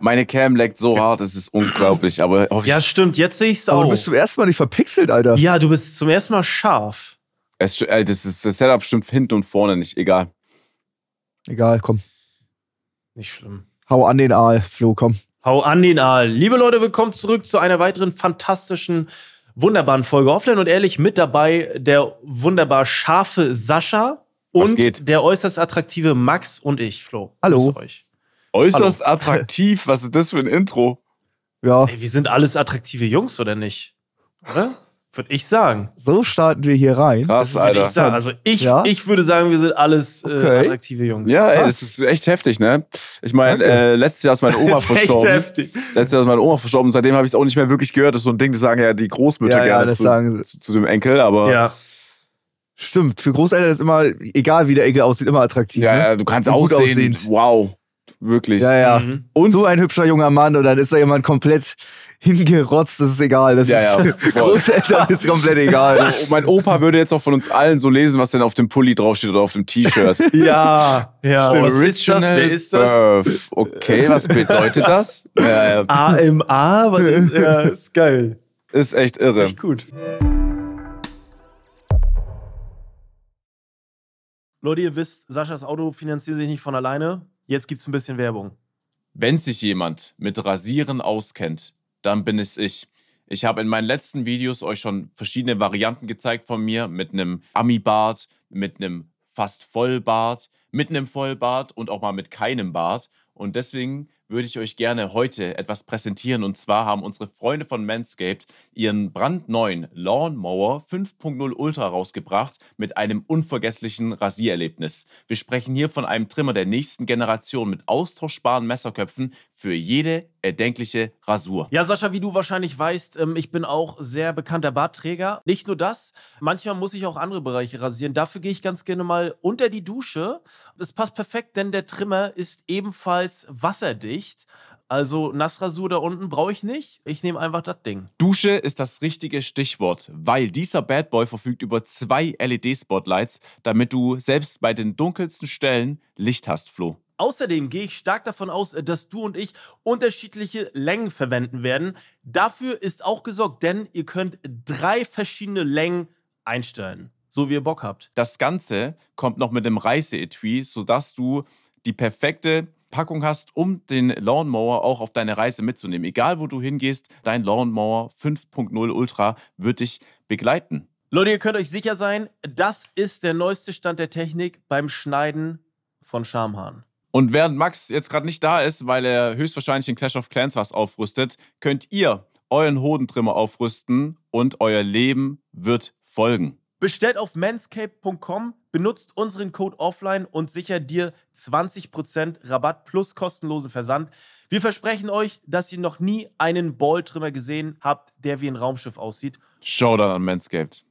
Meine Cam leckt so hart, es ist unglaublich. Aber hoffe Ja, stimmt, jetzt sehe ich es Aber auch. du bist zum ersten Mal nicht verpixelt, Alter. ja, du bist zum ersten Mal scharf. es, äh, das, ist, das Setup stimmt hinten und vorne nicht. Egal. Egal, komm. Nicht schlimm. Hau an den Aal, Flo, komm. Hau an den Aal. Liebe Leute, willkommen zurück zu einer weiteren fantastischen, wunderbaren Folge. Offline und ehrlich mit dabei der wunderbar scharfe Sascha und geht? der äußerst attraktive Max und ich, Flo. Hallo. Grüß euch. Äußerst attraktiv. Was ist das für ein Intro? Ja, Ey, wir sind alles attraktive Jungs, oder nicht? Oder? Würde ich sagen. so starten wir hier rein. Krass, Würde Alter. ich sagen. Also ich, Ja? ich würde sagen, wir sind alles äh, Okay. attraktive Jungs. Ja, ey, Krass. das ist echt heftig, ne? Ich meine, äh, letztes Jahr ist meine Oma Das ist echt verstorben. heftig. Letztes Jahr ist meine Oma verstorben. Seitdem habe ich es auch nicht mehr wirklich gehört. Das ist so ein Ding, das sagen ja die Großmütter Ja, ja, gerne das zu, sagen sie. zu, zu dem Enkel. Aber Ja. Stimmt, für Großeltern ist immer, egal wie der Enkel aussieht, immer attraktiv. ja, ne? ja, du kannst aussehen. Wow. Wirklich. ja, ja. Mhm. Und So ein hübscher junger Mann und dann ist da jemand komplett hingerotzt, das ist egal. Das Ja, ist, ja. Großeltern ist komplett egal. Oh, mein Opa würde jetzt auch von uns allen so lesen, was denn auf dem Pulli draufsteht oder auf dem T-Shirt. Ja, ja. Stimmt. Was ist das? Wer ist das? Birth. Okay, was bedeutet das? Ja, ja, AMA? Was ist, ja, ist geil. ist echt irre. Echt gut. Leute, ihr wisst, Saschas Auto finanziert sich nicht von alleine. Jetzt gibt's ein bisschen Werbung. Wenn sich jemand mit Rasieren auskennt, dann bin es ich. Ich habe in meinen letzten Videos euch schon verschiedene Varianten gezeigt von mir mit einem Ami-Bart, mit einem fast Vollbart, mit einem Vollbart und auch mal mit keinem Bart. Und deswegen würde ich euch gerne heute etwas präsentieren. Und zwar haben unsere Freunde von Manscaped ihren brandneuen Lawnmower 5.0 Ultra rausgebracht mit einem unvergesslichen Rasiererlebnis. Wir sprechen hier von einem Trimmer der nächsten Generation mit austauschbaren Messerköpfen für jede erdenkliche Rasur. Ja, Sascha, wie du wahrscheinlich weißt, ähm, ich bin auch sehr bekannter Bartträger. Nicht nur das, manchmal muss ich auch andere Bereiche rasieren. Dafür gehe ich ganz gerne mal unter die Dusche. Das passt perfekt, denn der Trimmer ist ebenfalls wasserdicht. Also Nassrasur da unten brauche ich nicht. Ich nehme einfach das Ding. Dusche ist das richtige Stichwort, weil dieser Bad Boy verfügt über zwei LED-Spotlights, damit du selbst bei den dunkelsten Stellen Licht hast, Flo. Außerdem gehe ich stark davon aus, dass du und ich unterschiedliche Längen verwenden werden. Dafür ist auch gesorgt, denn ihr könnt drei verschiedene Längen einstellen, so wie ihr Bock habt. Das Ganze kommt noch mit einem Reiseetui, sodass du die perfekte Packung hast, um den Lawnmower auch auf deine Reise mitzunehmen. Egal wo du hingehst, dein Lawnmower 5.0 Ultra wird dich begleiten. Leute, ihr könnt euch sicher sein, das ist der neueste Stand der Technik beim Schneiden von Schamhaaren. Und während Max jetzt gerade nicht da ist, weil er höchstwahrscheinlich in Clash of Clans was aufrüstet, könnt ihr euren Hodentrimmer aufrüsten und euer Leben wird folgen. Bestellt auf manscape.com, benutzt unseren Code offline und sichert dir 20% Rabatt plus kostenlosen Versand. Wir versprechen euch, dass ihr noch nie einen Balltrimmer gesehen habt, der wie ein Raumschiff aussieht. Showdown an Manscaped.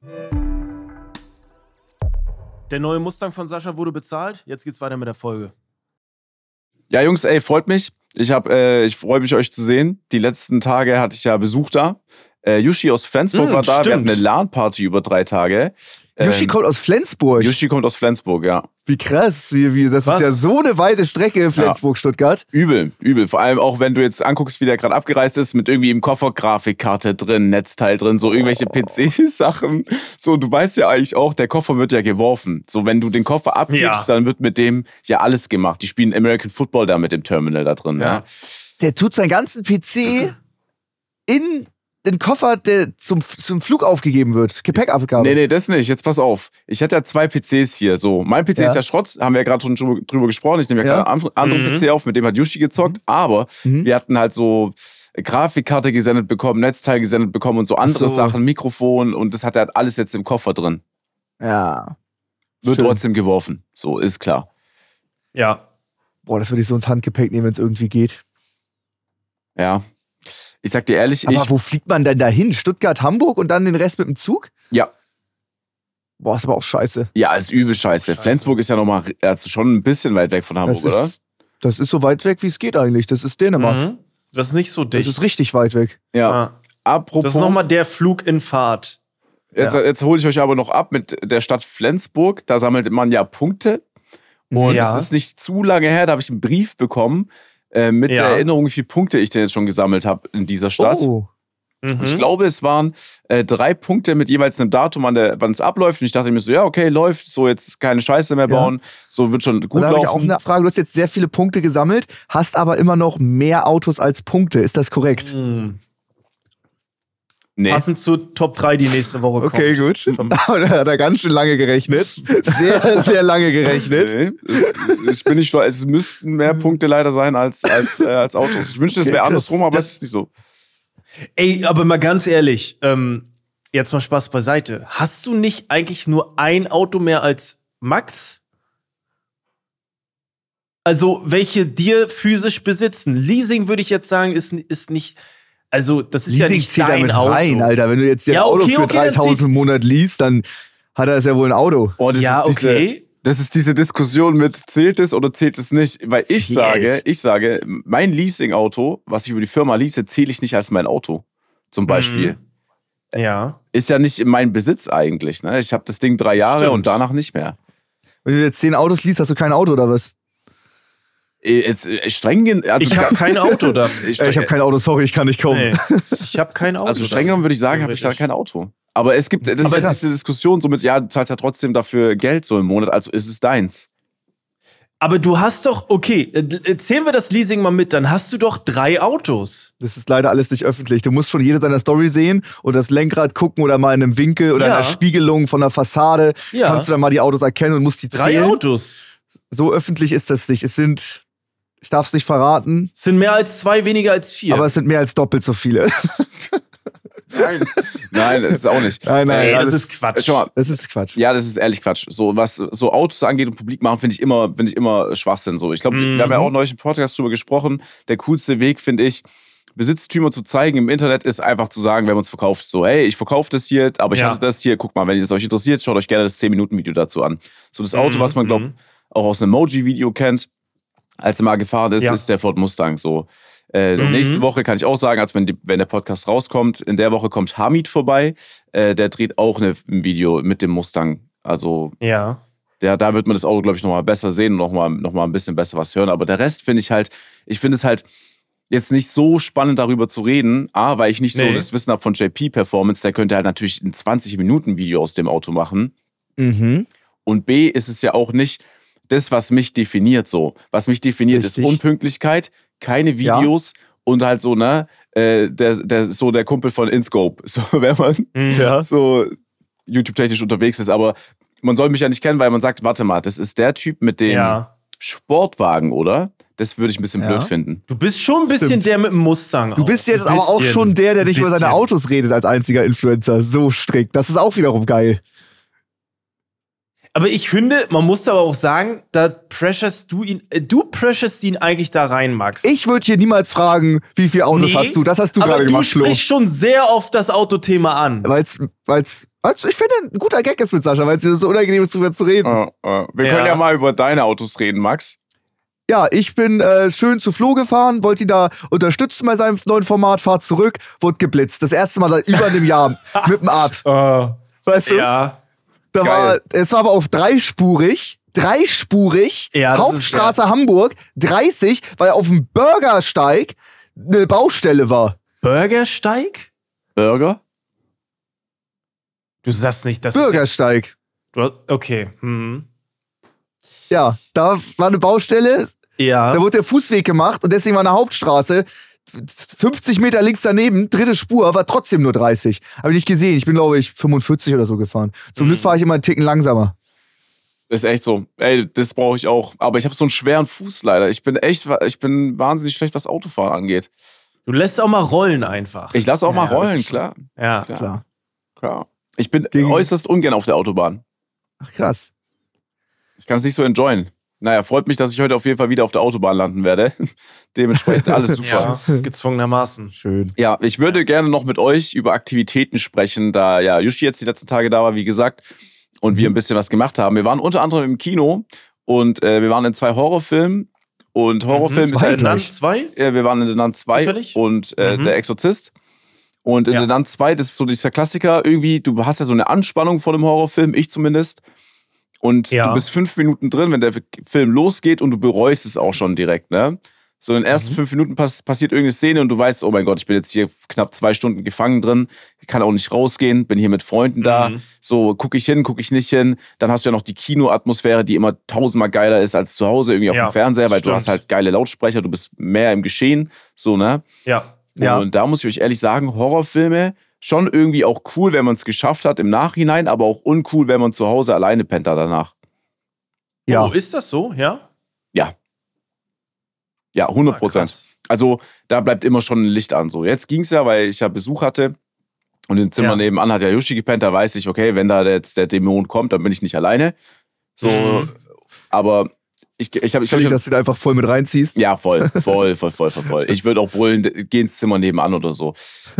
Der neue Mustang von Sascha wurde bezahlt. Jetzt geht's weiter mit der Folge. Ja, Jungs, ey, freut mich. Ich, hab, äh, ich freue mich, euch zu sehen. Die letzten Tage hatte ich ja Besuch da. Äh, Yushi aus Flensburg Mm, war da. Wir stimmt. hatten eine LAN-Party über drei Tage. Yoshi Ähm, kommt aus Flensburg. Yushi kommt aus Flensburg, ja. Wie krass. Wie, wie, das Was? ist ja so eine weite Strecke, Flensburg, Stuttgart. Übel, übel. Vor allem auch, wenn du jetzt anguckst, wie der gerade abgereist ist, mit irgendwie im Koffer Grafikkarte drin, Netzteil drin, so irgendwelche PC-Sachen. So, du weißt ja eigentlich auch, der Koffer wird ja geworfen. So, wenn du den Koffer abgibst, Ja. dann wird mit dem ja alles gemacht. Die spielen American Football da mit dem Terminal da drin. Ja. Ja. Der tut seinen ganzen PC in den Koffer, der zum, zum Flug aufgegeben wird. Gepäckabgabe. Nee, nee, das nicht. Jetzt pass auf. Ich hätte ja zwei PCs hier. So, mein PC Ja. ist ja Schrott, haben wir ja gerade schon drüber, gesprochen. Ich nehme ja, Ja. gerade einen anderen- Mhm. PC auf, mit dem hat Yushi gezockt. Aber Mhm. wir hatten halt so Grafikkarte gesendet bekommen, Netzteil gesendet bekommen und so andere so. Sachen, Mikrofon und das hat er halt alles jetzt im Koffer drin. Ja. Wird Schön. trotzdem geworfen. So, ist klar. Ja. Boah, das würde ich so ins Handgepäck nehmen, wenn es irgendwie geht. Ja. Ich sag dir ehrlich, Aber ich. wo fliegt man denn dahin? Stuttgart, Hamburg und dann den Rest mit dem Zug? Ja. Boah, ist aber auch scheiße. Ja, ist übel scheiße. Scheiße. Flensburg ist ja nochmal also schon ein bisschen weit weg von Hamburg, Das oder? ist, das ist so weit weg, wie es geht eigentlich. Das ist Dänemark. Mhm. Das ist nicht so Das dicht. ist richtig weit weg. Ja. Ah. Apropos. Das ist nochmal der Flug in Fahrt. Jetzt, Ja. jetzt hole ich euch aber noch ab mit der Stadt Flensburg. Da sammelt man ja Punkte. Und Ja. es ist nicht zu lange her, da habe ich einen Brief bekommen äh, mit Ja. der Erinnerung, wie viele Punkte ich denn jetzt schon gesammelt habe in dieser Stadt. Oh. Mhm. Ich glaube, es waren äh, drei Punkte mit jeweils einem Datum, an der, wann es abläuft. Und ich dachte mir so, ja, okay, läuft, so jetzt keine Scheiße mehr Ja. bauen, so wird schon gut da habe ich auch laufen. eine Frage. Du hast jetzt sehr viele Punkte gesammelt, hast aber immer noch mehr Autos als Punkte. Ist das korrekt? Mhm. Nee. Passend zu Top 3, die nächste Woche Okay, kommt. gut. Aber da hat er ganz schön lange gerechnet. Sehr, sehr lange gerechnet. Nee, es, ich bin nicht stolz. Es müssten mehr Punkte leider sein als, als, äh, als Autos. Ich wünschte, es Okay, wäre andersrum, aber Das- es ist nicht so. Ey, aber mal ganz ehrlich, ähm, jetzt mal Spaß beiseite. Hast du nicht eigentlich nur ein Auto mehr als Max? Also, welche dir physisch besitzen? Leasing würde ich jetzt sagen, ist, ist nicht. Also, das ist ja Leasing nicht zählt dein damit Auto. rein, Alter. Wenn du jetzt Ja, ein Auto okay, für okay, dann 3000 zählt- im Monat liest, dann hat er es ja wohl ein Auto. Oh, das ja, ist diese, okay. Das ist diese Diskussion mit, zählt es oder zählt es nicht? Weil ich Zählt. sage, ich sage, mein Leasing-Auto, was ich über die Firma lease, zähle ich nicht als mein Auto. Zum Beispiel. Mhm. Ja. Ist ja nicht in meinem Besitz eigentlich. Ne? Ich habe das Ding drei Jahre Stimmt. und danach nicht mehr. Wenn du jetzt 10 Autos liest, hast du kein Auto oder was? Äh, Jetzt, äh, streng gen- also, Ich habe kein Auto da. ich, Äh, ich habe kein Auto, sorry, ich kann nicht kommen. Nee, ich habe kein Auto. also streng genommen würde ich sagen, habe ich da kein Auto. Aber es gibt, das ist Aber ja krass. diese Diskussion so mit, ja, du zahlst ja trotzdem dafür Geld so im Monat, also ist es deins. Aber du hast doch, okay, äh, zählen wir das Leasing mal mit, dann hast du doch drei Autos. Das ist leider alles nicht öffentlich. Du musst schon jede seiner Story sehen und das Lenkrad gucken oder mal in einem Winkel oder Ja. in der Spiegelung von der Fassade. Ja. Kannst du dann mal die Autos erkennen und musst die Drei zählen. Autos. So öffentlich ist das nicht. Es sind, ich darf es nicht verraten, Es sind mehr als zwei, weniger als vier. aber es sind mehr als doppelt so viele. Nein. Nein, das ist auch nicht. Nein, nein, Ey, das alles- ist Quatsch. Schau mal, Das ist Quatsch. Ja, das ist ehrlich Quatsch. So, was so Autos angeht und publik machen, finde ich immer, finde ich immer Schwachsinn. So, ich glaube, Mhm. wir haben ja auch neulich im Podcast drüber gesprochen. Der coolste Weg, finde ich, Besitztümer zu zeigen im Internet, ist einfach zu sagen, wenn man es verkauft, so, hey, ich verkaufe das hier, aber ich Ja. hatte das hier, guck mal, wenn ihr es euch interessiert, schaut euch gerne das 10-Minuten-Video dazu an. So, das Auto, Mhm, was man, glaube mhm. auch aus einem Emoji-Video kennt, als er mal gefahren ist, Ja. ist der Ford Mustang. So, äh, Mhm. Nächste Woche kann ich auch sagen, als wenn, die, wenn der Podcast rauskommt, in der Woche kommt Hamid vorbei. Äh, der dreht auch eine, ein Video mit dem Mustang. Also ja. der, da wird man das Auto, glaube ich, nochmal besser sehen und nochmal noch mal ein bisschen besser was hören. Aber der Rest finde ich halt, ich finde es halt jetzt nicht so spannend darüber zu reden. A, weil ich nicht so Nee. das Wissen habe von JP Performance. Der könnte halt natürlich ein 20-Minuten-Video aus dem Auto machen. Mhm. Und B ist es ja auch nicht das, was mich definiert so. Was mich definiert, Richtig. ist Unpünktlichkeit, keine Ja. Videos und halt so, ne, äh, der, der, so der Kumpel von InScope. So, wenn man Mhm. Ja. so YouTube-technisch unterwegs ist. Aber man soll mich ja nicht kennen, weil man sagt, warte mal, das ist der Typ mit dem Ja. Sportwagen, oder? Das würde ich ein bisschen Ja. blöd finden. Du bist schon ein bisschen Stimmt. der mit dem Mustang. Du bist jetzt aber auch schon der, der nicht über seine Autos redet als einziger Influencer. So strikt. Das ist auch wiederum geil. Aber ich finde, man muss aber auch sagen, da pressurst du ihn, äh, du pressurst ihn eigentlich da rein, Max. Ich würde hier niemals fragen, wie viele Autos Nee, hast du? Das hast du aber gerade du gemacht, Flo. sprichst schon sehr oft das Autothema an. Weil's, weil's, weil's, ich finde, ein guter Gag ist mit Sascha, weil es mir so unangenehm ist, drüber zu reden. Äh, äh, wir Ja. können ja mal über deine Autos reden, Max. Ja, ich bin äh, schön zu Flo gefahren, wollte ihn da unterstützen bei seinem neuen Format, Fahrt zurück, wurde geblitzt. Das erste Mal seit über einem Jahr mit dem Ab. Weißt du? ja. Da war, es war aber auf dreispurig, dreispurig, Ja, das ist Hauptstraße Hamburg, 30, weil auf dem Bürgersteig eine Baustelle war. Bürgersteig? Burger? Du sagst nicht, das ist. Bürgersteig. Hast, okay. Hm. Ja, da war eine Baustelle, Ja. da wurde der Fußweg gemacht und deswegen war eine Hauptstraße 50 Meter links daneben, dritte Spur, war trotzdem nur 30. Habe ich nicht gesehen. Ich bin, glaube ich, 45 oder so gefahren. Zum Mhm. Glück fahre ich immer einen Ticken langsamer. Ist echt so. Ey, das brauche ich auch. Aber ich habe so einen schweren Fuß leider. Ich bin echt, ich bin wahnsinnig schlecht, was Autofahren angeht. Du lässt auch mal rollen einfach. Ich lasse auch Ja, mal rollen, klar. ja. Klar. Klar. klar. Ich bin Gegen- äußerst ungern auf der Autobahn. Ach, krass. Ich kann es nicht so enjoyen. Naja, freut mich, dass ich heute auf jeden Fall wieder auf der Autobahn landen werde. Dementsprechend alles super. Ja, gezwungenermaßen. Schön. Ja, ich würde gerne noch mit euch über Aktivitäten sprechen, da ja Yushi jetzt die letzten Tage da war, wie gesagt, und wir ein bisschen was gemacht haben. Wir waren unter anderem im Kino und äh, wir waren in zwei Horrorfilmen. Und Horrorfilm ist zwei ja, Äh, Nan gleich. 2? ja, wir waren in The Nun 2 Zufällig? und äh, Mhm. Der Exorzist. Und in Ja. The Nun 2, das ist so dieser Klassiker, irgendwie, du hast ja so eine Anspannung vor dem Horrorfilm, ich zumindest. Und Ja. du bist fünf Minuten drin, wenn der Film losgeht und du bereust es auch schon direkt, ne? So in den ersten mhm. fünf Minuten pass passiert irgendeine Szene und du weißt, oh mein Gott, ich bin jetzt hier knapp zwei Stunden gefangen drin, kann auch nicht rausgehen, bin hier mit Freunden da. Mhm. So, gucke ich hin, gucke ich nicht hin. Dann hast du ja noch die Kinoatmosphäre, die immer tausendmal geiler ist als zu Hause, irgendwie auf ja, dem Fernseher, weil stimmt. du hast halt geile Lautsprecher, du bist mehr im Geschehen. So, ne? Ja. ja. Und da muss ich euch ehrlich sagen, Horrorfilme schon irgendwie auch cool, wenn man es geschafft hat im Nachhinein, aber auch uncool, wenn man zu Hause alleine pennt da danach. Ja. Oh, ist das so? Ja? Ja. Ja, 100 ah, Prozent. also da bleibt immer schon ein Licht an. So, jetzt ging es ja, weil ich ja Besuch hatte. Und im Zimmer ja. nebenan hat ja Yoshi gepennt, da weiß ich, okay, wenn da jetzt der Dämon kommt, dann bin ich nicht alleine. So, mhm. aber ich, ich habe ich, ich, dass du da einfach voll mit reinziehst. Ja, voll, voll, voll, voll, voll, voll. Ich würde auch brüllen, geh ins Zimmer nebenan oder so.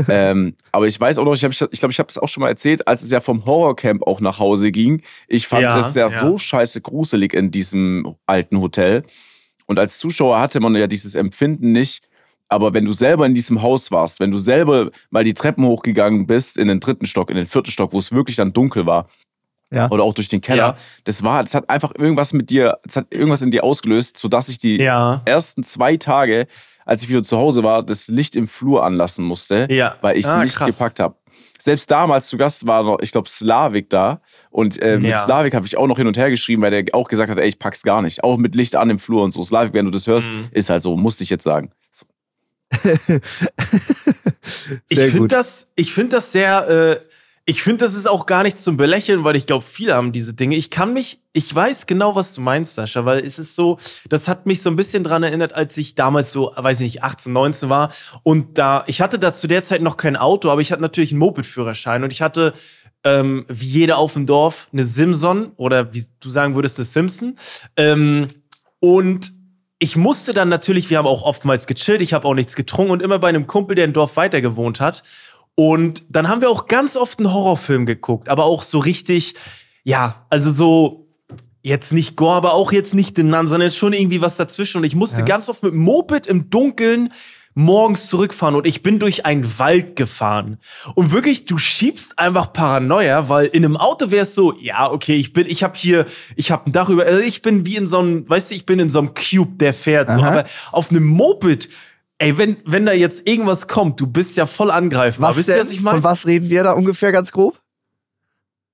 ähm, aber ich weiß auch noch, ich glaube, ich, ich, glaub, ich habe es auch schon mal erzählt, als es ja vom Horrorcamp auch nach Hause ging. Ich fand ja, es ja, ja so scheiße gruselig in diesem alten Hotel. Und als Zuschauer hatte man ja dieses Empfinden nicht. Aber wenn du selber in diesem Haus warst, wenn du selber mal die Treppen hochgegangen bist in den dritten Stock, in den vierten Stock, wo es wirklich dann dunkel war, ja. oder auch durch den Keller. Ja. Das war, das hat einfach irgendwas mit dir, das hat irgendwas in dir ausgelöst, sodass ich die ja. ersten zwei Tage, als ich wieder zu Hause war, das Licht im Flur anlassen musste, ja. weil ich es ah, nicht krass. gepackt habe. Selbst damals zu Gast war noch, ich glaube, Slavik da. Und äh, mit Slavik habe ich auch noch hin und her geschrieben, weil der auch gesagt hat, ey, ich pack's gar nicht. Auch mit Licht an im Flur und so. Slavik, wenn du das hörst, mhm. ist halt so, musste ich jetzt sagen. So. ich finde das, ich finde das sehr, äh, ich finde, das ist auch gar nicht zum Belächeln, weil ich glaube, viele haben diese Dinge. Ich kann mich, ich weiß genau, was du meinst, Sascha, weil es ist so, das hat mich so ein bisschen dran erinnert, als ich damals so, weiß ich nicht, 18, 19 war. Und da, ich hatte da zu der Zeit noch kein Auto, aber ich hatte natürlich einen Moped-Führerschein und ich hatte ähm, wie jeder auf dem Dorf eine Simson oder wie du sagen würdest, eine Simpson. Ähm, und ich musste dann natürlich, wir haben auch oftmals gechillt, ich habe auch nichts getrunken und immer bei einem Kumpel, der im Dorf weiter gewohnt hat. Und dann haben wir auch ganz oft einen Horrorfilm geguckt, aber auch so richtig, ja, also so jetzt nicht Gore, aber auch jetzt nicht den Nun, sondern jetzt schon irgendwie was dazwischen. Und ich musste ja. ganz oft mit dem Moped im Dunkeln morgens zurückfahren und ich bin durch einen Wald gefahren. Und wirklich, du schiebst einfach Paranoia, weil in einem Auto wäre es so, ja, okay, ich bin, ich habe hier, ich habe ein Dach über, also ich bin wie in so einem, weißt du, ich bin in so einem Cube, der fährt so. Aber auf einem Moped, Ey, wenn, wenn da jetzt irgendwas kommt, du bist ja voll angreifbar. Was Wisst ihr, was ich meine? Von was reden wir da ungefähr ganz grob?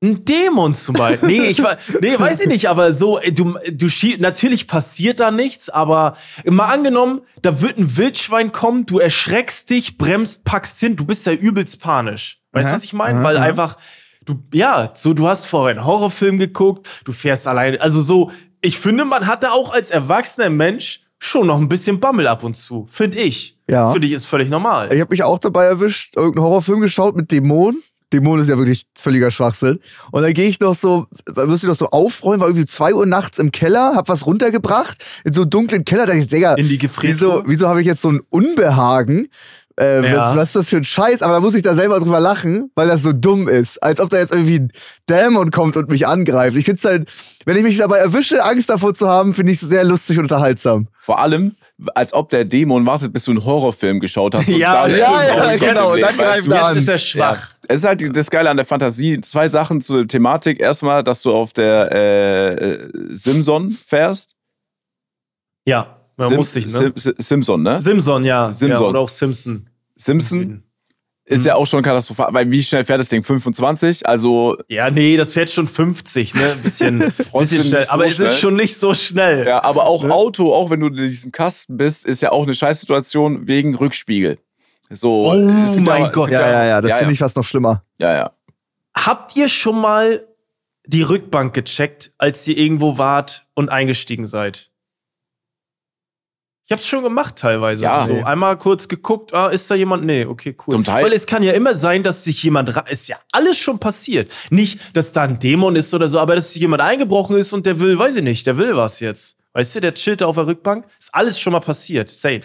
Ein Dämon zum Beispiel. Nee, ich nee, weiß ich nicht, aber so, du, du natürlich passiert da nichts, aber mal angenommen, da wird ein Wildschwein kommen, du erschreckst dich, bremst, packst hin, du bist ja übelst panisch. Weißt du, was ich meine? Weil einfach, du, ja, so, du hast vorher einen Horrorfilm geguckt, du fährst alleine, also so, ich finde, man hat da auch als erwachsener Mensch schon noch ein bisschen Bammel ab und zu, finde ich. Ja. Finde ich ist völlig normal. Ich habe mich auch dabei erwischt, irgendeinen Horrorfilm geschaut mit Dämonen. Dämonen ist ja wirklich völliger Schwachsinn. Und dann gehe ich noch so, wirst du noch so aufräumen, war irgendwie zwei Uhr nachts im Keller, hab was runtergebracht, in so einen dunklen Keller, da ich, Digga, in die Gefriertruhe. Wieso, wieso habe ich jetzt so ein Unbehagen? Äh, ja. was, was, ist das für ein Scheiß? Aber da muss ich da selber drüber lachen, weil das so dumm ist. Als ob da jetzt irgendwie ein Dämon kommt und mich angreift. Ich finde es halt, wenn ich mich dabei erwische, Angst davor zu haben, finde ich es sehr lustig und unterhaltsam. Vor allem, als ob der Dämon wartet, bis du einen Horrorfilm geschaut hast. ja, ja, ja, ja genau. Und dann greift er an. ist er schwach. Ja. Es ist halt das Geile an der Fantasie. Zwei Sachen zur Thematik. Erstmal, dass du auf der äh, Simson fährst. Ja. Man Sim, musste ich, ne? Sim, Simpson, ne? Simpson, ja. Simpson. Ja, oder auch Simpson. Simpson ist mhm. ja auch schon katastrophal, weil wie schnell fährt das Ding? 25? Also. Ja, nee, das fährt schon 50, ne? Ein bisschen, bisschen schnell. So aber es ist schon nicht so schnell. Ja, aber auch ne? Auto, auch wenn du in diesem Kasten bist, ist ja auch eine Scheißsituation wegen Rückspiegel. So. Oh mein ja, Gott. Ja, ja, ja, das ja, finde ich fast noch schlimmer. Ja, ja. Habt ihr schon mal die Rückbank gecheckt, als ihr irgendwo wart und eingestiegen seid? Ich habe es schon gemacht teilweise. Ja. So einmal kurz geguckt, ah, ist da jemand? Nee, okay, cool. Zum Teil. Weil es kann ja immer sein, dass sich jemand ist ja alles schon passiert. Nicht, dass da ein Dämon ist oder so, aber dass sich jemand eingebrochen ist und der will, weiß ich nicht, der will was jetzt. Weißt du, der chillt da auf der Rückbank. Ist alles schon mal passiert. Safe.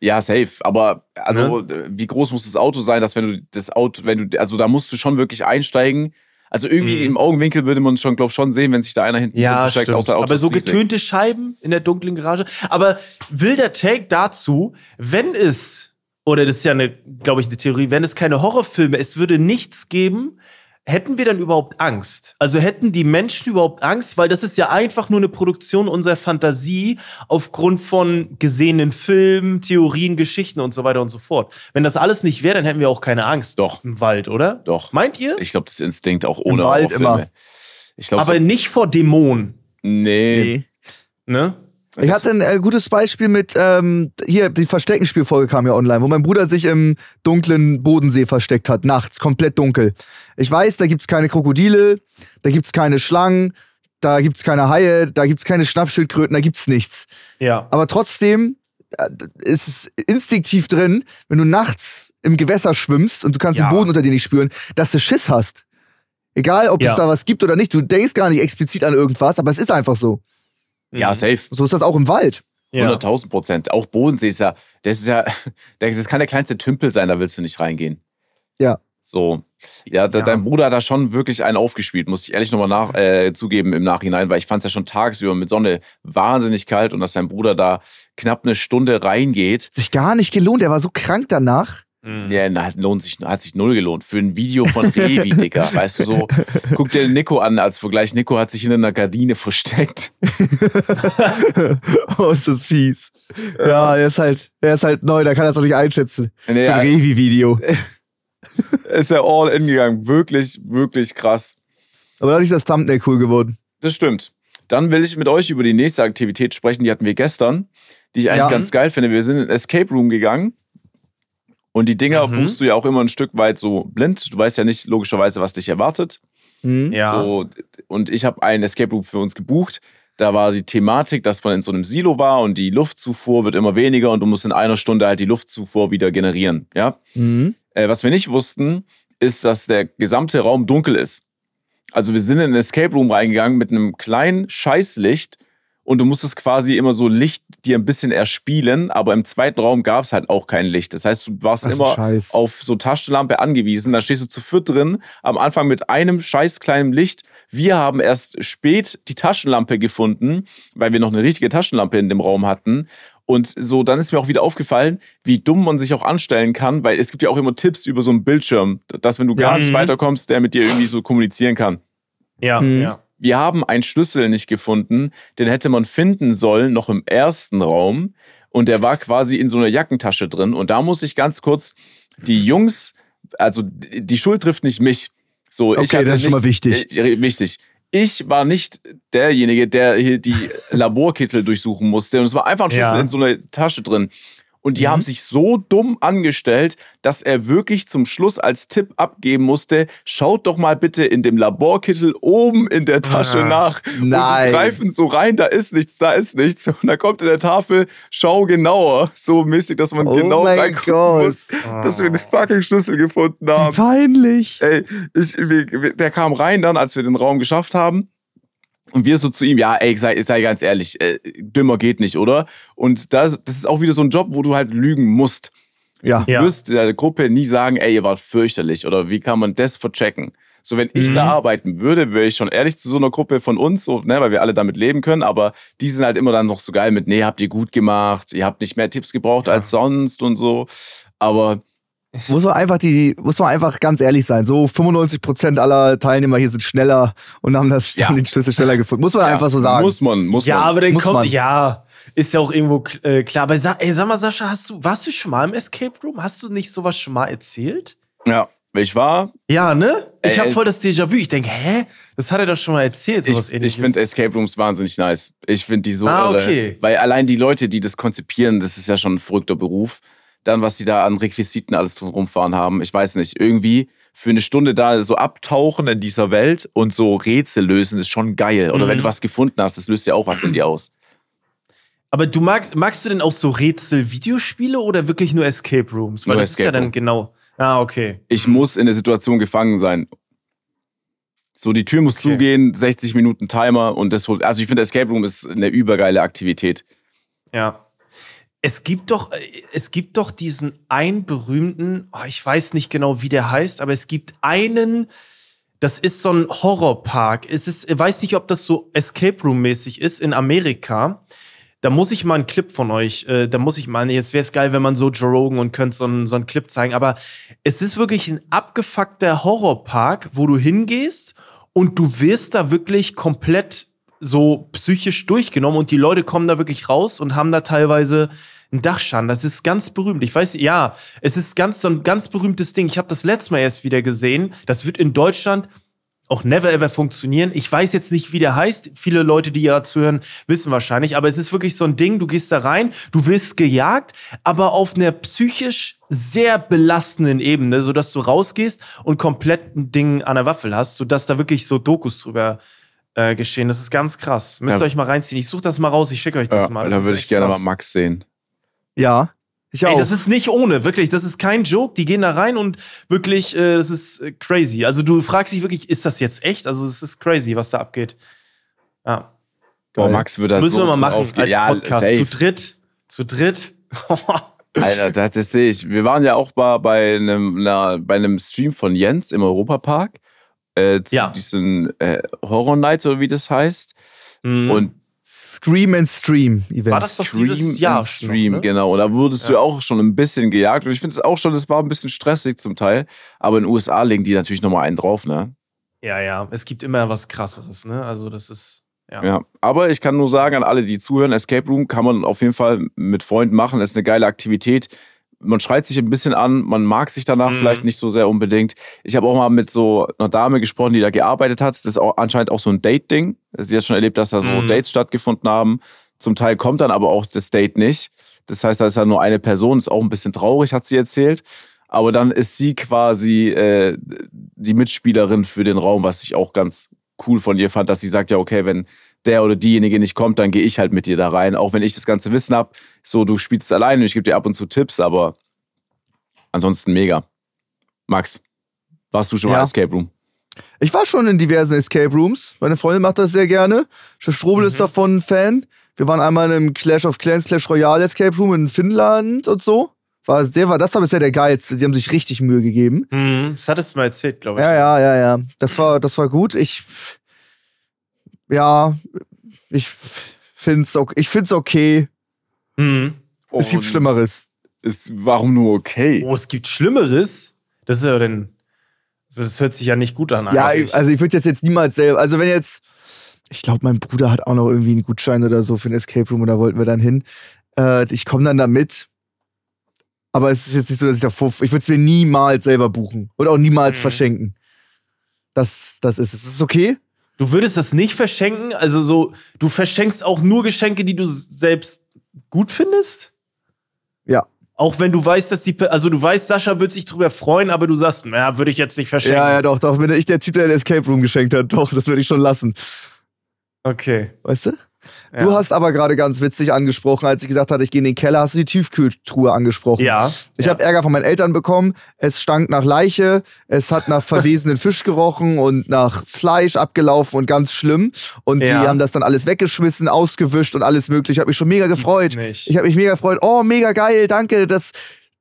Ja, safe. Aber also, ja. wie groß muss das Auto sein, dass wenn du das Auto, wenn du, also da musst du schon wirklich einsteigen also irgendwie mhm. im Augenwinkel würde man schon, glaube schon sehen, wenn sich da einer hinten ja, versteckt, außer Autos. Aber so getönte Scheiben in der dunklen Garage. Aber wilder Take dazu, wenn es, oder das ist ja eine, glaube ich, eine Theorie, wenn es keine Horrorfilme, es würde nichts geben, hätten wir dann überhaupt Angst? Also hätten die Menschen überhaupt Angst? Weil das ist ja einfach nur eine Produktion unserer Fantasie aufgrund von gesehenen Filmen, Theorien, Geschichten und so weiter und so fort. Wenn das alles nicht wäre, dann hätten wir auch keine Angst. Doch. Im Wald, oder? Doch. Meint ihr? Ich glaube, das ist Instinkt auch ohne Wald Horrorfilme. immer. Ich glaube, Aber so, nicht vor Dämonen, nee. ne? Ich hatte ein äh, gutes Beispiel mit, ähm, hier, die Versteckenspielfolge kam ja online, wo mein Bruder sich im dunklen Bodensee versteckt hat, nachts, komplett dunkel. Ich weiß, da gibt's keine Krokodile, da gibt's keine Schlangen, da gibt's keine Haie, da gibt's keine Schnappschildkröten, da gibt's nichts. Ja. Aber trotzdem äh, ist es instinktiv drin, wenn du nachts im Gewässer schwimmst und du kannst Ja. den Boden unter dir nicht spüren, dass du Schiss hast. Egal, ob Ja. es da was gibt oder nicht, du denkst gar nicht explizit an irgendwas, aber es ist einfach so. Ja, safe. So ist das auch im Wald. Ja. 100.000 Prozent. Auch Bodensee ist ja, das ist ja, das kann der kleinste Tümpel sein, da willst du nicht reingehen. Ja. So. Ja, da, Ja. dein Bruder hat da schon wirklich einen aufgespielt, muss ich ehrlich nochmal nach, äh, zugeben im Nachhinein, weil ich fand es ja schon tagsüber mit Sonne wahnsinnig kalt und dass dein Bruder da knapp eine Stunde reingeht, sich gar nicht gelohnt. Er war so krank danach. Mhm. ja, na, lohnt sich, hat sich null gelohnt. Für ein Video von Revi, Dicker. Weißt du so, guck dir Nico an als Vergleich. Nico hat sich in einer Gardine versteckt. oh, ist das fies. Ja, er ist halt, er ist halt neu, da kann er es doch nicht einschätzen. Nee, Für ein Revi-Video. ist er all in gegangen. Wirklich, wirklich krass. Aber dadurch ist das Thumbnail cool geworden. Das stimmt. Dann will ich mit euch über die nächste Aktivität sprechen, die hatten wir gestern, die ich eigentlich Ja. ganz geil finde. Wir sind in den Escape Room gegangen und die Dinger Mhm. buchst du ja auch immer ein Stück weit so blind. Du weißt ja nicht logischerweise, was dich erwartet. Mhm. Ja. So, und ich habe einen Escape Room für uns gebucht. Da war die Thematik, dass man in so einem Silo war und die Luftzufuhr wird immer weniger und du musst in einer Stunde halt die Luftzufuhr wieder generieren. Ja? Mhm. Äh, was wir nicht wussten, ist, dass der gesamte Raum dunkel ist. Also wir sind in den Escape Room reingegangen mit einem kleinen Scheißlicht und du musstest quasi immer so Licht dir ein bisschen erspielen, aber im zweiten Raum gab es halt auch kein Licht. Das heißt, du warst Ach, immer Scheiß. auf so Taschenlampe angewiesen. Da stehst du zu viert drin, am Anfang mit einem scheiß kleinen Licht. Wir haben erst spät die Taschenlampe gefunden, weil wir noch eine richtige Taschenlampe in dem Raum hatten. Und so, dann ist mir auch wieder aufgefallen, wie dumm man sich auch anstellen kann, weil es gibt ja auch immer Tipps über so einen Bildschirm, dass wenn du gar Ja. nicht Mhm. weiterkommst, der mit dir irgendwie so kommunizieren kann. Ja, Mhm. ja. Wir haben einen Schlüssel nicht gefunden, den hätte man finden sollen, noch im ersten Raum. Und der war quasi in so einer Jackentasche drin. Und da muss ich ganz kurz die Jungs, also die Schuld trifft nicht mich. So, ich Okay, hatte das ist schon nicht, mal wichtig. Äh, wichtig. Ich war nicht derjenige, der hier die Laborkittel durchsuchen musste. Und es war einfach ein Schlüssel Ja. in so einer Tasche drin. Und die Mhm. haben sich so dumm angestellt, dass er wirklich zum Schluss als Tipp abgeben musste, schaut doch mal bitte in dem Laborkittel oben in der Tasche Ah, nach. Und nein. die greifen so rein, da ist nichts, da ist nichts. Und dann kommt in der Tafel, schau genauer. So mäßig, dass man Oh genau reingucken Gott. muss, dass wir den fucking Schlüssel gefunden haben. Peinlich. Ey, ich, wir- der kam rein dann, als wir den Raum geschafft haben. Und wir so zu ihm, ja, ey, sei, sei ganz ehrlich, äh, dümmer geht nicht, oder? Und das, das ist auch wieder so ein Job, wo du halt lügen musst. Ja. Du Ja. wirst der Gruppe nie sagen, ey, ihr wart fürchterlich oder wie kann man das verchecken? So, wenn ich Mhm. da arbeiten würde, wäre ich schon ehrlich zu so einer Gruppe von uns, so, ne, weil wir alle damit leben können, aber die sind halt immer dann noch so geil mit, nee, habt ihr gut gemacht, ihr habt nicht mehr Tipps gebraucht Ja. als sonst und so. Aber Muss man einfach die, muss man einfach ganz ehrlich sein. So 95% aller Teilnehmer hier sind schneller und haben das Ja. haben den Schlüssel schneller gefunden. Muss man ja, einfach so sagen. Muss man, muss Ja, man. aber dann Muss kommt, man. ja, ist ja auch irgendwo äh, klar. Aber sa ey, sag mal, Sascha, hast du, warst du schon mal im Escape Room? Hast du nicht sowas schon mal erzählt? Ja, ich war, Ja, ne? Ich Ey, habe voll das Déjà-vu. Ich denke, hä? Das hat er doch schon mal erzählt, sowas ich, ähnliches. ich finde Escape Rooms wahnsinnig nice. Ich finde die so Ah, irre. okay. Weil allein die Leute, die das konzipieren, das ist ja schon ein verrückter Beruf. Dann, was die da an Requisiten alles drin rumfahren haben, ich weiß nicht. Irgendwie für eine Stunde da so abtauchen in dieser Welt und so Rätsel lösen, ist schon geil. Oder Mhm. wenn du was gefunden hast, das löst ja auch was in dir aus. Aber du magst, magst du denn auch so Rätsel-Videospiele oder wirklich nur Escape Rooms? Weil Nur das ist ja Escape dann Room. genau. Ah, okay. Ich muss in der Situation gefangen sein. So, die Tür muss Okay. zugehen, 60 Minuten Timer und das holt. Also ich finde, Escape Room ist eine übergeile Aktivität. Ja. Es gibt doch, äh, es gibt doch diesen einen berühmten, oh, ich weiß nicht genau, wie der heißt, aber es gibt einen, das ist so ein Horrorpark. Es ist, ich weiß nicht, ob das so Escape Room mäßig ist in Amerika. da muss ich mal einen Clip von euch, äh, da muss ich mal, jetzt wäre es geil, wenn man so Joe Rogan und könnt so so einen Clip zeigen, aber es ist wirklich ein abgefuckter Horrorpark, wo du hingehst und du wirst da wirklich komplett so psychisch durchgenommen und die Leute kommen da wirklich raus und haben da teilweise einen Dachschaden. Das ist ganz berühmt. Ich weiß, ja, es ist ganz so ein ganz berühmtes Ding. Ich habe das letzte Mal erst wieder gesehen. Das wird in Deutschland auch never ever funktionieren. Ich weiß jetzt nicht, wie der heißt. Viele Leute, die ja zuhören, wissen wahrscheinlich. Aber es ist wirklich so ein Ding, du gehst da rein, du wirst gejagt, aber auf einer psychisch sehr belastenden Ebene, sodass du rausgehst und komplett ein Ding an der Waffel hast, sodass da wirklich so Dokus drüber äh, geschehen. Das ist ganz krass. Müsst ihr Ja. euch mal reinziehen. Ich suche das mal raus, ich schicke euch das Ja, mal. Das da ist würde ich gerne krass. mal Max sehen. Ja. Ich auch. Ey, das ist nicht ohne, wirklich. Das ist kein Joke. Die gehen da rein und wirklich, äh, das ist äh, crazy. Also du fragst dich wirklich, ist das jetzt echt? Also es ist crazy, was da abgeht. Ja. Boah. Max würde das Müssen so wir mal machen aufgehen. als ja, Podcast. safe. Zu dritt. Zu dritt. Alter, das, das sehe ich. Wir waren ja auch mal bei einem, einer, bei einem Stream von Jens im Europapark. Äh, zu Ja. diesen äh, Horror Nights oder wie das heißt. Mhm. Und Scream and Stream Event. War das doch dieses Jahr and Stream, noch, ne? genau. Und da wurdest du Ja. ja auch schon ein bisschen gejagt. Und ich finde es auch schon, es war ein bisschen stressig zum Teil. Aber in den USA legen die natürlich nochmal einen drauf, ne? ja, ja. Es gibt immer was krasseres, ne? Also das ist. Ja. Ja. Aber ich kann nur sagen an alle, die zuhören, Escape Room kann man auf jeden Fall mit Freunden machen. Das ist eine geile Aktivität. Man schreit sich ein bisschen an, man mag sich danach Mhm. vielleicht nicht so sehr unbedingt. Ich habe auch mal mit so einer Dame gesprochen, die da gearbeitet hat. Das ist auch anscheinend auch so ein Date-Ding. Sie hat schon erlebt, dass da so Mhm. Dates stattgefunden haben. Zum Teil kommt dann aber auch das Date nicht. Das heißt, da ist dann nur eine Person, ist auch ein bisschen traurig, hat sie erzählt. Aber dann ist sie quasi äh, die Mitspielerin für den Raum, was ich auch ganz cool von ihr fand, dass sie sagt, ja, okay, wenn der oder diejenige nicht kommt, dann gehe ich halt mit dir da rein. Auch wenn ich das ganze Wissen habe, so du spielst alleine, ich gebe dir ab und zu Tipps, aber ansonsten mega. Max, warst du schon mal Ja. im Escape Room? Ich war schon in diversen Escape Rooms. Meine Freundin macht das sehr gerne. Chef Strobel Mhm. ist davon ein Fan. Wir waren einmal in einem Clash of Clans, Clash Royale Escape Room in Finnland und so. War, der war, das war bisher der geilste. Die haben sich richtig Mühe gegeben. Mhm. Das hattest du mal erzählt, glaube ich. Ja, ja, ja, ja. Das war, das war gut. Ich, ja, ich find's okay. Ich find's okay. Mhm. Es gibt Schlimmeres. Ist, warum nur okay? Oh, es gibt Schlimmeres. Das ist ja denn. Das hört sich ja nicht gut an. Ja, ich, also ich würde jetzt jetzt niemals selber. Also wenn jetzt, ich glaube, mein Bruder hat auch noch irgendwie einen Gutschein oder so für ein Escape Room und da wollten wir dann hin. Äh, ich komme dann da mit. Aber es ist jetzt nicht so, dass ich davor. Ich würde es mir niemals selber buchen. Und auch niemals Mhm. verschenken. Das, das ist es. Ist es okay? Du würdest das nicht verschenken? Also so, du verschenkst auch nur Geschenke, die du selbst gut findest? Ja. Auch wenn du weißt, dass die, also du weißt, Sascha wird sich drüber freuen, aber du sagst, naja, würde ich jetzt nicht verschenken. Ja, ja, doch, doch. Bin ich der Typ, der den Escape Room geschenkt hat. Doch, das würde ich schon lassen. Okay. Weißt du? Ja. Du hast aber gerade ganz witzig angesprochen, als ich gesagt hatte, ich gehe in den Keller, hast du die Tiefkühltruhe angesprochen. Ja. Ich ja. habe Ärger von meinen Eltern bekommen. Es stank nach Leiche, es hat nach verwesenen Fisch gerochen und nach Fleisch abgelaufen und ganz schlimm. Und Ja. die haben das dann alles weggeschmissen, ausgewischt und alles mögliche. Ich habe mich schon mega gefreut. Ich habe mich mega gefreut. Oh, mega geil, danke. Das,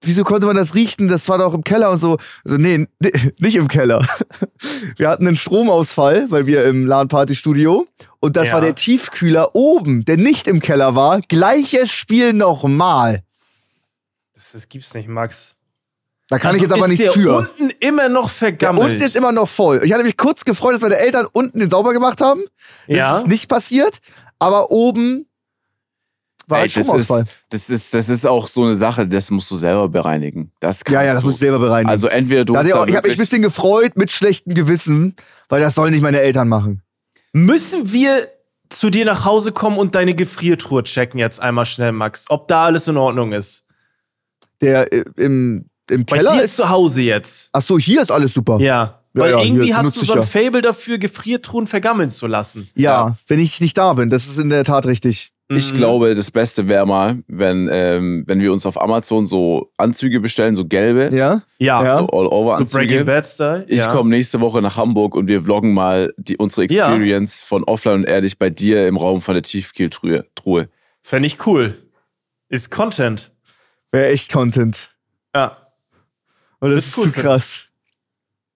wieso konnte man das riechen? Das war doch im Keller und so. Also, nee, nicht im Keller. Wir hatten einen Stromausfall, weil wir im LAN-Party-Studio. Und das Ja. war der Tiefkühler oben, der nicht im Keller war. Gleiches Spiel nochmal. Das, das gibt's nicht, Max. Da kann Also ich jetzt aber ist nichts der für. unten immer noch Der vergammelt. unten ist immer noch voll. Ich hatte mich kurz gefreut, dass meine Eltern unten den sauber gemacht haben. Das Ja. ist nicht passiert. Aber oben war Ey, ein das, ist, das, ist, das ist auch so eine Sache, das musst du selber bereinigen. Das Ja, ja, kannst das du. muss ich selber bereinigen. Also entweder du Da auch- ich habe mich ein bisschen gefreut mit schlechtem Gewissen, weil das sollen nicht meine Eltern machen. Müssen wir zu dir nach Hause kommen und deine Gefriertruhe checken jetzt einmal schnell, Max, ob da alles in Ordnung ist? Der äh, im, im Bei Keller dir ist. zu Hause jetzt. Ach so, hier ist alles super. Ja. Ja, Weil ja, irgendwie hast du so ein ja. Fable dafür, Gefriertruhen vergammeln zu lassen. Ja, wenn ich nicht da bin, das ist in der Tat richtig. Ich Mhm. glaube, das Beste wäre mal, wenn, ähm, wenn wir uns auf Amazon so Anzüge bestellen, so gelbe, Ja? Ja. Ja. so So Breaking All-Over-Anzüge. Bad Style. ich ja. komme nächste Woche nach Hamburg und wir vloggen mal die, unsere Ja. Experience von Offline und Ehrlich bei dir im Raum von der Tiefkühltruhe. Truhe. Fände ich cool. Ist Content. Wäre echt Content. Ja. Und das Ist ist cool zu krass.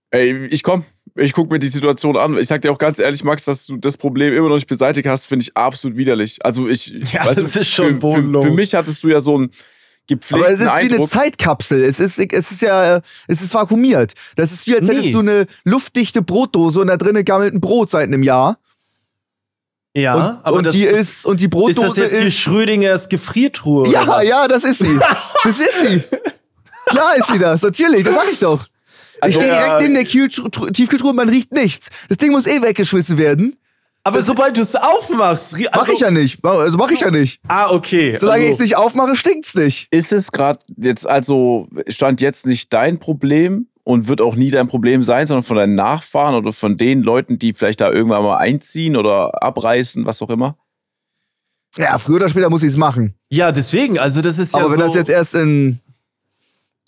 Ey, ich komm. Ich gucke mir die Situation an. Ich sag dir auch ganz ehrlich, Max, dass du das Problem immer noch nicht beseitigt hast, finde ich absolut widerlich. Also ich, Ja, weißt das du, ist schon für, für, bodenlos. für mich hattest du ja so einen gepflegten Aber es ist wie eine Eindruck. Zeitkapsel. Es ist, es ist ja, es ist vakuumiert. Das ist wie, als Nee. hättest du eine luftdichte Brotdose und da drinnen gammelt ein Brot seit einem Jahr. Ja, und, aber und das die ist, ist, und die ist Brotdose das jetzt ist. Schrödingers Gefriertruhe? oder ja, was? ja, das ist sie. Das ist sie. Klar ist sie das, natürlich, das sag ich doch. Ich Also, stehe ja. direkt neben der Kühltru- Tiefkühltruhe und man riecht nichts. Das Ding muss eh weggeschmissen werden. Aber sobald du es aufmachst, rie- Mach also, ich ja nicht. Also mach ich ja nicht. Ah, okay. Solange ich also, es nicht aufmache, stinkt's nicht. Ist es gerade jetzt also, stand jetzt nicht dein Problem und wird auch nie dein Problem sein, sondern von deinen Nachfahren oder von den Leuten, die vielleicht da irgendwann mal einziehen oder abreißen, was auch immer? Ja, früher oder später muss ich es machen. Ja, deswegen, also das ist ja Aber wenn so. das jetzt erst in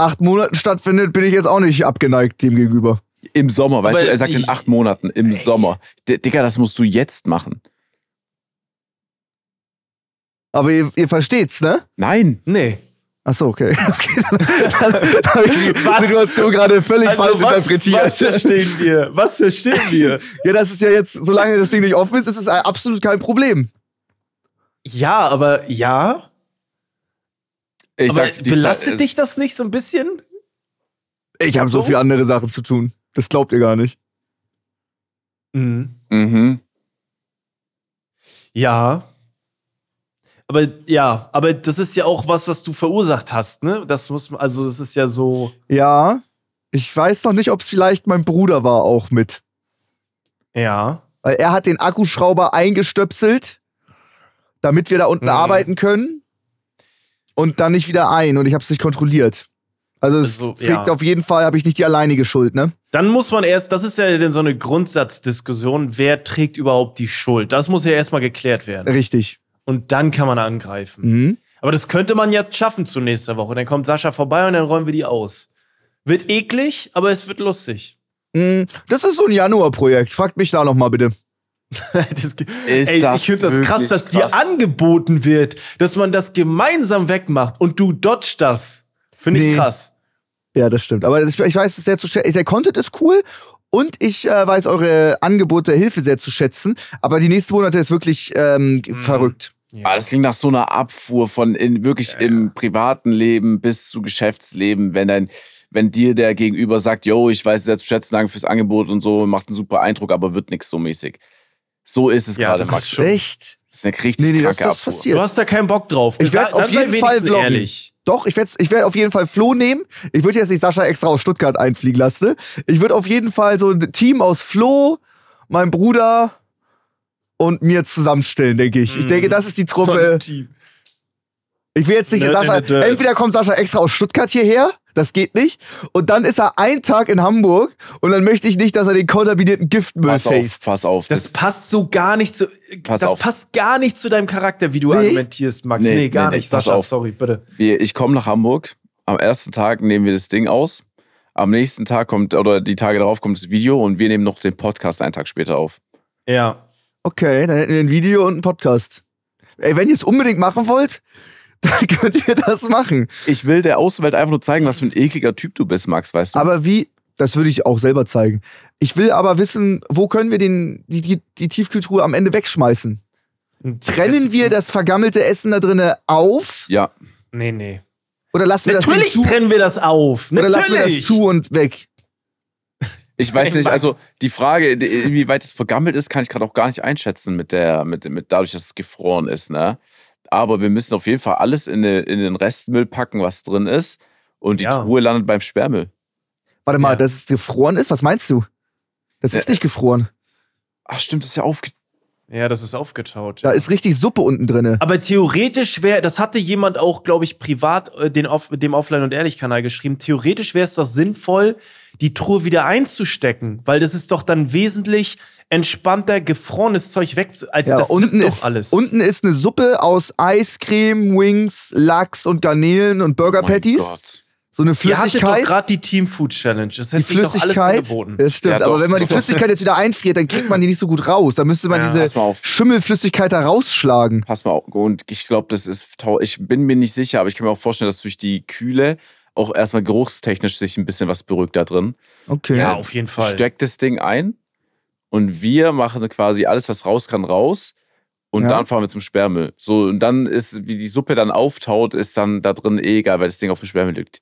acht Monaten stattfindet, bin ich jetzt auch nicht abgeneigt dem gegenüber. Im Sommer, weißt Aber du, er sagt in ich- acht Monaten, im Sommer. D Digga, das musst du jetzt machen. Aber ihr, ihr versteht's, ne? Nein. nee. Ach so, okay. okay dann dann habe ich die Was? Situation gerade völlig falsch Also was, interpretiert. was verstehen wir? Was verstehen wir? ja, das ist ja jetzt, solange das Ding nicht offen ist, ist es absolut kein Problem. ja, aber ja. Ich aber sag, belastet Zeit dich das nicht so ein bisschen? Ich habe so So? viele andere Sachen zu tun. Das glaubt ihr gar nicht. Mhm. Mhm. Ja. Aber ja, aber das ist ja auch was, was du verursacht hast, ne? Das muss man, also das ist ja so. Ja, ich weiß noch nicht, ob es vielleicht mein Bruder war auch mit. Ja. Weil er hat den Akkuschrauber eingestöpselt, damit wir da unten Mhm. arbeiten können. Und dann nicht wieder ein. Und ich habe es nicht kontrolliert. Also es Also, trägt ja. auf jeden Fall, habe ich nicht die alleinige Schuld, ne? Dann muss man erst, das ist ja dann so eine Grundsatzdiskussion, wer trägt überhaupt die Schuld? Das muss ja erstmal geklärt werden. Richtig. Und dann kann man angreifen. Mhm. Aber das könnte man ja schaffen zu nächster Woche. Dann kommt Sascha vorbei und dann räumen wir die aus. Wird eklig, aber es wird lustig. Mhm. Das ist so ein Januar-Projekt. Fragt mich da noch mal bitte. das, Ist ey, das ich finde das krass, dass krass? dir angeboten wird, dass man das gemeinsam wegmacht und du dodgst das. Finde ich Nee. krass. Ja, das stimmt. Aber das, ich weiß es sehr zu schätzen. Der Content ist cool und ich äh, weiß eure Angebote der Hilfe sehr zu schätzen. Aber die nächsten Monate ist wirklich ähm, Mhm. verrückt. Ah, das klingt nach so einer Abfuhr von in, wirklich im privaten Leben bis zu Geschäftsleben, wenn dein, wenn dir der Gegenüber sagt, yo, ich weiß es sehr zu schätzen, danke fürs Angebot und so, macht einen super Eindruck, aber wird nix so mäßig. So ist es Ja, gerade, das Max. ist schon- Echt? Das ist eine richtig Nee, nee, das, kranke das Abfuhr. passiert. Du hast da keinen Bock drauf. Ich Dann auf jeden Fall vloggen. ehrlich. Doch, ich werde ich werd auf jeden Fall Flo nehmen. Ich würde jetzt nicht Sascha extra aus Stuttgart einfliegen lassen. Ich würde auf jeden Fall so ein Team aus Flo, meinem Bruder und mir zusammenstellen, denke ich. Ich Mhm. denke, das ist die So ein Truppe. Team. Ich will jetzt nicht Nerd Sascha. Entweder kommt Sascha extra aus Stuttgart hierher, das geht nicht. Und dann ist er einen Tag in Hamburg und dann möchte ich nicht, dass er den kontaminierten Giftmüll Pass auf, faced. pass auf. Das passt so gar nicht zu. Pass das auf. passt gar nicht zu deinem Charakter, wie du Nee. argumentierst, Max. Nee, Nee, gar nee, nicht. Sascha, auf. sorry, bitte. wir, ich komme nach Hamburg. Am ersten Tag nehmen wir das Ding aus. Am nächsten Tag kommt, oder die Tage darauf kommt das Video und wir nehmen noch den Podcast einen Tag später auf. Ja. Okay, dann hätten wir ein Video und einen Podcast. Ey, wenn ihr es unbedingt machen wollt, dann könnt ihr das machen. Ich will der Außenwelt einfach nur zeigen, was für ein ekliger Typ du bist, Max, weißt du? Aber wie, das würde ich auch selber zeigen. Ich will aber wissen, wo können wir den, die, die, die Tiefkühltruhe am Ende wegschmeißen? Trennen wir das vergammelte Essen da drinnen auf ja. Nee, nee. oder lassen wir Natürlich das Ding zu? trennen wir das auf. Oder Natürlich. lassen wir das zu und weg? Ich weiß nicht, also die Frage, inwieweit es vergammelt ist, kann ich gerade auch gar nicht einschätzen mit der, mit, mit dadurch, dass es gefroren ist, ne? Aber wir müssen auf jeden Fall alles in, eine, in den Restmüll packen, was drin ist. Und die Ja. Truhe landet beim Sperrmüll. Warte mal, Ja. dass es gefroren ist? Was meinst du? Das ist Ja. nicht gefroren. Ach, stimmt, das ist ja aufge. Ja, das ist aufgetaut. Da ist richtig Suppe unten drinne. Aber theoretisch wäre, das hatte jemand auch, glaube ich, privat äh, den auf, dem Offline- und Ehrlich-Kanal geschrieben, theoretisch wäre es doch sinnvoll, die Truhe wieder einzustecken, weil das ist doch dann wesentlich entspannter, gefrorenes Zeug weg, als Ja, das unten sippt ist, doch alles. unten ist eine Suppe aus Eiscreme, Wings, Lachs und Garnelen und Burger Oh Patties. Gott. So eine Ihr hattet doch Flüssigkeit. gerade die Team Food Challenge. Das Die hätte sich doch alles Flüssigkeit, angeboten. das stimmt, Ja, aber wenn man die. Flüssigkeit jetzt wieder einfriert, dann kriegt man die nicht so gut raus. Da müsste man Ja, diese. Schimmelflüssigkeit da rausschlagen. Pass mal auf. Und ich glaube, das ist. Ich bin mir nicht sicher, aber ich kann mir auch vorstellen, dass durch die Kühle auch erstmal geruchstechnisch sich ein bisschen was beruhigt da drin. Okay. Ja, auf jeden Fall. Steckt das Ding ein und wir machen quasi alles, was raus kann, raus. Und Ja. dann fahren wir zum Sperrmüll. So, und dann ist, wie die Suppe dann auftaut, ist dann da drin eh egal, weil das Ding auf dem Sperrmüll liegt.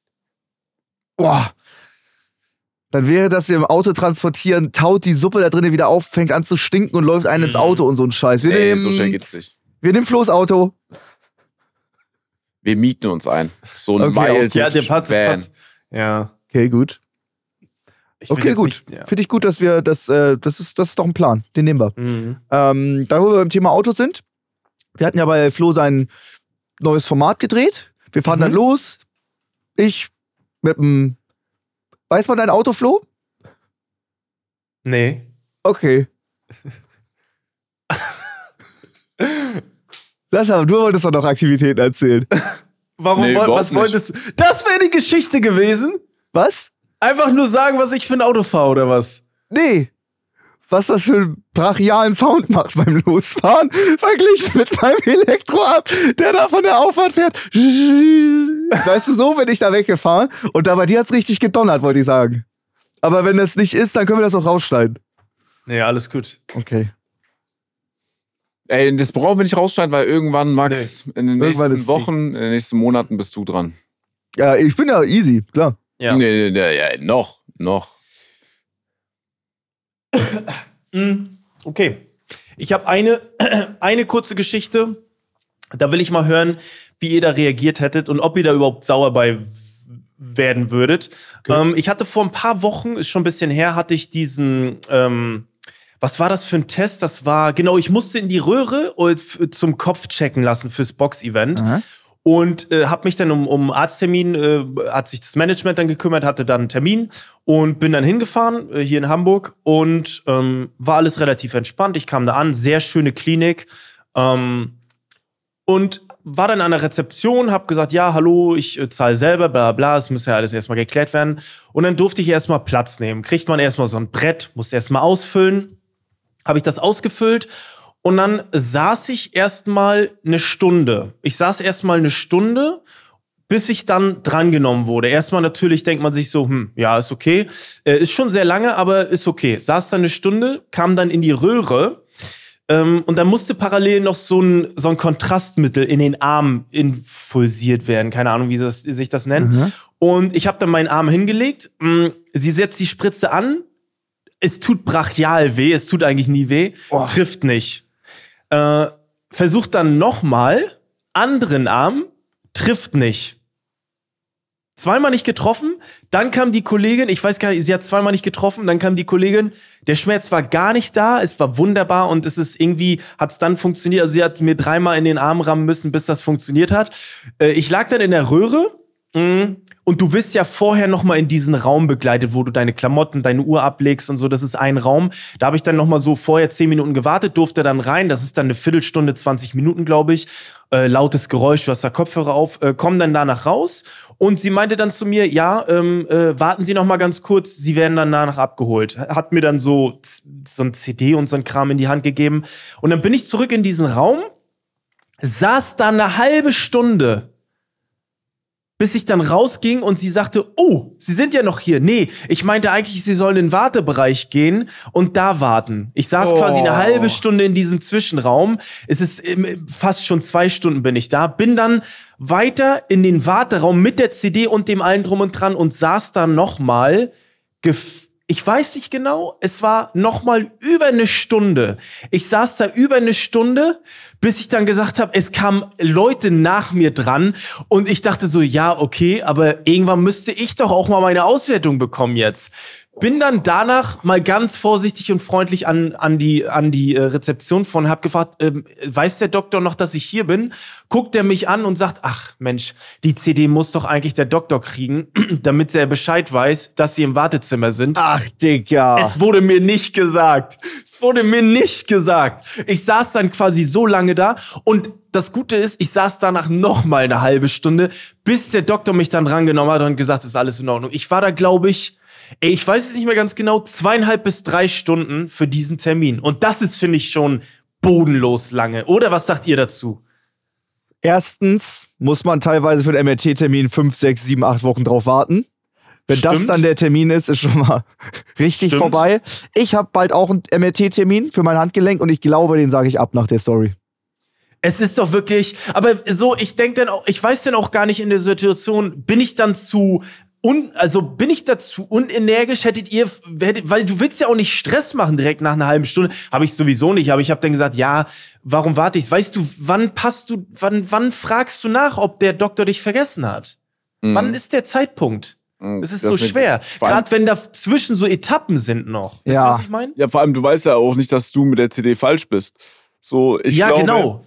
Boah. Dann wäre das, wir im Auto transportieren, taut die Suppe da drinnen wieder auf, fängt an zu stinken und läuft einen ins Mhm. Auto und so ein Scheiß. Wir Ey, nehmen, so schnell geht's nicht. wir nehmen Flo's Auto. Wir mieten uns ein. So ein Okay, Miles Ja, der Part ist Van. fast. Ja. Okay, gut. Okay, gut. Nicht, ja. Finde ich gut, dass wir das, äh, das ist, das ist doch ein Plan. Den nehmen wir. Mhm. Ähm, da, wo wir beim Thema Autos sind, wir hatten ja bei Flo sein neues Format gedreht. Wir fahren Mhm. dann los. Ich mit dem. Weiß man dein Auto, Flo? Nee. Okay. Sascha, du wolltest doch noch Aktivitäten erzählen. Warum Nee, woll- überhaupt was nicht. wolltest du? Das wäre die Geschichte gewesen? Was? Einfach nur sagen, was ich für ein Auto fahre oder was? Nee. Was das für einen brachialen Sound macht beim Losfahren, verglichen mit meinem Elektroab, der da von der Auffahrt fährt. Weißt du, so bin ich da weggefahren. Und da bei dir hat's richtig gedonnert, wollte ich sagen. Aber wenn das nicht ist, dann können wir das auch rausschneiden. Nee, alles gut. Okay. Ey, das brauchen wir nicht rausschneiden, weil irgendwann, Max, in den Irgendwann nächsten Wochen, in den nächsten Monaten bist du dran. Ja, ich bin ja easy, klar. Ja. Nee, nee, nee, ja, noch, noch. Mm, Okay. Ich habe eine, eine kurze Geschichte. Da will ich mal hören, wie ihr da reagiert hättet und ob ihr da überhaupt sauer bei werden würdet. Ähm, ich hatte vor ein paar Wochen, ist schon ein bisschen her, hatte ich diesen, ähm, was war das für ein Test? Das war, genau, ich musste in die Röhre und zum Kopf checken lassen fürs Box-Event. Und äh, habe mich dann um, um Arzttermin, äh, hat sich das Management dann gekümmert, hatte dann einen Termin und bin dann hingefahren, äh, hier in Hamburg und ähm, war alles relativ entspannt. Ich kam da an, sehr schöne Klinik ähm, und war dann an der Rezeption, habe gesagt, ja, hallo, ich äh, zahle selber, bla bla, es muss ja alles erstmal geklärt werden. Und dann durfte ich erstmal Platz nehmen. Kriegt man erstmal so ein Brett, musste erstmal ausfüllen. Habe ich das ausgefüllt und dann saß ich erstmal eine Stunde. Ich saß erstmal eine Stunde, bis ich dann drangenommen wurde. Erstmal natürlich denkt man sich so, hm, ja, ist okay. Äh, ist schon sehr lange, aber ist okay. Saß dann eine Stunde, kam dann in die Röhre ähm, und dann musste parallel noch so ein, so ein Kontrastmittel in den Arm infulsiert werden. Keine Ahnung, wie das, sich das nennt. Und ich habe dann meinen Arm hingelegt. Mm, Sie setzt die Spritze an. Es tut brachial weh. Es tut eigentlich nie weh. Trifft nicht. Äh, versucht dann nochmal. Anderen Arm. Trifft nicht. Zweimal nicht getroffen, dann kam die Kollegin, ich weiß gar nicht, sie hat zweimal nicht getroffen, dann kam die Kollegin, der Schmerz war gar nicht da, es war wunderbar und es ist irgendwie, hat es dann funktioniert, also sie hat mir dreimal in den Arm rammen müssen, bis das funktioniert hat. Äh, ich lag dann in der Röhre mh, und du wirst ja vorher noch mal in diesen Raum begleitet, wo du deine Klamotten, deine Uhr ablegst und so, das ist ein Raum. Da habe ich dann noch mal so vorher zehn Minuten gewartet, durfte dann rein, das ist dann eine Viertelstunde, 20 Minuten, glaube ich. Äh, lautes Geräusch, du hast da Kopfhörer auf, äh, komm dann danach raus und sie meinte dann zu mir, ja, ähm, äh, warten Sie noch mal ganz kurz, Sie werden dann danach abgeholt. Hat mir dann so, so ein CD und so ein Kram in die Hand gegeben. Und dann bin ich zurück in diesen Raum, saß da eine halbe Stunde, bis ich dann rausging und sie sagte, oh, Sie sind ja noch hier. Nee, ich meinte eigentlich, Sie sollen in den Wartebereich gehen und da warten. Ich saß Oh. quasi eine halbe Stunde in diesem Zwischenraum. Es ist ähm, fast schon zwei Stunden bin ich da. Bin dann weiter in den Warteraum mit der CD und dem allen drum und dran und saß da nochmal ich weiß nicht genau, es war nochmal über eine Stunde. Ich saß da über eine Stunde, bis ich dann gesagt habe, es kamen Leute nach mir dran und ich dachte so, ja, okay, aber irgendwann müsste ich doch auch mal meine Auswertung bekommen jetzt. Bin dann danach mal ganz vorsichtig und freundlich an, an die, an die äh, Rezeption von, hab gefragt, ähm, weiß der Doktor noch, dass ich hier bin? Guckt er mich an und sagt, ach Mensch, die CD muss doch eigentlich der Doktor kriegen, damit er Bescheid weiß, dass sie im Wartezimmer sind. Ach, Digga. Es wurde mir nicht gesagt. Es wurde mir nicht gesagt. Ich saß dann quasi so lange da und das Gute ist, ich saß danach noch mal eine halbe Stunde, bis der Doktor mich dann drangenommen hat und gesagt, ist alles in Ordnung. Ich war da, glaube ich, ey, ich weiß es nicht mehr ganz genau, zweieinhalb bis drei Stunden für diesen Termin. Und das ist, finde ich, schon bodenlos lange. Oder was sagt ihr dazu? Erstens muss man teilweise für den MRT-Termin fünf, sechs, sieben, acht Wochen drauf warten. Wenn Stimmt. das dann der Termin ist, ist schon mal richtig Stimmt. vorbei. Ich habe bald auch einen MRT-Termin für mein Handgelenk und ich glaube, den sage ich ab nach der Story. Es ist doch wirklich, aber so, ich denke dann auch, ich weiß dann auch gar nicht in der Situation, bin ich dann zu un, also bin ich dazu unenergisch, hättet ihr, hättet, weil du willst ja auch nicht Stress machen direkt nach einer halben Stunde, habe ich sowieso nicht, aber ich habe dann gesagt, ja, warum warte ich? Weißt du, wann passt du, wann, wann fragst du nach, ob der Doktor dich vergessen hat? Wann ist der Zeitpunkt? Es ist Mhm. Das so ist- schwer. Gerade wenn dazwischen so Etappen sind noch. Ihr, Ja. was ich meine? Ja, vor allem, du weißt ja auch nicht, dass du mit der CD falsch bist. So, ich Ja, glaube, genau.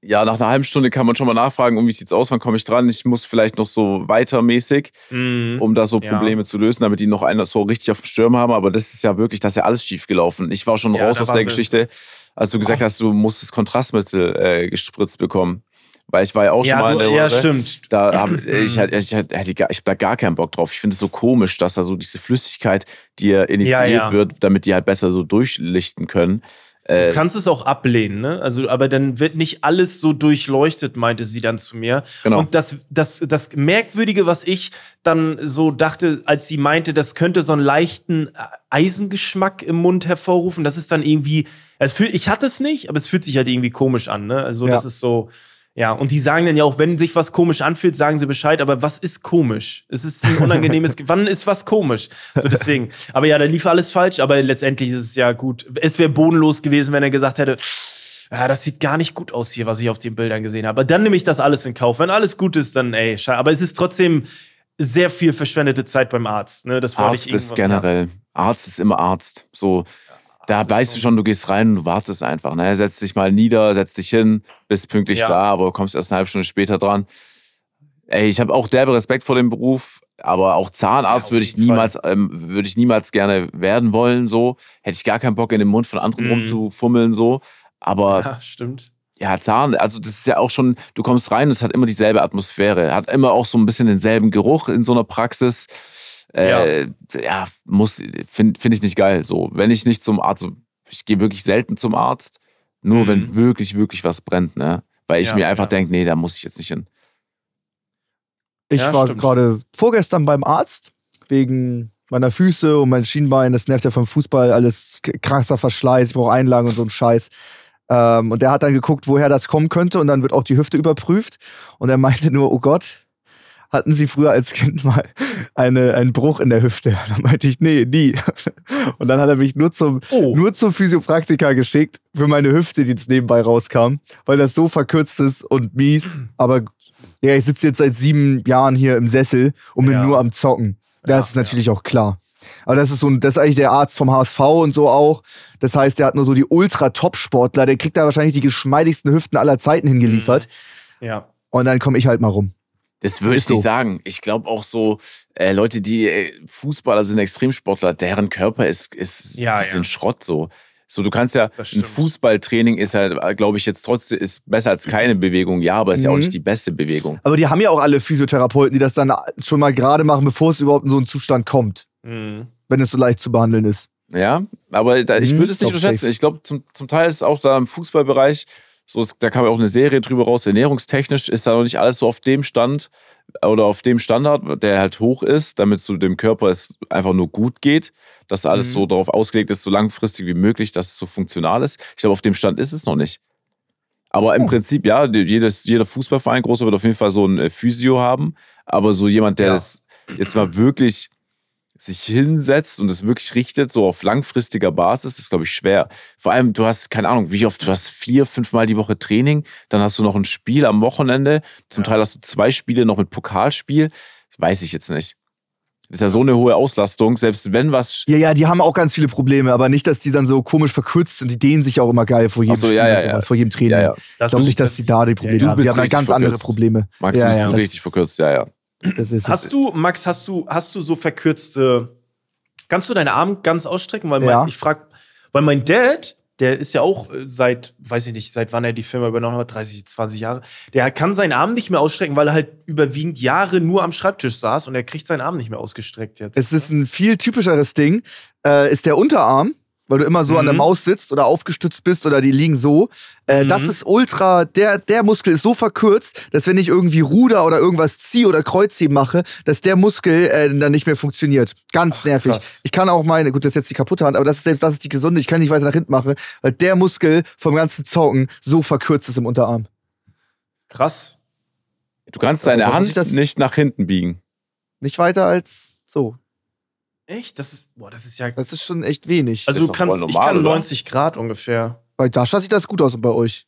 Ja, nach einer halben Stunde kann man schon mal nachfragen, um wie sieht's aus, wann komme ich dran? Ich muss vielleicht noch so weitermäßig, Mhm. um da so Ja. Probleme zu lösen, damit die noch einer so richtig auf dem Schirm haben. Aber das ist ja wirklich, das ist ja alles schief gelaufen. Ich war schon Ja, raus aus der das- Geschichte, als du gesagt hast, du musstest Kontrastmittel äh, gespritzt bekommen. Weil ich war ja auch schon Ja, mal in du, der ja, Röhre. stimmt. Da hab, ich, halt- ich, halt- gar- ich habe da gar keinen Bock drauf. Ich finde es so komisch, dass da so diese Flüssigkeit, ja initiiert Ja, ja. wird, damit die halt besser so durchlichten können. Äh, Du kannst es auch ablehnen, ne? Also, aber dann wird nicht alles so durchleuchtet, meinte sie dann zu mir. Genau. Und das, das, das Merkwürdige, was ich dann so dachte, als sie meinte, das könnte so einen leichten Eisengeschmack im Mund hervorrufen, das ist dann irgendwie, es fühlt, ich hatte es nicht, aber es fühlt sich halt irgendwie komisch an, ne? Also, Ja. das ist so, ja. Und die sagen dann ja auch, wenn sich was komisch anfühlt, sagen sie Bescheid, aber was ist komisch? Es ist ein unangenehmes, wann ist was komisch? So deswegen. Aber ja, da lief alles falsch, aber letztendlich ist es ja gut. Es wäre bodenlos gewesen, wenn er gesagt hätte, ja, das sieht gar nicht gut aus hier, was ich auf den Bildern gesehen habe. Aber dann nehme ich das alles in Kauf. Wenn alles gut ist, dann ey, schade. Aber es ist trotzdem sehr viel verschwendete Zeit beim Arzt. Ne? Das Arzt ich ist generell. Arzt ist immer Arzt. So, da weißt du schon- du gehst rein und du wartest einfach. Ne? Setz dich mal nieder, setz dich hin, bist pünktlich Ja. da, aber kommst erst eine halbe Stunde später dran. Ey, ich habe auch derbe Respekt vor dem Beruf, aber auch Ja, Zahnarzt auf würde ich Fall. niemals, ähm, würde ich niemals gerne werden wollen. So hätte ich gar keinen Bock in den Mund von anderen Mhm. rumzufummeln so. Aber Ja, stimmt. ja, Zahn, also das ist ja auch schon, du kommst rein und es hat immer dieselbe Atmosphäre, hat immer auch so ein bisschen denselben Geruch in so einer Praxis. Äh, ja. muss, finde find ich nicht geil. So, wenn ich nicht zum Arzt, so, ich gehe wirklich selten zum Arzt, nur Mhm. wenn wirklich, wirklich was brennt, ne? Weil ich Ja, mir einfach ja. denke, nee, da muss ich jetzt nicht hin. Ich Ja, war gerade vorgestern beim Arzt wegen meiner Füße und mein Schienbein. Das nervt ja vom Fußball alles krasser Verschleiß. Ich brauche Einlagen und so ein Scheiß. Ähm, und der hat dann geguckt, woher das kommen könnte und dann wird auch die Hüfte überprüft. Und er meinte nur, oh Gott, hatten Sie früher als Kind mal eine, einen Bruch in der Hüfte? Da meinte ich, nee, nie. Und dann hat er mich nur zum, Oh. nur zum Physiopraktiker geschickt für meine Hüfte, die jetzt nebenbei rauskam, weil das so verkürzt ist und mies. Aber ja, ich sitze jetzt seit sieben Jahren hier im Sessel und bin Ja. nur am Zocken. Das Ja, ist natürlich auch klar. Aber das ist so ein, das ist eigentlich der Arzt vom HSV und so auch. Das heißt, der hat nur so die Ultra-Top-Sportler, der kriegt da wahrscheinlich die geschmeidigsten Hüften aller Zeiten hingeliefert. Ja. Und dann komme ich halt mal rum. Das würde ich Ist nicht so. sagen. Ich glaube auch so, äh, Leute, die äh, Fußballer sind, Extremsportler, deren Körper ist, ist Ja, die ja. sind Schrott so. So, du kannst ja, ein. Fußballtraining ist ja, glaube ich, jetzt trotzdem ist besser als keine Bewegung, ja, aber ist ja auch Mhm. nicht die beste Bewegung. Aber die haben ja auch alle Physiotherapeuten, die das dann schon mal gerade machen, bevor es überhaupt in so einen Zustand kommt, Mhm. wenn es so leicht zu behandeln ist. Ja, aber da, ich Mhm, würde es nicht unterschätzen. Ich glaube, zum, zum Teil ist auch da im Fußballbereich, so ist, da kam ja auch eine Serie drüber raus, ernährungstechnisch ist da noch nicht alles so auf dem Stand oder auf dem Standard, der halt hoch ist, damit so dem Körper es einfach nur gut geht, dass alles Mhm. so darauf ausgelegt ist, so langfristig wie möglich, dass es so funktional ist. Ich glaube, auf dem Stand ist es noch nicht. Aber im Oh. Prinzip, ja, jedes, jeder Fußballverein, großer, wird auf jeden Fall so ein äh, Physio haben. Aber so jemand, der Ja. das jetzt mal wirklich sich hinsetzt und es wirklich richtet, so auf langfristiger Basis, ist, glaube ich, schwer. Vor allem, du hast, keine Ahnung, wie oft, du hast vier, fünfmal die Woche Training, dann hast du noch ein Spiel am Wochenende, zum Ja. Teil hast du zwei Spiele noch mit Pokalspiel. Weiß ich jetzt nicht. Das ist ja so eine hohe Auslastung, selbst wenn was. Ja, ja, die haben auch ganz viele Probleme, aber nicht, dass die dann so komisch verkürzt sind. Die dehnen sich auch immer geil vor jedem Ach so, Spiel ja, ja, ja. vor jedem Training. Ja, ja. Ich glaube nicht, dass die da die Probleme Du haben. bist Die haben ganz andere verkürzt. Probleme. Max, ja, du bist richtig verkürzt, ja, ja. Das ist es. Hast du, Max, hast du, hast du so verkürzte. Kannst du deine Arme ganz ausstrecken? Weil mein, Ja. ich frag, weil mein Dad, der ist ja auch äh, seit, weiß ich nicht, seit wann er die Firma übernommen hat, 30, 20 Jahre, der kann seinen Arm nicht mehr ausstrecken, weil er halt überwiegend Jahre nur am Schreibtisch saß und er kriegt seinen Arm nicht mehr ausgestreckt jetzt. Es ist ein viel typischeres Ding, äh, ist der Unterarm. Weil du immer so mhm. an der mhm. Maus sitzt oder aufgestützt bist oder die liegen so. Äh, mhm. Das ist ultra, der, der Muskel ist so verkürzt, dass wenn ich irgendwie Ruder oder irgendwas ziehe oder Kreuzheben mache, dass der Muskel äh, dann nicht mehr funktioniert. Ganz Ach, nervig. Krass. Ich kann auch meine, gut, das ist jetzt die kaputte Hand, aber das ist selbst das ist die gesunde, ich kann nicht weiter nach hinten machen, weil der Muskel vom ganzen Zocken so verkürzt ist im Unterarm. Krass. Du kannst deine Hand nicht nach hinten biegen. Nicht weiter als so. Echt? Das ist, boah, das ist ja. Das ist schon echt wenig. Also du kannst, normal, ich kann 90 oder? Grad ungefähr. Bei Sascha sieht das gut aus und bei euch.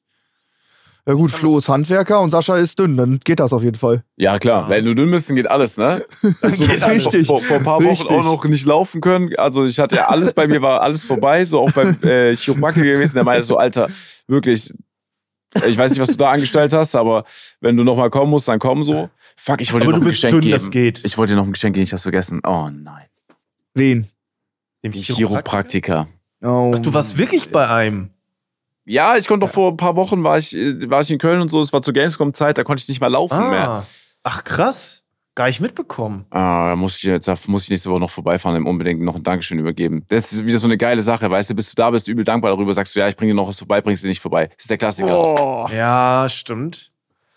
Ja gut, Flo ist Handwerker und Sascha ist dünn, dann geht das auf jeden Fall. Ja klar, wenn du dünn bist, dann geht alles, ne? Also, geht richtig. Vor, vor, ein paar Wochen richtig. auch noch nicht laufen können. Also ich hatte ja alles, bei mir war alles vorbei, so auch beim äh, Chiropraktiker gewesen. Der meinte so, Alter, wirklich, ich weiß nicht, was du da angestellt hast, aber wenn du nochmal kommen musst, dann komm so. Fuck, ich wollte dir noch ein Geschenk dünn, geben. Das geht. Ich wollte dir noch ein Geschenk geben, ich hab's vergessen. Oh nein. Wen? Dem Chiropraktiker. Oh. Ach, du warst wirklich bei einem? Ja, ich konnte doch vor ein paar Wochen war ich, war ich in Köln und so, es war zur Gamescom-Zeit, da konnte ich nicht mal laufen ah. mehr. Ach krass. Gar nicht mitbekommen. Ah, da muss ich jetzt muss ich nächste Woche noch vorbeifahren und unbedingt noch ein Dankeschön übergeben. Das ist wieder so eine geile Sache, weißt du, bis du da bist, übel dankbar darüber, sagst du, ja, ich bringe dir noch was vorbei, bringst du nicht vorbei. Das ist der Klassiker. Oh. Ja, stimmt.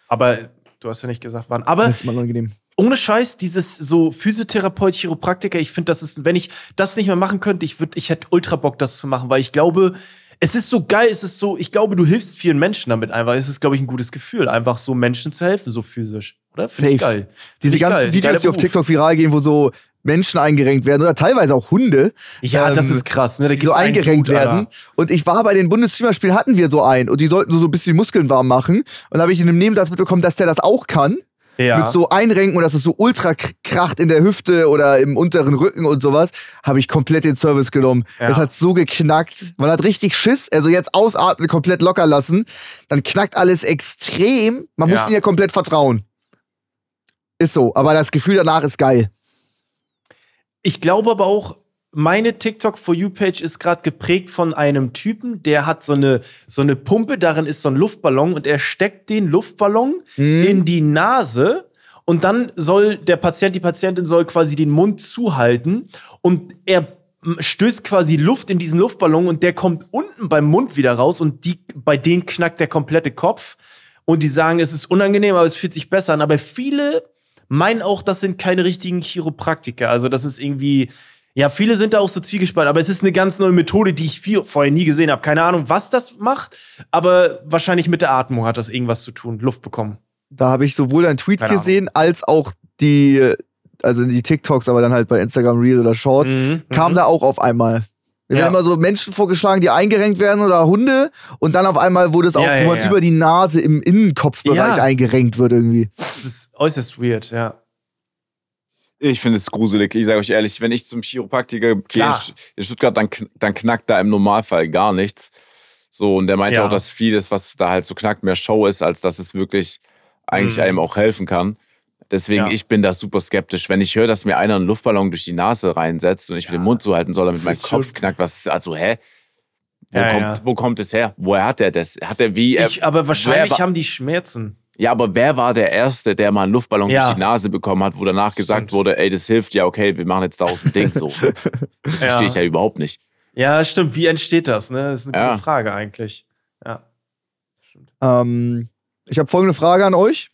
Aber du hast ja nicht gesagt, wann. Aber das ist mal unangenehm ohne Scheiß, dieses so Physiotherapeut, Chiropraktiker, ich finde, das ist, wenn ich das nicht mehr machen könnte, ich würde, ich hätte ultra Bock, das zu machen, weil ich glaube, es ist so geil, es ist so, ich glaube, du hilfst vielen Menschen damit einfach. Es ist, glaube ich, ein gutes Gefühl, einfach so Menschen zu helfen, so physisch. Oder? Finde ich geil. Diese ganzen geil. Videos, die auf TikTok viral gehen, wo so Menschen eingerenkt werden oder teilweise auch Hunde. Ja, ähm, das ist krass, ne? Da so eingerenkt Dude, werden. Alter. Und ich war bei den Bundesligaspielen hatten wir so einen und die sollten so ein bisschen die Muskeln warm machen. Und da habe ich in einem Nebensatz mitbekommen, dass der das auch kann. Ja. Mit so Einrenken und dass es so ultra kracht in der Hüfte oder im unteren Rücken und sowas, habe ich komplett den Service genommen. Ja. Es hat so geknackt. Man hat richtig Schiss. Also jetzt ausatmen, komplett locker lassen. Dann knackt alles extrem. Man ja. muss ihnen ja komplett vertrauen. Ist so. Aber das Gefühl danach ist geil. Ich glaube aber auch, meine TikTok For You Page ist gerade geprägt von einem Typen, der hat so eine so eine Pumpe, darin ist so ein Luftballon und er steckt den Luftballon mhm. in die Nase und dann soll der Patient, die Patientin soll quasi den Mund zuhalten und er stößt quasi Luft in diesen Luftballon und der kommt unten beim Mund wieder raus und die bei denen knackt der komplette Kopf und die sagen, es ist unangenehm, aber es fühlt sich besser an, aber viele meinen auch, das sind keine richtigen Chiropraktiker, also das ist irgendwie ja, viele sind da auch so zwiegespalten, aber es ist eine ganz neue Methode, die ich viel, vorher nie gesehen habe. Keine Ahnung, was das macht, aber wahrscheinlich mit der Atmung hat das irgendwas zu tun, Luft bekommen. Da habe ich sowohl einen Tweet Keine gesehen, Ahnung. als auch die, also die TikToks, aber dann halt bei Instagram Reel oder Shorts, mhm, kam mhm. da auch auf einmal. Wir ja. werden immer so Menschen vorgeschlagen, die eingerenkt werden oder Hunde. Und dann auf einmal wurde es auch, ja, ja, über die Nase im Innenkopfbereich eingerenkt wird irgendwie. Das ist äußerst weird, ja. Ich finde es gruselig. Ich sage euch ehrlich, wenn ich zum Chiropraktiker gehe in Stuttgart, dann, dann knackt da im Normalfall gar nichts. So, und der meinte ja. auch, dass vieles, was da halt so knackt, mehr Show ist, als dass es wirklich eigentlich mhm. einem auch helfen kann. Deswegen, ja. ich bin da super skeptisch. Wenn ich höre, dass mir einer einen Luftballon durch die Nase reinsetzt und ich ja. den Mund zuhalten soll, damit mein Kopf schon. knackt, was ist, also, hä? Wo, kommt, wo kommt es her? Woher hat er das? Hat er wie? Ich, aber wahrscheinlich haben die Schmerzen. Ja, aber wer war der Erste, der mal einen Luftballon ja. durch die Nase bekommen hat, wo danach gesagt stimmt. wurde, ey, das hilft, ja, okay, wir machen jetzt daraus ein Ding so. Das ja. verstehe ich ja überhaupt nicht. Ja, stimmt. Wie entsteht das? Ne? Das ist eine ja. gute Frage eigentlich. Ja. Ähm, ich habe folgende Frage an euch.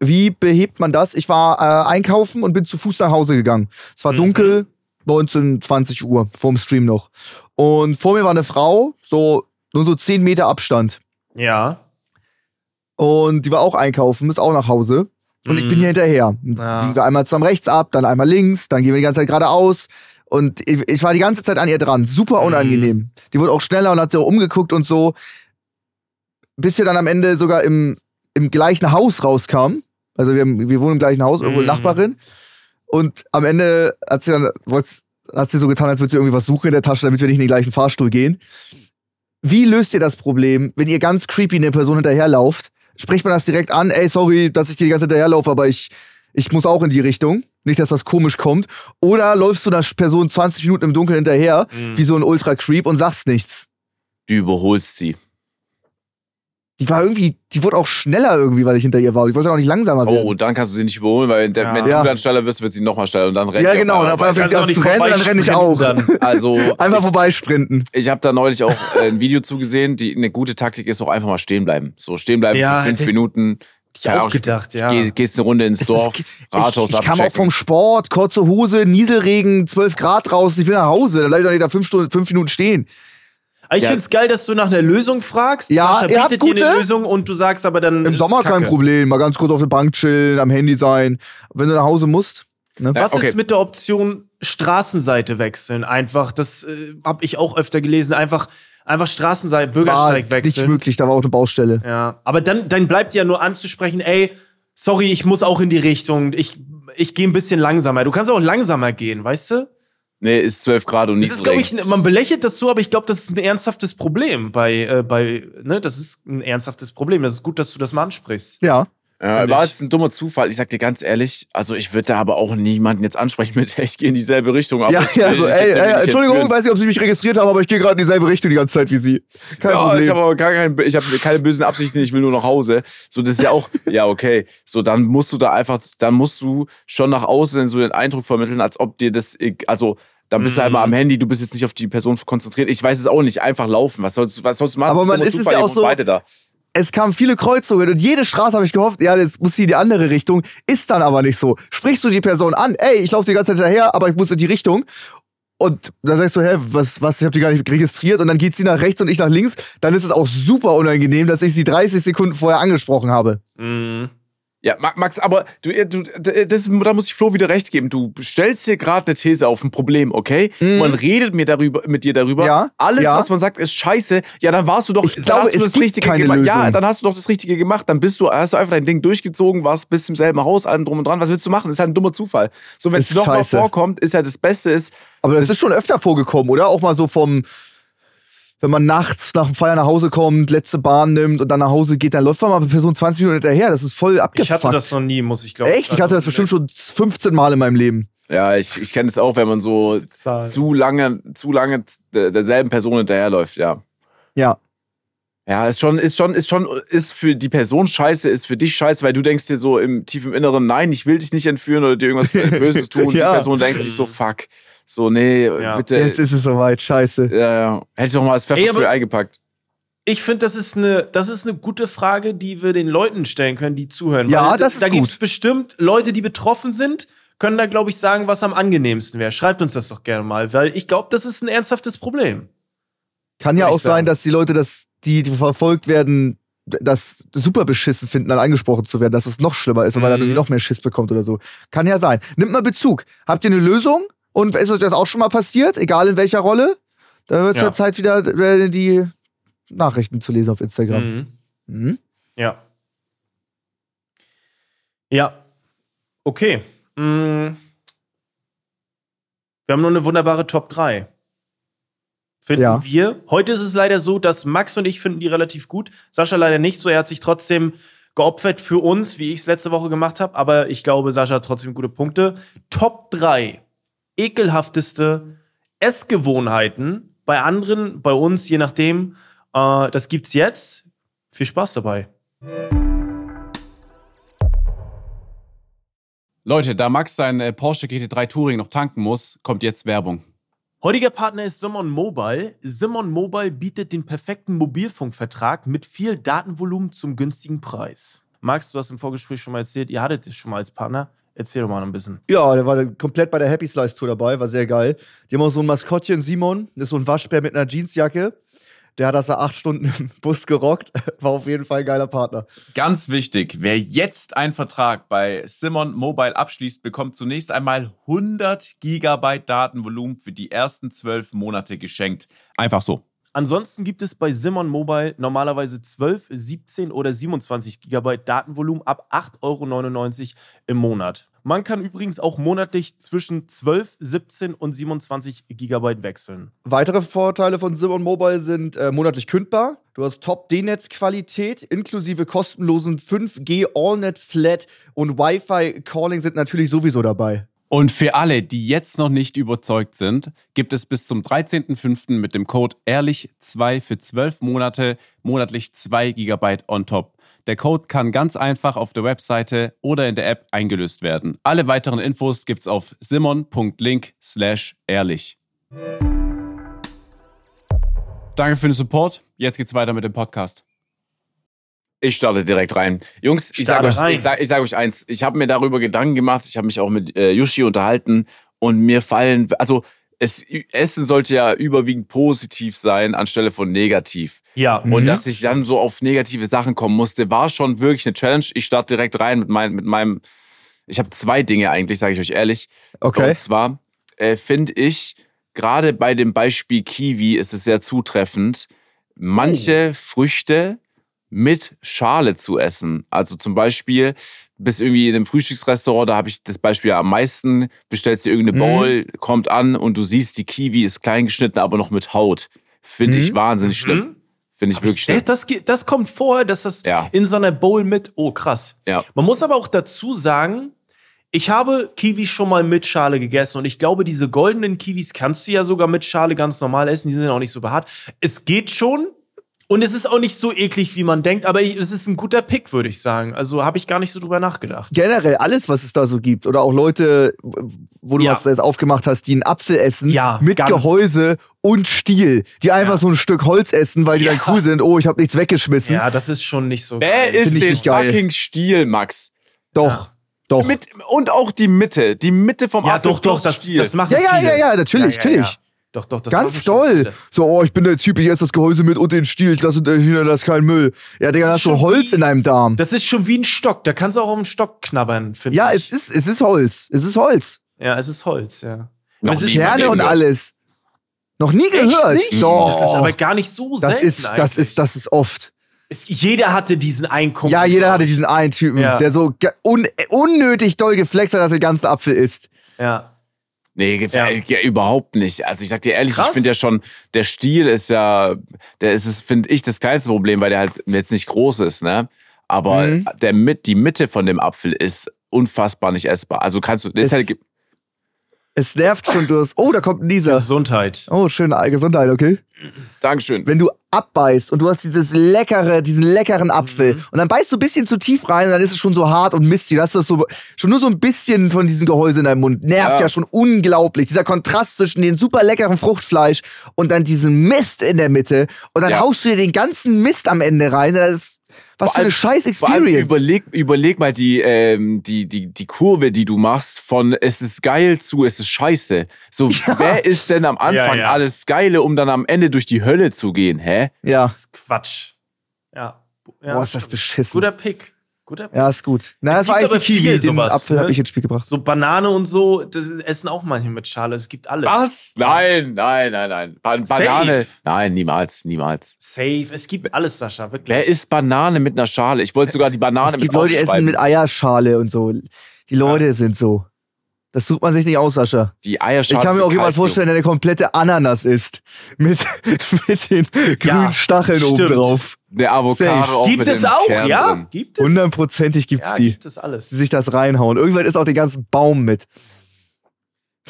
Wie behebt man das? Ich war äh, einkaufen und bin zu Fuß nach Hause gegangen. Es war mhm. dunkel, 19, 20 Uhr, vorm Stream noch. Und vor mir war eine Frau, so nur so 10 Meter Abstand. Ja. Und die war auch einkaufen, ist auch nach Hause. Und mhm. ich bin mhm. hier hinterher. Ja. Gehen wir einmal zusammen rechts ab, dann einmal links, dann gehen wir die ganze Zeit geradeaus. Und ich, ich war die ganze Zeit an ihr dran. Super mhm. unangenehm. Mhm. Die wurde auch schneller und hat sich auch umgeguckt und so. Bis wir dann am Ende sogar im, im gleichen Haus rauskamen. Also wir, wir wohnen im gleichen Haus, irgendwo mhm. Nachbarin. Und am Ende hat sie dann, hat sie so getan, als würde sie irgendwie was suchen in der Tasche, damit wir nicht in den gleichen Fahrstuhl gehen. Wie löst ihr das Problem, wenn ihr ganz creepy eine Person hinterherlauft spricht man das direkt an, ey, sorry, dass ich dir die ganze Zeit hinterherlaufe, aber ich, ich muss auch in die Richtung. Nicht, dass das komisch kommt. Oder läufst du einer Person 20 Minuten im Dunkeln hinterher, mhm. wie so ein Ultra-Creep und sagst nichts. Du überholst sie. Die war irgendwie, die wurde auch schneller irgendwie, weil ich hinter ihr war. Ich wollte auch nicht langsamer werden. Oh, und dann kannst du sie nicht überholen, weil der, Ja. wenn Ja. du dann schneller wirst, wird sie nochmal schneller und dann rennt ja, sie genau. Und auf einmal fängt sie Kannst an du zu auch nicht rennen, dann renne ich auch. dann. Also, Einfach ich, vorbeisprinten. ich habe da neulich auch äh, ein Video zugesehen. Die, eine gute Taktik ist auch einfach mal stehen bleiben. So stehen bleiben Ja, für fünf Minuten. Ich Keine auch gedacht, ja. Geh, gehst eine Runde ins Es Dorf, ist- Rathaus ich, ich kam auch vom Sport, kurze Hose, Nieselregen, 12 Grad draußen, ich will nach Hause. Dann bleib ich doch nicht da fünf, Stunden, fünf Minuten stehen. Ich Ja. finde es geil, dass du nach einer Lösung fragst. Ja, Sascha bietet dir eine gute? Lösung und du sagst aber dann. Im Sommer kein Kacke. Problem. Mal ganz kurz auf der Bank chillen, am Handy sein. Wenn du nach Hause musst. Ne? Was okay. ist mit der Option Straßenseite wechseln? Einfach, das äh, habe ich auch öfter gelesen. Einfach, einfach Straßenseite, War Bürgersteig nicht wechseln. möglich, da war auch eine Baustelle. Ja, aber dann, dann bleibt ja nur anzusprechen, ey, sorry, ich muss auch in die Richtung. Ich, ich gehe ein bisschen langsamer. Du kannst auch langsamer gehen, weißt du? Nee, ist 12 Grad und Das nicht ist, glaube ich, man belächelt das so, aber ich glaube, das ist ein ernsthaftes Problem bei, äh, bei, ne, das ist ein ernsthaftes Problem. Das ist gut, dass du das mal ansprichst. Ja. Find war ich. jetzt ein dummer Zufall. Ich sag dir ganz ehrlich, also ich würde da aber auch niemanden jetzt ansprechen mit, ich gehe in dieselbe Richtung. Aber Ja, ich ja, so, ey, ey, Entschuldigung, führen. weiß nicht, ob Sie mich registriert haben, aber ich gehe gerade in dieselbe Richtung die ganze Zeit wie Sie. Kein ja, Problem. ich habe aber gar kein, ich habe keine bösen Absichten, ich will nur nach Hause. So, das ist ja auch, ja, okay. So, dann musst du da einfach, dann musst du schon nach außen so den Eindruck vermitteln, als ob dir das, also, dann bist du halt Mhm. am Handy, du bist jetzt nicht auf die Person konzentriert. Ich weiß es auch nicht, einfach laufen. Was sollst, du- was sollst du machen? Aber man dummer ist es Zufall, ja auch so- beide da. Es kamen viele Kreuzungen und jede Straße habe ich gehofft, ja, jetzt muss sie in die andere Richtung. Ist dann aber nicht so. Sprichst du die Person an, ey, ich laufe die ganze Zeit hinterher, aber ich muss in die Richtung. Und dann sagst du, hä, was, was, ich habe die gar nicht registriert. Und dann geht sie nach rechts und ich nach links. Dann ist es auch super unangenehm, dass ich sie 30 Sekunden vorher angesprochen habe. Mhm. Ja, Ma- Max, aber du, du das, da muss ich Flo wieder recht geben. Du stellst dir gerade eine These auf ein Problem, okay? Man redet mir darüber, mit dir darüber. Mhm. Ja, Alles, ja. was man sagt, ist scheiße. Ja, dann warst du doch, Ich glaube, hast du es das gibt Richtige keine gemacht. Ja, Lösung. dann hast du doch das Richtige gemacht. Dann bist du, hast du einfach dein Ding durchgezogen, warst bis zum selben Haus, allem drum und dran. Was willst du machen? ist halt ein dummer Zufall. So, wenn es nochmal vorkommt, ist ja das Beste ist, Aber das ist schon öfter vorgekommen, oder? Auch mal so vom, wenn man nachts nach dem Feier nach Hause kommt, letzte Bahn nimmt und dann nach Hause geht, dann läuft man mal eine Person 20 Minuten hinterher. Das ist voll abgefuckt. Ich hatte das noch nie, muss ich glauben. Echt? Ich hatte das bestimmt schon 15 Mal in meinem Leben. ja, ich, ich kenne es auch, wenn man so zu lange, zu lange der- derselben Person hinterherläuft, ja. Ja. Ja, ist schon, ist schon, ist schon, ist für die Person scheiße, ist für dich scheiße, weil du denkst dir so im tiefen Inneren, nein, ich will dich nicht entführen oder dir irgendwas Böses tun. Und Ja. Die Person denkt sich so, fuck. So, nee, Ja. bitte. Jetzt ist es soweit. Scheiße. ja, ja. Hätte ich doch mal als Ey, Pfefferspray aber- eingepackt. Ich finde, das ist eine, das ist eine gute Frage, die wir den Leuten stellen können, die zuhören. Ja, Weil das da, ist Da gibt es bestimmt Leute, die betroffen sind, können da, glaube ich, sagen, was am angenehmsten wäre. Schreibt uns das doch gerne mal, weil ich glaube, das ist ein ernsthaftes Problem. Kann ja auch sagen. sein, dass die Leute, das, die, die verfolgt werden, das super beschissen finden, dann angesprochen zu werden, dass es noch schlimmer ist und man dann Mhm. irgendwie noch mehr Schiss bekommt oder so. Kann ja sein. Nimmt mal Bezug. Habt ihr eine Lösung? Und ist euch das auch schon mal passiert? Egal in welcher Rolle? Da wird es Ja. Zeit, wieder äh, die Nachrichten zu lesen auf Instagram. Mhm. Mhm. Ja. Ja. Okay. Mm. Wir haben noch eine wunderbare Top 3. Finden Ja. wir. Heute ist es leider so, dass Max und ich finden die relativ gut. Sascha leider nicht so. Er hat sich trotzdem geopfert für uns, wie ich es letzte Woche gemacht habe. Aber ich glaube, Sascha hat trotzdem gute Punkte. Top 3. Ekelhafteste Essgewohnheiten. Bei anderen, bei uns, je nachdem. Äh, das gibt's jetzt. Viel Spaß dabei. Leute, da Max sein äh, Porsche GT3 Touring noch tanken muss, kommt jetzt Werbung. Heutiger Partner ist Simon Mobile. Simon Mobile bietet den perfekten Mobilfunkvertrag mit viel Datenvolumen zum günstigen Preis. Max, du hast im Vorgespräch schon mal erzählt, ihr hattet es schon mal als Partner. Erzähl doch mal noch ein bisschen. Ja, der war komplett bei der Happy Slice Tour dabei, war sehr geil. Die haben auch so ein Maskottchen, Simon, das ist so ein Waschbär mit einer Jeansjacke. Der hat das da acht Stunden im Bus gerockt. War auf jeden Fall ein geiler Partner. Ganz wichtig, wer jetzt einen Vertrag bei Simon Mobile abschließt, bekommt zunächst einmal 100 Gigabyte Datenvolumen für die ersten zwölf Monate geschenkt. Einfach so. Ansonsten gibt es bei Simon Mobile normalerweise 12, 17 oder 27 GB Datenvolumen ab 8,99 Euro im Monat. Man kann übrigens auch monatlich zwischen 12, 17 und 27 GB wechseln. Weitere Vorteile von Simon Mobile sind äh, monatlich kündbar. Du hast Top-D-Netz-Qualität inklusive kostenlosen 5G AllNet Flat und Wi-Fi Calling sind natürlich sowieso dabei. Und für alle, die jetzt noch nicht überzeugt sind, gibt es bis zum 13.05. mit dem Code ehrlich2 für 12 Monate monatlich 2 GB on top. Der Code kann ganz einfach auf der Webseite oder in der App eingelöst werden. Alle weiteren Infos gibt's auf simon.link slash ehrlich. Danke für den Support. Jetzt geht's weiter mit dem Podcast. Ich starte direkt rein. Jungs, ich sage euch, ich sag, ich sag euch eins. Ich habe mir darüber Gedanken gemacht. Ich habe mich auch mit äh, Yushi unterhalten und mir fallen, also es, Essen sollte ja überwiegend positiv sein anstelle von negativ. Ja. Und mhm. dass ich dann so auf negative Sachen kommen musste, war schon wirklich eine Challenge. Ich starte direkt rein mit, mein, mit meinem. Ich habe zwei Dinge eigentlich, sage ich euch ehrlich. Okay. Und zwar äh, finde ich, gerade bei dem Beispiel Kiwi ist es sehr zutreffend. Manche oh. Früchte mit Schale zu essen. Also zum Beispiel, bis irgendwie in einem Frühstücksrestaurant, da habe ich das Beispiel am meisten, bestellst dir irgendeine mhm. Bowl, mhm. kommt an und du siehst, die Kiwi ist klein geschnitten, aber noch mit Haut. Finde mhm. ich wahnsinnig schlimm. Mhm. Finde ich aber wirklich schlimm. Das, das kommt vor, dass das ja. in so einer Bowl mit, oh krass. Ja. Man muss aber auch dazu sagen, ich habe Kiwis schon mal mit Schale gegessen und ich glaube, diese goldenen Kiwis kannst du ja sogar mit Schale ganz normal essen. Die sind ja auch nicht so behaart. Es geht schon, und es ist auch nicht so eklig, wie man denkt, aber es ist ein guter Pick, würde ich sagen. Also habe ich gar nicht so drüber nachgedacht. Generell alles, was es da so gibt. Oder auch Leute, wo du ja. was jetzt aufgemacht hast, die einen Apfel essen ja, mit ganz. Gehäuse und Stiel. Die einfach ja. so ein Stück Holz essen, weil die dann cool sind. Oh, ich habe nichts weggeschmissen. Ja, das ist schon nicht so Wer geil. ist den fucking Stiel, Max? Doch. Doch. Mit, und auch die Mitte. Die Mitte vom ja, Apfel. Ja, doch, doch, das, das machen ja, ja, viele. Ja, ja, ja, natürlich, natürlich. Doch, doch, das Ganz toll. So, oh, ich bin der Typ, ich esse das Gehäuse mit und den Stiel, ich lasse das kein Müll. Ja, Digga, da hast du Holz wie, in deinem Darm. Das ist schon wie ein Stock, da kannst du auch auf einen Stock knabbern, finde ja, ich. Ja, es ist, es ist Holz. Es ist Holz. Ja, es ist Holz, ja. Noch es ist Kerne und alles. Noch nie gehört. Nicht? Doch. Das ist aber gar nicht so das selten ist, Das ist, das ist oft. Es, jeder hatte diesen einen Kumpel. Ja, jeder hatte diesen einen Typen, ja. der so un unnötig doll geflext hat, dass er den ganzen Apfel isst. Ja. Nee, gefällt ja. überhaupt nicht. Also ich sag dir ehrlich, Krass. ich finde ja schon, der Stiel ist ja, der ist es, finde ich, das kleinste Problem, weil der halt jetzt nicht groß ist, ne? Aber mhm. der mit, die Mitte von dem Apfel ist unfassbar nicht essbar. Also kannst du, das ist halt, es nervt schon durchs. Oh, da kommt ein Nieser. Gesundheit. Oh, schön, Gesundheit, okay. Dankeschön. Wenn du abbeißt und du hast dieses leckere, diesen leckeren Apfel mhm. und dann beißt du ein bisschen zu tief rein und dann ist es schon so hart und mistig. Du hast das so, schon nur so ein bisschen von diesem Gehäuse in deinem Mund. Nervt ja. ja schon unglaublich. Dieser Kontrast zwischen dem super leckeren Fruchtfleisch und dann diesem Mist in der Mitte und dann ja. haust du dir den ganzen Mist am Ende rein. Das ist was für eine scheiß Experience. Überleg, überleg mal die, ähm, die, die, die Kurve, die du machst von es ist geil zu es ist scheiße. So, ja. wer ist denn am Anfang ja, ja. alles Geile, um dann am Ende durch die Hölle zu gehen, hä? Ja. Das ist Quatsch. Ja. Boah, ist das beschissen. Guter Pick. Guter Ja, ist gut. Na, es das war eigentlich die Kiwi, den Apfel ne? habe ich ins Spiel gebracht. So Banane und so, das essen auch manche mit Schale. Es gibt alles. Was? Nein, nein, nein, nein. Ban Banane. Safe. Nein, niemals, niemals. Safe. Es gibt alles, Sascha, wirklich. Wer isst Banane mit einer Schale? Ich wollte sogar die Banane es mit gibt Leute, die essen mit Eierschale und so. Die Leute ja. sind so. Das sucht man sich nicht aus, Sascha. Die Eierschale. Ich kann mir auch jemand vorstellen, der eine komplette Ananas isst. Mit, mit den grünen ja, Stacheln oben drauf. Der Avocado auch Gibt mit es auch, Kern ja? Drin. Gibt es? Hundertprozentig gibt's ja, die. Gibt es alles. Die sich das reinhauen. Irgendwann ist auch der ganze Baum mit.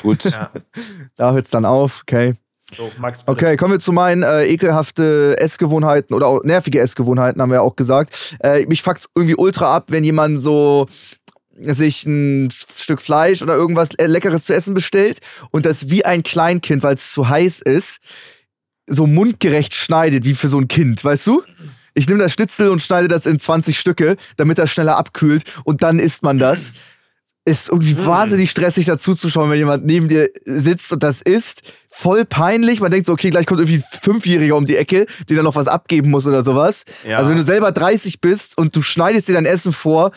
Gut. Ja. Da hört's dann auf, okay. So, Max, okay, kommen wir zu meinen äh, ekelhafte Essgewohnheiten oder auch nervige Essgewohnheiten, haben wir ja auch gesagt. Äh, mich fuckt's irgendwie ultra ab, wenn jemand so sich ein Stück Fleisch oder irgendwas Leckeres zu essen bestellt und das wie ein Kleinkind, weil es zu heiß ist, so mundgerecht schneidet, wie für so ein Kind, weißt du? Ich nehme das Schnitzel und schneide das in 20 Stücke, damit das schneller abkühlt und dann isst man das. Ist irgendwie mm. wahnsinnig stressig dazu zu schauen, wenn jemand neben dir sitzt und das isst. Voll peinlich. Man denkt so, okay, gleich kommt irgendwie ein Fünfjähriger um die Ecke, der dann noch was abgeben muss oder sowas. Ja. Also wenn du selber 30 bist und du schneidest dir dein Essen vor,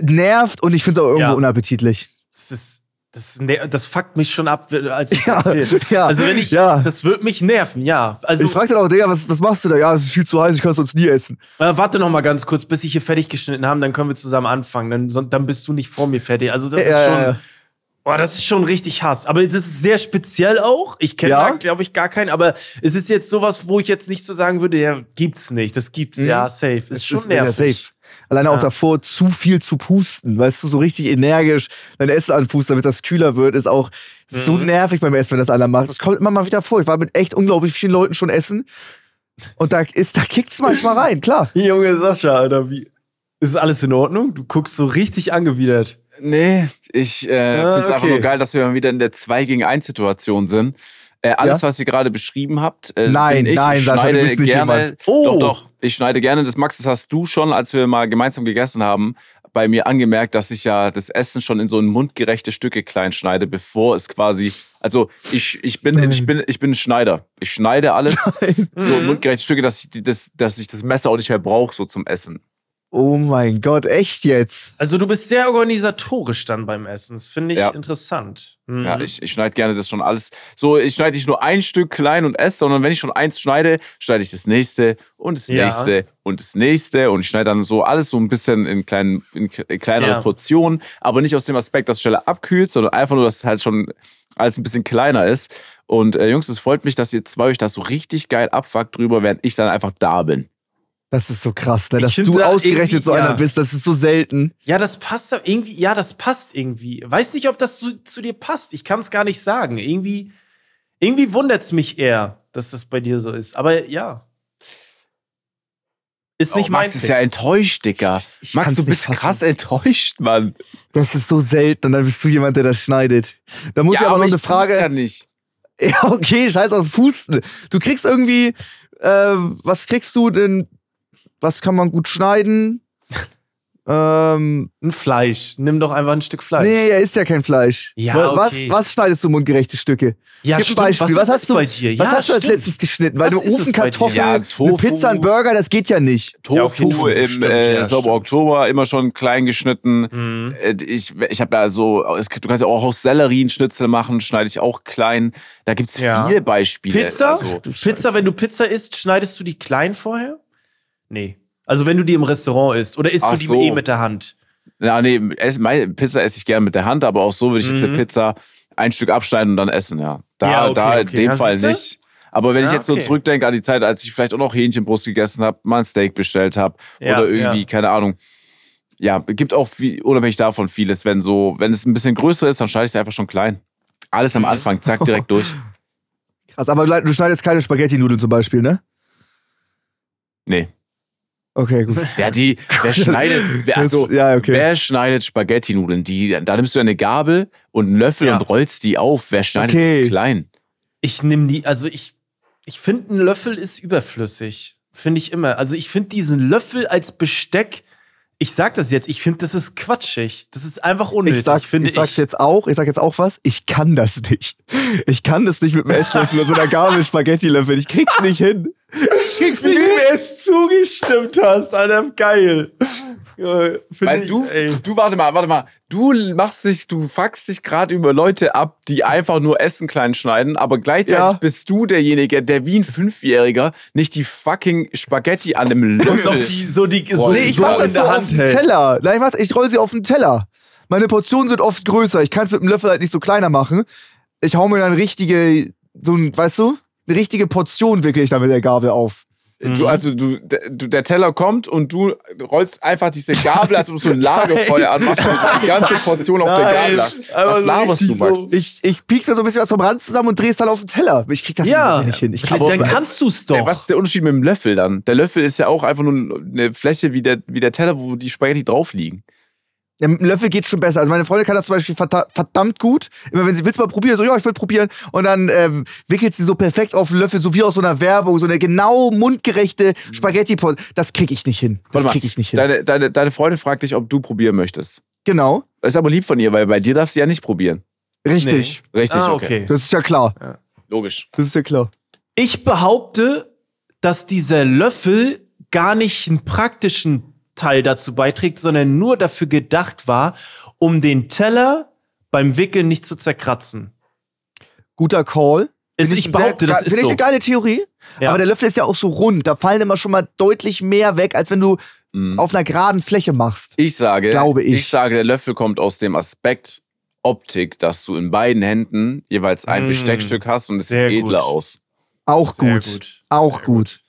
nervt und ich finde es auch irgendwo ja. unappetitlich. Das ist, das, das fuckt mich schon ab, als ich ja, erzähle. Ja, also wenn ich, ja. das wird mich nerven, ja. Also, ich frage dann auch, Digga, was, was machst du da? Ja, es ist viel zu heiß, ich kann es sonst nie essen. Äh, warte noch mal ganz kurz, bis ich hier fertig geschnitten haben, dann können wir zusammen anfangen. Dann, dann bist du nicht vor mir fertig. Also das ja, ist schon... Boah, das ist schon richtig Hass. Aber das ist sehr speziell auch. Ich kenne ja? da, glaube ich, gar keinen. Aber es ist jetzt sowas, wo ich jetzt nicht so sagen würde, ja, gibt's nicht. Das gibt's, mhm. ja, safe. Ist es schon ist nervig. Ja, safe. Alleine Ja. auch davor zu viel zu pusten, weißt du, so richtig energisch dein Essen anpusten, damit das kühler wird, ist auch so Mhm. nervig beim Essen, wenn das einer macht. Das kommt immer mal wieder vor. Ich war mit echt unglaublich vielen Leuten schon essen und da ist, da kickt's manchmal rein, klar. Junge Sascha, Alter, wie. Ist alles in Ordnung? Du guckst so richtig angewidert. Nee, ich äh, Ah, finde es einfach okay. nur geil, dass wir mal wieder in der 2 gegen 1 Situation sind. Äh, alles, Ja? was ihr gerade beschrieben habt, äh, Nein, bin ich. nein, ich Sascha, du schneide bist nicht gerne. jemand. Oh. Doch, doch. Ich schneide gerne. Das Max, das hast du schon, als wir mal gemeinsam gegessen haben, bei mir angemerkt, dass ich ja das Essen schon in so ein mundgerechte Stücke klein schneide, bevor es quasi. Also ich, ich bin ich bin ich bin ein Schneider. Ich schneide alles so in mundgerechte Stücke, dass ich das, dass ich das Messer auch nicht mehr brauche so zum Essen. Oh mein Gott, echt jetzt? Also du bist sehr organisatorisch dann beim Essen. Das finde ich Ja. interessant. Mhm. Ja, ich, ich schneide gerne das schon alles. So, ich schneide nicht nur ein Stück klein und esse, sondern wenn ich schon eins schneide, schneide ich das nächste und das Ja. nächste und das nächste. Und ich schneide dann so alles so ein bisschen in, kleinen, in, kleinere Ja. Portionen, aber nicht aus dem Aspekt, dass es schneller abkühlt, sondern einfach nur, dass es halt schon alles ein bisschen kleiner ist. Und äh, Jungs, es freut mich, dass ihr zwei euch das so richtig geil abfuckt drüber, während ich dann einfach da bin. Das ist so krass, ne? Dass du da ausgerechnet so einer ja. bist. Das ist so selten. Ja, das passt da irgendwie. Ja, das passt irgendwie. Weiß nicht, ob das zu, zu dir passt. Ich kann es gar nicht sagen. Irgendwie, irgendwie wundert es mich eher, dass das bei dir so ist. Aber ja. Ist nicht oh, mein Max ist Pick. ja enttäuscht, Dicker. Ich Max, du bist krass enttäuscht, Mann. Das ist so selten und dann bist du jemand, der das schneidet. Da muss ich aber noch eine ich Frage. tu's ja nicht. Ja, okay, scheiß aus Pusten. Du kriegst irgendwie, äh, was kriegst du denn? Was kann man gut schneiden? ähm, Ein Fleisch. Nimm doch einfach ein Stück Fleisch. nee, er isst ja kein Fleisch. Ja, Wa- was, okay. was schneidest du mundgerechte Stücke? ja, Gib ein stimmt. Beispiel. Was, ist hast du bei dir? Was ja, hast du als stimmt. letztes geschnitten? Weil Was eine? Ofenkartoffel, Ja, eine. Pizza, ein Burger, das geht ja nicht. Tofu, Ja, okay, Tofu, im stimmt, äh, Sauber stimmt. Oktober immer schon klein geschnitten. Mhm. Äh, Ich, ich habe ja so, du kannst ja auch aus Sellerie einen Schnitzel machen, schneide ich auch klein. Da gibt's Ja. viele Beispiele. Pizza? Also, Pizza, wenn du Pizza isst, schneidest du die klein vorher? Nee. Also wenn du die im Restaurant isst oder isst Ach du die so. eh mit der Hand? ja, nee, Pizza esse ich gerne mit der Hand, aber auch so würde ich jetzt eine Mhm. Pizza ein Stück abschneiden und dann essen, ja. Da, Ja, okay, da in okay. dem Ja, Fall nicht. Aber wenn ich Ja, jetzt so okay. zurückdenke an die Zeit, als ich vielleicht auch noch Hähnchenbrust gegessen habe, mal ein Steak bestellt habe Ja, oder irgendwie, ja. keine Ahnung. Ja, gibt auch viel, unabhängig davon vieles, wenn so, wenn es ein bisschen größer ist, dann schneide ich es einfach schon klein. Alles Mhm. am Anfang, zack, direkt durch. Krass, aber du du schneidest keine Spaghetti-Nudeln zum Beispiel, ne? Nee. Okay, gut. Ja, die, wer schneidet, wer, also, Das- ja, okay. wer schneidet Spaghetti-Nudeln? Die, da nimmst du eine Gabel und einen Löffel Ja. und rollst die auf. Wer schneidet Okay. das klein? Ich nehme die, also ich, ich finde, ein Löffel ist überflüssig. Finde ich immer. Also ich finde diesen Löffel als Besteck, ich sag das jetzt, ich finde, das ist quatschig. Das ist einfach unnötig, Ich, sag, finde ich sag's jetzt auch, ich sag jetzt auch was, ich kann das nicht. Ich kann das nicht mit einem Esslöffel oder so einer Gabel Spaghetti-Löffel. Ich krieg's nicht hin. Ich krieg's Wie du es zugestimmt hast, Alter, geil. Ja, find Weil ich, du, ey. du, warte mal, warte mal. Du machst dich, du fuckst dich gerade über Leute ab, die einfach nur Essen klein schneiden, aber gleichzeitig Ja. bist du derjenige, der wie ein Fünfjähriger nicht die fucking Spaghetti an Und Löffel. noch die, so die, so, Boah, Nee, ich so mach das in so der auf Hand den hält. Teller. Nein, ich, mach's, ich roll sie auf den Teller. Meine Portionen sind oft größer. Ich kann es mit dem Löffel halt nicht so kleiner machen. Ich hau mir dann richtige, so ein, weißt du, eine richtige Portion wickel ich dann mit der Gabel auf. Du, also du, der, du, der Teller kommt und du rollst einfach diese Gabel, als ob du so ein Lagerfeuer anmachst und die ganze Portion auf der Nein, Gabel hast. Was laberst du, Max? so. Ich, ich piek's mir so ein bisschen was vom Rand zusammen und dreh's dann auf den Teller. Ich krieg das Ja, nicht hin. Ich krieg dann kannst du es doch. Der, was ist der Unterschied mit dem Löffel dann? Der Löffel ist ja auch einfach nur eine Fläche wie der, wie der Teller, wo die Spaghetti drauf liegen. Ja, mit dem Löffel geht schon besser. Also meine Freundin kann das zum Beispiel verda- verdammt gut. Immer wenn sie willst mal probieren, so ja, ich will probieren. Und dann ähm, wickelt sie so perfekt auf den Löffel, so wie aus so einer Werbung, so eine genau mundgerechte spaghetti -Pot. Das krieg ich nicht hin. Das krieg ich nicht hin. Deine, deine, deine Freundin fragt dich, ob du probieren möchtest. genau, Das ist aber lieb von ihr, weil bei dir darfst du ja nicht probieren. richtig. Richtig, ah, okay. okay. Das ist ja klar. Logisch. Das ist ja klar. Ich behaupte, dass dieser Löffel gar nicht einen praktischen Teil dazu beiträgt, sondern nur dafür gedacht war, um den Teller beim Wickeln nicht zu zerkratzen. Guter Call. Also ich behaupte, sehr- das ist Finde ich so. eine geile Theorie. Ja. Aber der Löffel ist ja auch so rund. Da fallen immer schon mal deutlich mehr weg, als wenn du Mhm. auf einer geraden Fläche machst. Ich sage, Glaube ich. ich sage, der Löffel kommt aus dem Aspekt Optik, dass du in beiden Händen jeweils ein Mm. Besteckstück hast und es Sehr sieht edler gut. aus. Auch Sehr gut. gut. Auch Sehr gut.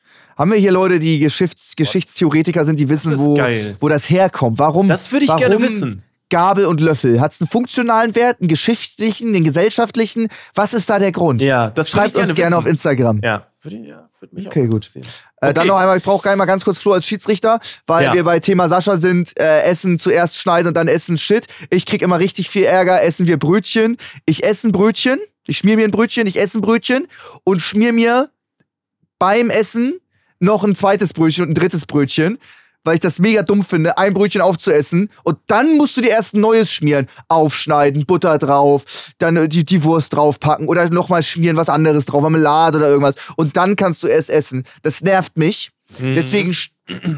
Haben wir hier Leute, die Geschichts Geschichtstheoretiker sind, die wissen, wo, wo das herkommt? Warum? Das würde ich warum gerne wissen. Gabel und Löffel? Hat es einen funktionalen Wert, einen geschichtlichen, einen gesellschaftlichen? Was ist da der Grund? Ja, das Schreibt gerne uns gerne wissen. auf Instagram. Ja, würde, ja, würde mich Okay, auch gut. Äh, dann Okay. noch einmal, ich brauche gleich mal ganz kurz Flo als Schiedsrichter, weil Ja. wir bei Thema Sascha sind, äh, Essen zuerst schneiden und dann essen Shit. Ich krieg immer richtig viel Ärger, essen wir Brötchen. Ich esse ein Brötchen, ich schmier mir ein Brötchen, ich esse ein Brötchen und schmier mir beim Essen noch ein zweites Brötchen und ein drittes Brötchen, weil ich das mega dumm finde, ein Brötchen aufzuessen und dann musst du dir erst ein neues schmieren. Aufschneiden, Butter drauf, dann äh, die, die Wurst draufpacken oder nochmal schmieren, was anderes drauf, Marmelade oder irgendwas. Und dann kannst du es essen. Das nervt mich. Mhm. Deswegen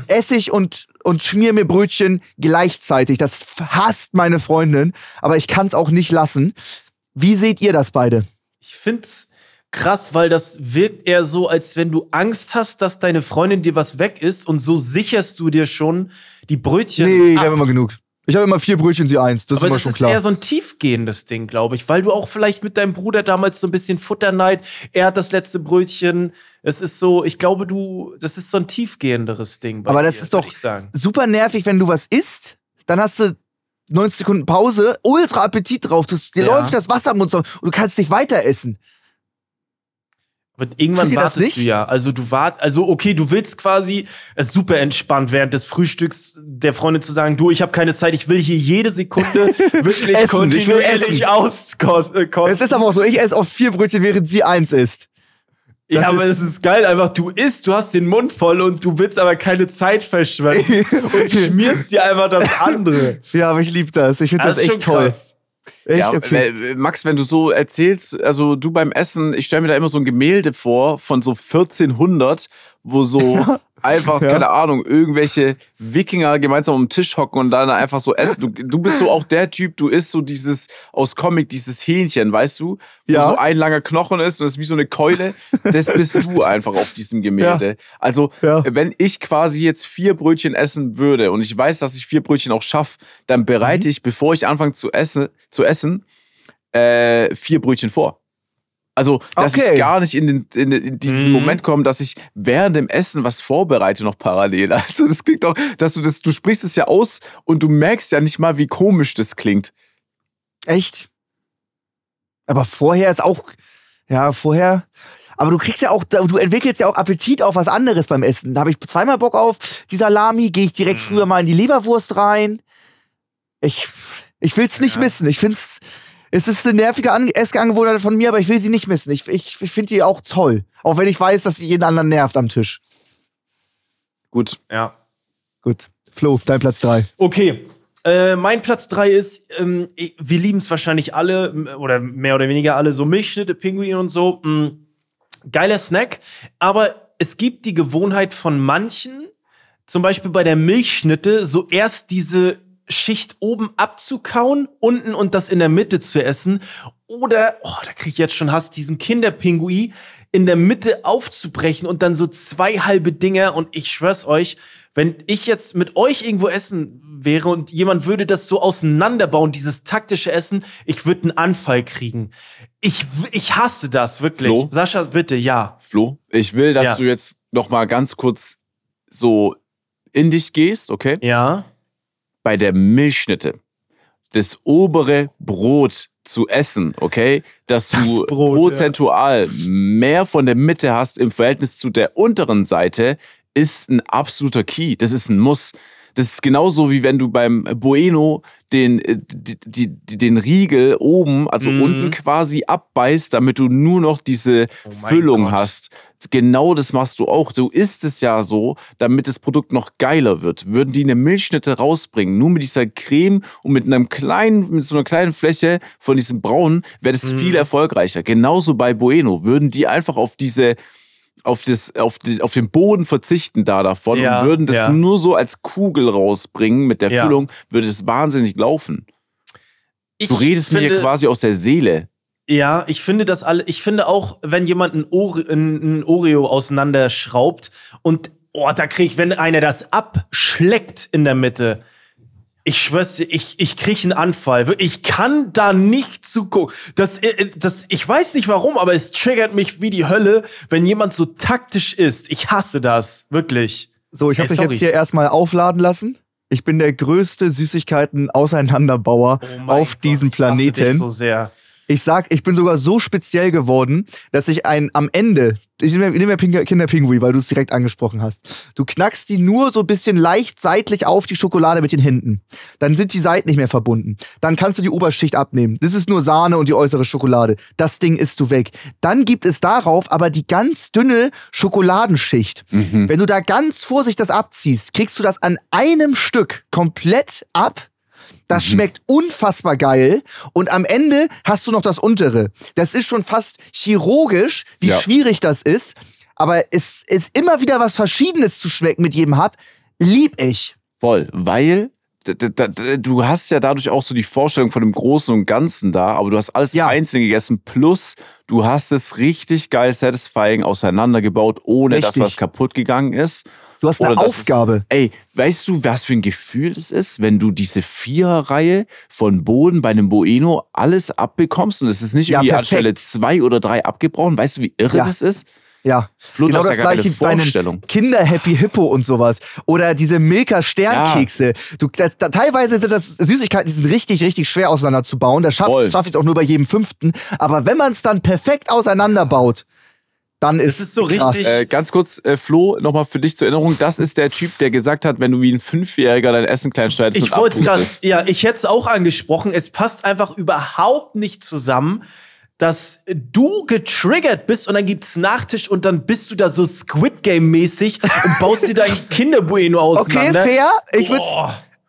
esse ich und, und schmier mir Brötchen gleichzeitig. Das hasst meine Freundin, aber ich kann es auch nicht lassen. Wie seht ihr das beide? Ich find's krass, weil das wirkt eher so, als wenn du Angst hast, dass deine Freundin dir was weg ist und so sicherst du dir schon die Brötchen. Nee, wir ab. haben immer genug. Ich habe immer vier Brötchen, sie eins. Das Aber ist immer das schon ist klar. eher so ein tiefgehendes Ding, glaube ich, weil du auch vielleicht mit deinem Bruder damals so ein bisschen Futterneid, er hat das letzte Brötchen. Es ist so, ich glaube, du, das ist so ein tiefgehenderes Ding. Bei Aber das dir, ist doch super nervig, wenn du was isst, dann hast du 90 Sekunden Pause, ultra Appetit drauf, du, dir Ja. läuft das Wasser im Mund und du kannst nicht weiter essen. Aber irgendwann das wartest du ja. Also du wart, also okay, du willst quasi es super entspannt während des Frühstücks der Freundin zu sagen, du, ich habe keine Zeit, ich will hier jede Sekunde wirklich Essen, kontinuierlich ich will auskosten. Es ist aber auch so, ich esse oft vier Brötchen, während sie eins isst. ja, das aber ist- es ist geil, einfach du isst, du hast den Mund voll und du willst aber keine Zeit verschwenden und schmierst dir einfach das andere. Ja, aber ich liebe das. Ich finde das, ist echt toll. krass. Echt Ja, okay. äh, Max, wenn du so erzählst, also du beim Essen, ich stelle mir da immer so ein Gemälde vor von so 1400, wo so einfach, Ja. keine Ahnung, irgendwelche Wikinger gemeinsam um den Tisch hocken und dann einfach so essen. Du, du bist so auch der Typ, du isst so dieses aus Comic, dieses Hähnchen, weißt du? Wo Ja. so ein langer Knochen ist und es ist wie so eine Keule. Das bist du einfach auf diesem Gemälde. Also, Ja. wenn ich quasi jetzt vier Brötchen essen würde und ich weiß, dass ich vier Brötchen auch schaffe, dann Mhm. bereite ich, bevor ich anfange zu essen, zu essen äh, vier Brötchen vor. Also, dass Okay. ich gar nicht in, den, in, in diesen Mhm. Moment komme, dass ich während dem Essen was vorbereite noch parallel. Also, das klingt doch, dass du das, du sprichst es ja aus und du merkst ja nicht mal, wie komisch das klingt. Echt? Aber vorher ist auch, ja, vorher. Aber du kriegst ja auch, du entwickelst ja auch Appetit auf was anderes beim Essen. Da habe ich zweimal Bock auf die Salami, gehe ich direkt früher mal in die Leberwurst rein. Ich, ich will's nicht Ja. missen. Ich find's, es ist eine nervige An Essangewohnheit von mir, aber ich will sie nicht missen. Ich, ich, ich finde die auch toll. Auch wenn ich weiß, dass sie jeden anderen nervt am Tisch. Gut. Ja. Gut. Flo, dein Platz drei. Okay. Äh, mein Platz 3 ist, ähm, wir lieben es wahrscheinlich alle, oder mehr oder weniger alle, so Milchschnitte, Pinguin und so. Mh, geiler Snack. Aber es gibt die Gewohnheit von manchen, zum Beispiel bei der Milchschnitte, so erst diese Schicht oben abzukauen, unten und das in der Mitte zu essen. Oder, oh, da krieg ich jetzt schon Hass, diesen Kinderpingui in der Mitte aufzubrechen und dann so zwei halbe Dinger. Und ich schwör's euch, wenn ich jetzt mit euch irgendwo essen wäre und jemand würde das so auseinanderbauen, dieses taktische Essen, ich würde einen Anfall kriegen. Ich, ich hasse das, wirklich. Flo? Sascha, bitte, ja. Flo, ich will, dass Ja. du jetzt noch mal ganz kurz so in dich gehst, okay? Ja. Bei der Milchschnitte das obere Brot zu essen, okay? Dass du Das Brot, prozentual mehr von der Mitte hast im Verhältnis zu der unteren Seite, ist ein absoluter Key. Das ist ein Muss. Das ist genauso wie wenn du beim Bueno den, äh, die, die, den Riegel oben, also Mhm. unten quasi abbeißt, damit du nur noch diese Oh Füllung Gott. hast. Genau das machst du auch. Du isst es ja so, damit das Produkt noch geiler wird. Würden die eine Milchschnitte rausbringen, nur mit dieser Creme und mit einem kleinen, mit so einer kleinen Fläche von diesem Braunen, wäre das Mhm. viel erfolgreicher. Genauso bei Bueno. Würden die einfach auf diese, auf, das, auf, den, auf den Boden verzichten da davon Ja, und würden das ja. nur so als Kugel rausbringen mit der Ja. Füllung, würde es wahnsinnig laufen. Ich Du redest mir hier finde- quasi aus der Seele. Ja, ich finde das alle, ich finde auch, wenn jemand ein, Ore, ein, ein Oreo auseinanderschraubt und, oh, da krieg ich, wenn einer das abschleckt in der Mitte, Ich schwör's dir, ich, ich krieg einen Anfall. Ich kann da nicht zugucken. Das, äh, das, ich weiß nicht warum, aber es triggert mich wie die Hölle, wenn jemand so taktisch ist. Ich hasse das. Wirklich. So, ich habe dich sorry. jetzt hier erstmal aufladen lassen. Ich bin der größte Süßigkeiten-Auseinanderbauer Oh auf Gott, diesem ich hasse dich Planeten. so sehr. Ich sag, ich bin sogar so speziell geworden, dass ich ein am Ende, ich nehme nehm ja Ping- Kinderpingui, weil du es direkt angesprochen hast. Du knackst die nur so ein bisschen leicht seitlich auf die Schokolade mit den Händen. Dann sind die Seiten nicht mehr verbunden. Dann kannst du die Oberschicht abnehmen. Das ist nur Sahne und die äußere Schokolade. Das Ding isst du weg. Dann gibt es darauf aber die ganz dünne Schokoladenschicht. Wenn du da ganz vorsichtig das abziehst, kriegst du das an einem Stück komplett ab das schmeckt unfassbar geil. Und am Ende hast du noch das untere. Das ist schon fast chirurgisch, wie Ja. schwierig das ist. Aber es ist immer wieder was Verschiedenes zu schmecken mit jedem Hub. Lieb ich. Voll, weil du hast ja dadurch auch so die Vorstellung von dem Großen und Ganzen da, aber du hast alles Ja. einzeln gegessen, plus du hast es richtig geil satisfying auseinandergebaut, ohne dass Richtig. was kaputt gegangen ist. Du hast eine Aufgabe. Ist, ey, weißt du, was für ein Gefühl das ist, wenn du diese Viererreihe von Boden bei einem Bueno alles abbekommst und es ist nicht Ja, irgendwie perfekt. anstelle zwei oder drei abgebrochen. Weißt du, wie irre Ja. das ist? Ja. Flo, genau das das ja gleiche bei einem Vorstellung. Kinder Happy Hippo und sowas. Oder diese Milka Sternkekse. Du, das, da, teilweise sind das Süßigkeiten, die sind richtig, richtig schwer auseinanderzubauen. Das schafft Voll. schaff ich auch nur bei jedem fünften. Aber wenn man es dann perfekt auseinanderbaut, dann ist Es so krass. richtig- Äh, ganz kurz, äh, Flo, nochmal für dich zur Erinnerung. Das ist der Typ, der gesagt hat, wenn du wie ein Fünfjähriger dein Essen klein schneidest Ich und wollte es gerade, ja, ich hätte es auch angesprochen. Es passt einfach überhaupt nicht zusammen, dass du getriggert bist und dann gibt's Nachtisch und dann bist du da so Squid Game mäßig und baust dir dein Kinderbueno Okay, auseinander. fair. Ich würde.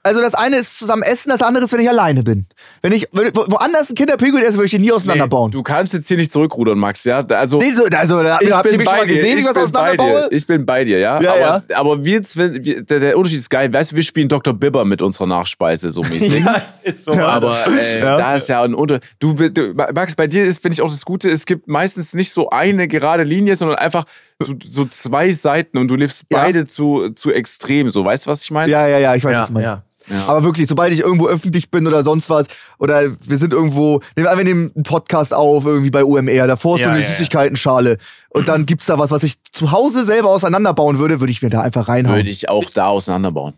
Also das eine ist zusammen essen, das andere ist, wenn ich alleine bin. Wenn ich wenn, wo- woanders ein Kinderpinguin esse, würde ich den nie auseinanderbauen. du kannst jetzt hier nicht zurückrudern, Max, ja? Also, Nee, so, also, da, ich habt ihr bin mich schon bei mal dir. gesehen, wie ich was bin bei dir. auseinanderbaue? Ich bin bei dir, ja? Ja, aber, ja. aber wir, wir, der, der Unterschied ist geil. Weißt du, wir spielen Dr. Bibber mit unserer Nachspeise so mäßig. Ja, es ist so. Aber äh, Ja. da ist ja ein Unter. Du, du, Max, bei dir ist, finde ich auch das Gute, es gibt meistens nicht so eine gerade Linie, sondern einfach so, so zwei Seiten und du lebst Ja. beide zu, zu extrem. So, weißt du, was ich meine? Ja, ja, ja, ich weiß, Ja, was du meinst. Ja. Aber wirklich, sobald ich irgendwo öffentlich bin oder sonst was, oder wir sind irgendwo, nehmen wir wir nehmen einen Podcast auf, irgendwie bei UMR, davor ist Ja, so eine ja. Süßigkeitenschale. Und dann gibt's da was, was ich zu Hause selber auseinanderbauen würde, würde ich mir da einfach reinhauen. Würde ich auch da auseinanderbauen.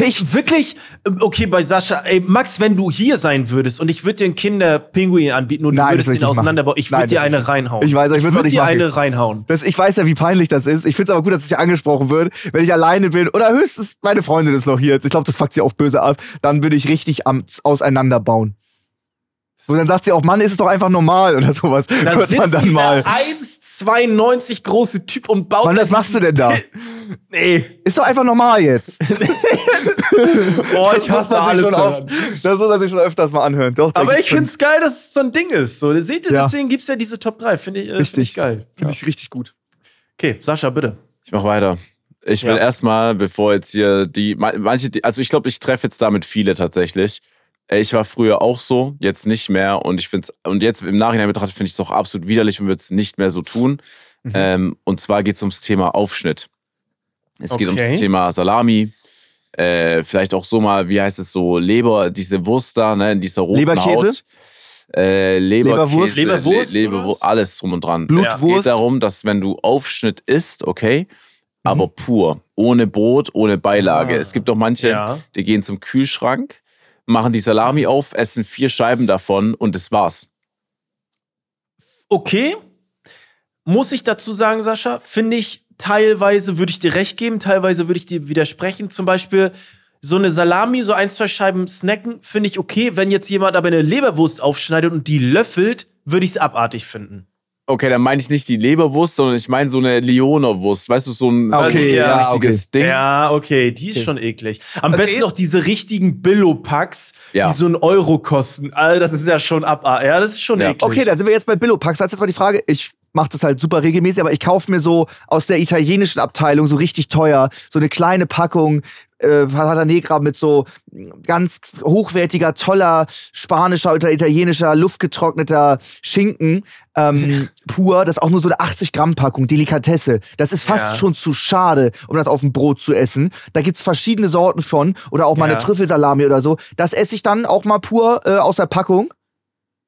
Ich wirklich, okay, bei Sascha, ey, Max, wenn du hier sein würdest und ich würde dir einen Kinderpinguin anbieten und Nein, du würdest ich nicht auseinanderbauen, ich würde dir eine ich reinhauen. Ich weiß, ich auch würde dir machen. eine reinhauen. Das, ich weiß ja, wie peinlich das ist. Ich find's aber gut, dass es ja angesprochen wird. Wenn ich alleine bin, oder höchstens meine Freundin ist noch hier, ich glaube, das fuckt sie auch böse ab, dann würde ich richtig am auseinanderbauen. Und dann sagt sie auch, Mann, ist es doch einfach normal oder sowas. Da Hört man dann mal. 1,92 große Typ und baut. Mann, was machst du denn da? Nee. Ist doch einfach normal jetzt. Boah, ich hasse alles. schon oft, Das muss man sich schon öfters mal anhören. Doch, Aber ich schon. find's geil, dass es so ein Ding ist. So, seht ihr, Ja. deswegen gibt's ja diese Top 3. Finde ich, äh, find Richtig. ich geil. Finde ich richtig gut. Okay, Sascha, bitte. Ich mach weiter. Ich will Ja. erstmal, bevor jetzt hier die, ma- manche, die- also ich glaube, ich treffe jetzt damit viele tatsächlich. Ich war früher auch so, jetzt nicht mehr und ich finde und jetzt im Nachhinein betrachtet finde ich es auch absolut widerlich und würde es nicht mehr so tun. Mhm. Ähm, und zwar geht es ums Thema Aufschnitt. Es geht Okay. ums Thema Salami. Äh, vielleicht auch so mal, wie heißt es so, Leber, diese Wurst da, ne, in dieser roten Leberkäse? Haut. Äh, Leberkäse, Leberwurst? Leberwurst Le Leberwurst, alles drum und dran. Blutwurst? Es geht darum, dass wenn du Aufschnitt isst, okay, Mhm. aber pur, ohne Brot, ohne Beilage. Ah. Es gibt auch manche, Ja. die gehen zum Kühlschrank, machen die Salami auf, essen vier Scheiben davon und das war's. Okay. Muss ich dazu sagen, Sascha, finde ich, teilweise würde ich dir recht geben, teilweise würde ich dir widersprechen. Zum Beispiel so eine Salami, so ein, zwei Scheiben snacken, finde ich okay. Wenn jetzt jemand aber eine Leberwurst aufschneidet und die löffelt, würde ich es abartig finden. Okay, dann meine ich nicht die Leberwurst, sondern ich meine so eine Leonerwurst. Weißt du, so ein, so ein Okay, ja, richtiges Ding. Ja, okay, die ist Okay. schon eklig. Am Okay. besten noch diese richtigen Billo-Packs, Ja. die so einen Euro kosten. Alter, das ist ja schon abartig. Ja, das ist schon Ja. eklig. Okay, dann sind wir jetzt bei Billo Packs. Das ist jetzt mal die Frage. Ich mache das halt super regelmäßig, aber ich kaufe mir so aus der italienischen Abteilung so richtig teuer so eine kleine Packung äh, Pata Negra mit so ganz hochwertiger, toller spanischer oder italienischer, luftgetrockneter Schinken. Ähm, pur, das ist auch nur so eine 80 Gramm Packung, Delikatesse. Das ist fast Ja. schon zu schade, um das auf dem Brot zu essen. Da gibt's verschiedene Sorten von oder auch mal Ja. eine Trüffelsalami oder so. Das esse ich dann auch mal pur äh, aus der Packung.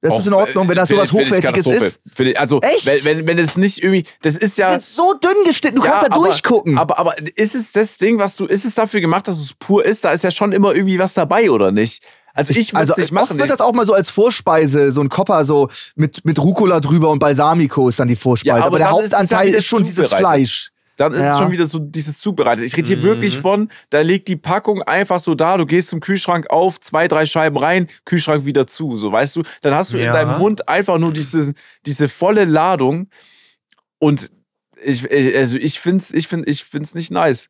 Das Auch, ist in Ordnung, wenn das äh, sowas Hochwertiges ist. Finde ich- Also, Echt? wenn, wenn, wenn es nicht irgendwie, das ist ja. Das ist so dünn geschnitten, du ja, kannst da aber, durchgucken. Aber, aber ist es das Ding, was du, ist es dafür gemacht, dass es pur ist? Da ist ja schon immer irgendwie was dabei, oder nicht? Also ich würde also nicht oft machen. wird das auch mal so als Vorspeise, so ein Kopper so mit, mit Rucola drüber und Balsamico ist dann die Vorspeise. Ja, aber aber, der dann ist ja Hauptanteil ist schon dieses. Fleisch. Dann ist es Ja. schon wieder so dieses zubereitet. Ich rede hier Mhm. wirklich von, da liegt die Packung einfach so da, du gehst zum Kühlschrank auf, zwei, drei Scheiben rein, Kühlschrank wieder zu, so weißt du. Dann hast du Ja. in deinem Mund einfach nur diese, diese volle Ladung und ich, ich- also ich find's, ich find, ich find's nicht nice.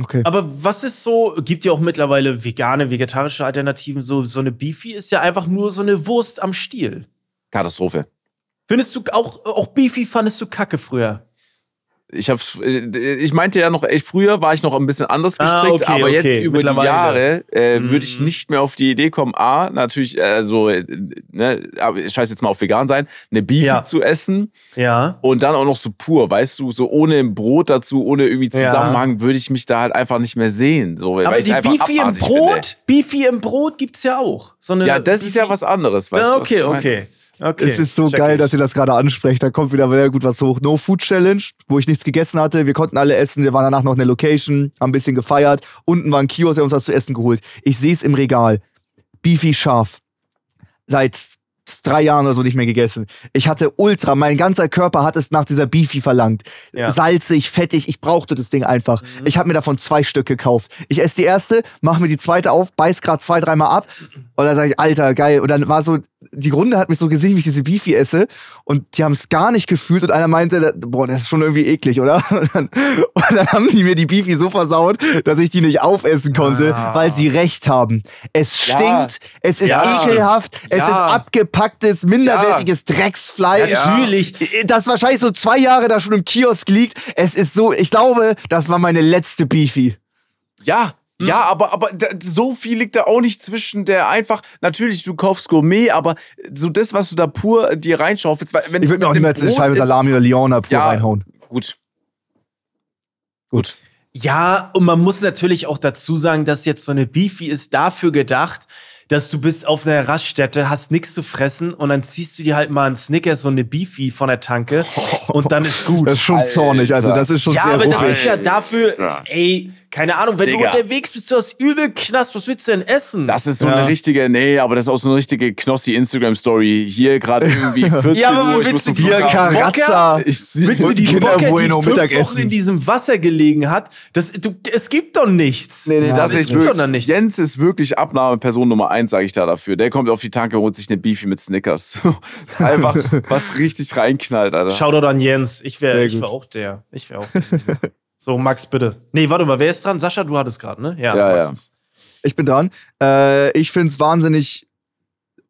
Okay. Aber was ist so, gibt ja auch mittlerweile vegane, vegetarische Alternativen, so, so eine Beefy ist ja einfach nur so eine Wurst am Stiel. Katastrophe. Findest du auch, auch Beefy fandest du kacke früher? Ich hab, ich meinte ja noch, ey, früher war ich noch ein bisschen anders Ah, gestrickt, okay, aber okay, jetzt über die. Jahre äh, Mhm. würde ich nicht mehr auf die Idee kommen, A, natürlich, äh, so, äh, ne, ich scheiß jetzt mal auf vegan sein, eine Beefy Ja. zu essen Ja. und dann auch noch so pur, weißt du, so ohne Brot dazu, ohne irgendwie Ja. Zusammenhang, würde ich mich da halt einfach nicht mehr sehen. So, Aber die Beefy im Brot, finde. Beefy im Brot gibt's ja auch. So Ja, das ist ja Beefy- was anderes, weißt Ja, du? was okay, ich meine? okay. Okay. Es ist so geil, ich. dass ihr das gerade ansprecht. Da kommt wieder sehr gut was hoch. No Food Challenge, wo ich nichts gegessen hatte. Wir konnten alle essen. Wir waren danach noch in der Location, haben ein bisschen gefeiert. Unten war ein Kiosk, der uns was zu essen geholt. Ich sehe es im Regal. Beefy scharf. Seit drei Jahren oder so nicht mehr gegessen. Ich hatte ultra, mein ganzer Körper hat es nach dieser Beefy verlangt. Ja. Salzig, fettig, ich brauchte das Ding einfach. Ich habe mir davon zwei Stück gekauft. Ich esse die erste, mache mir die zweite auf, beiß grad zwei, dreimal ab und dann sage ich, Alter, geil. Und dann war so, die Runde hat mich so gesehen, wie ich diese Beefy esse und die haben es gar nicht gefühlt und einer meinte, boah, das ist schon irgendwie eklig, oder? Und dann, und dann haben die mir die Beefy so versaut, dass ich die nicht aufessen konnte, Ah. weil sie recht haben. Es Ja. stinkt, es ist Ja. ekelhaft, es Ja. ist abgepacktes, minderwertiges Drecksfleisch. Ja. Natürlich. Das wahrscheinlich so zwei Jahre da schon im Kiosk liegt. Es ist so, ich glaube, das war meine letzte Beefy. Ja? Ja, aber, aber da, so viel liegt da auch nicht zwischen der einfach, natürlich, du kaufst Gourmet, aber so das, was du da pur dir reinschaufelst, weil wenn Ich würde mir auch niemals eine Scheibe ist- Salami oder Liona pur Ja. reinhauen. Gut. Gut. Ja, und man muss natürlich auch dazu sagen, dass jetzt so eine Beefy ist dafür gedacht, dass du bist auf einer Raststätte, hast nichts zu fressen und dann ziehst du dir halt mal einen Snickers, so eine Beefy von der Tanke und dann ist gut. Das ist schon Alter. zornig, also das ist schon ja, sehr aber das ruppig. ist ja dafür, Ja. ey, keine Ahnung, wenn Digga. du unterwegs bist, du hast übel Knast, was willst du denn essen? Das ist so Ja. eine richtige, nee, aber das ist auch so eine richtige Knossi-Instagram-Story. Hier gerade irgendwie 14 Ja, aber Uhr, ich willst muss du zum dir Flughafen. Karazza. Ich, Willst du die Kinder Bocke, die Bueno fünf Mittagessen. Wochen in diesem Wasser gelegen hat, das, du, es gibt doch nichts. Nee, nee, Ja, das es ist gibt doch wirklich. noch nichts. Jens ist wirklich Abnahmeperson Nummer eins, sage ich da dafür. Der kommt auf die Tanke, holt sich eine Beefy mit Snickers. Einfach was richtig reinknallt, Alter. Shoutout an Jens. Ich wäre ich wär auch der. Ich wäre auch der. So, Max, bitte. Nee, warte mal, wer ist dran? Sascha, du hattest gerade, ne? Ja, ja. ist- Ich bin dran. Äh, ich finde es wahnsinnig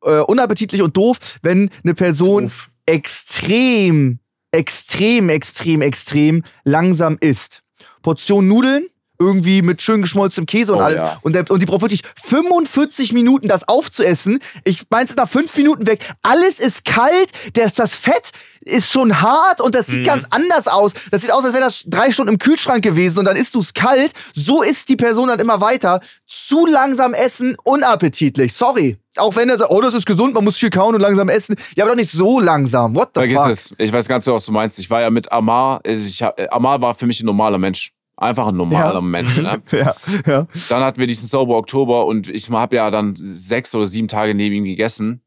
äh, unappetitlich und doof, wenn eine Person Doof. extrem, extrem, extrem, extrem langsam isst. Portion Nudeln, irgendwie mit schön geschmolzenem Käse und Oh, alles. ja. Und, der, und die braucht wirklich 45 Minuten, das aufzuessen. Ich meinte nach fünf Minuten weg. Alles ist kalt, das, das Fett ist schon hart und das sieht Mhm. ganz anders aus. Das sieht aus, als wäre das drei Stunden im Kühlschrank gewesen und dann isst du es kalt. So isst die Person dann immer weiter. Zu langsam essen, unappetitlich. Sorry. Auch wenn er sagt, oh, das ist gesund, man muss viel kauen und langsam essen. Ja, aber doch nicht so langsam. What the Vergiss fuck? es. Ich weiß ganz genau, was du meinst. Ich war ja mit Amar. Ich, Amar war für mich ein normaler Mensch. Einfach ein normaler Ja. Mensch. Ne? Ja, ja. Dann hatten wir diesen Sober Oktober und ich habe ja dann sechs oder sieben Tage neben ihm gegessen.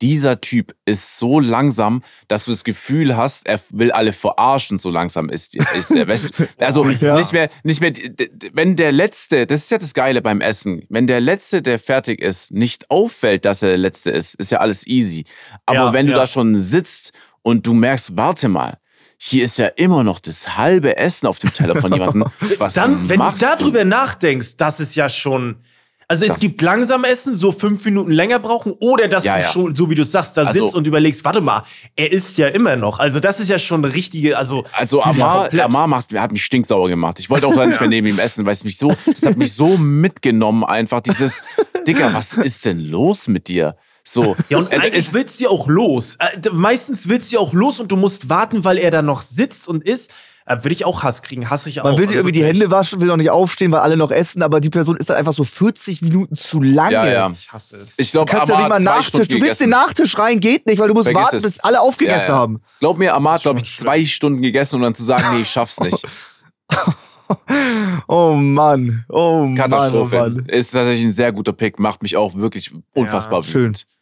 Dieser Typ ist so langsam, dass du das Gefühl hast, er will alle verarschen, so langsam ist, ist er. Weißt du? Also Ja. nicht mehr, nicht mehr, wenn der Letzte, das ist ja das Geile beim Essen, wenn der Letzte, der fertig ist, nicht auffällt, dass er der Letzte ist, ist ja alles easy. Aber Ja, wenn du da schon sitzt und du merkst, warte mal, hier ist ja immer noch das halbe Essen auf dem Teller von jemandem. Was Dann, wenn du darüber nachdenkst, das ist ja schon. Also es Das- gibt langsam Essen, so fünf Minuten länger brauchen, oder dass Ja, du ja. schon, so wie du sagst, da Also- sitzt und überlegst, warte mal, er isst ja immer noch. Also das ist ja schon eine richtige, also Also Amar. Amar macht, hat mich stinksauer gemacht. Ich wollte auch dann nicht mehr neben ihm essen, weil es mich so, das hat mich so mitgenommen einfach. Dieses, Digga, was ist denn los mit dir? So. Ja, und Äh, eigentlich es- willst du ja auch los. Äh, meistens willst du ja auch los und du musst warten, weil er da noch sitzt und isst. Äh, Würde ich auch Hass kriegen, hasse ich auch. Man will sich Also irgendwie die. Hände waschen, will noch nicht aufstehen, weil alle noch essen, aber die Person ist dann einfach so 40 Minuten zu lange. Ja, ja. Ich hasse es. Ich Du glaube, kannst ja nicht mal Nachtisch. Stunden Du willst den gegessen. Nachtisch rein, geht nicht, weil du musst Vergiss warten, es. bis alle aufgegessen Ja, ja. haben. Glaub mir, Amar glaube ich, zwei Stunden gegessen und dann zu sagen, nee, ich schaff's nicht. Oh Mann. Oh Mann. Oh Katastrophe. Mann. Ist tatsächlich ein sehr guter Pick, macht mich auch wirklich unfassbar Schön. wütend. Schön.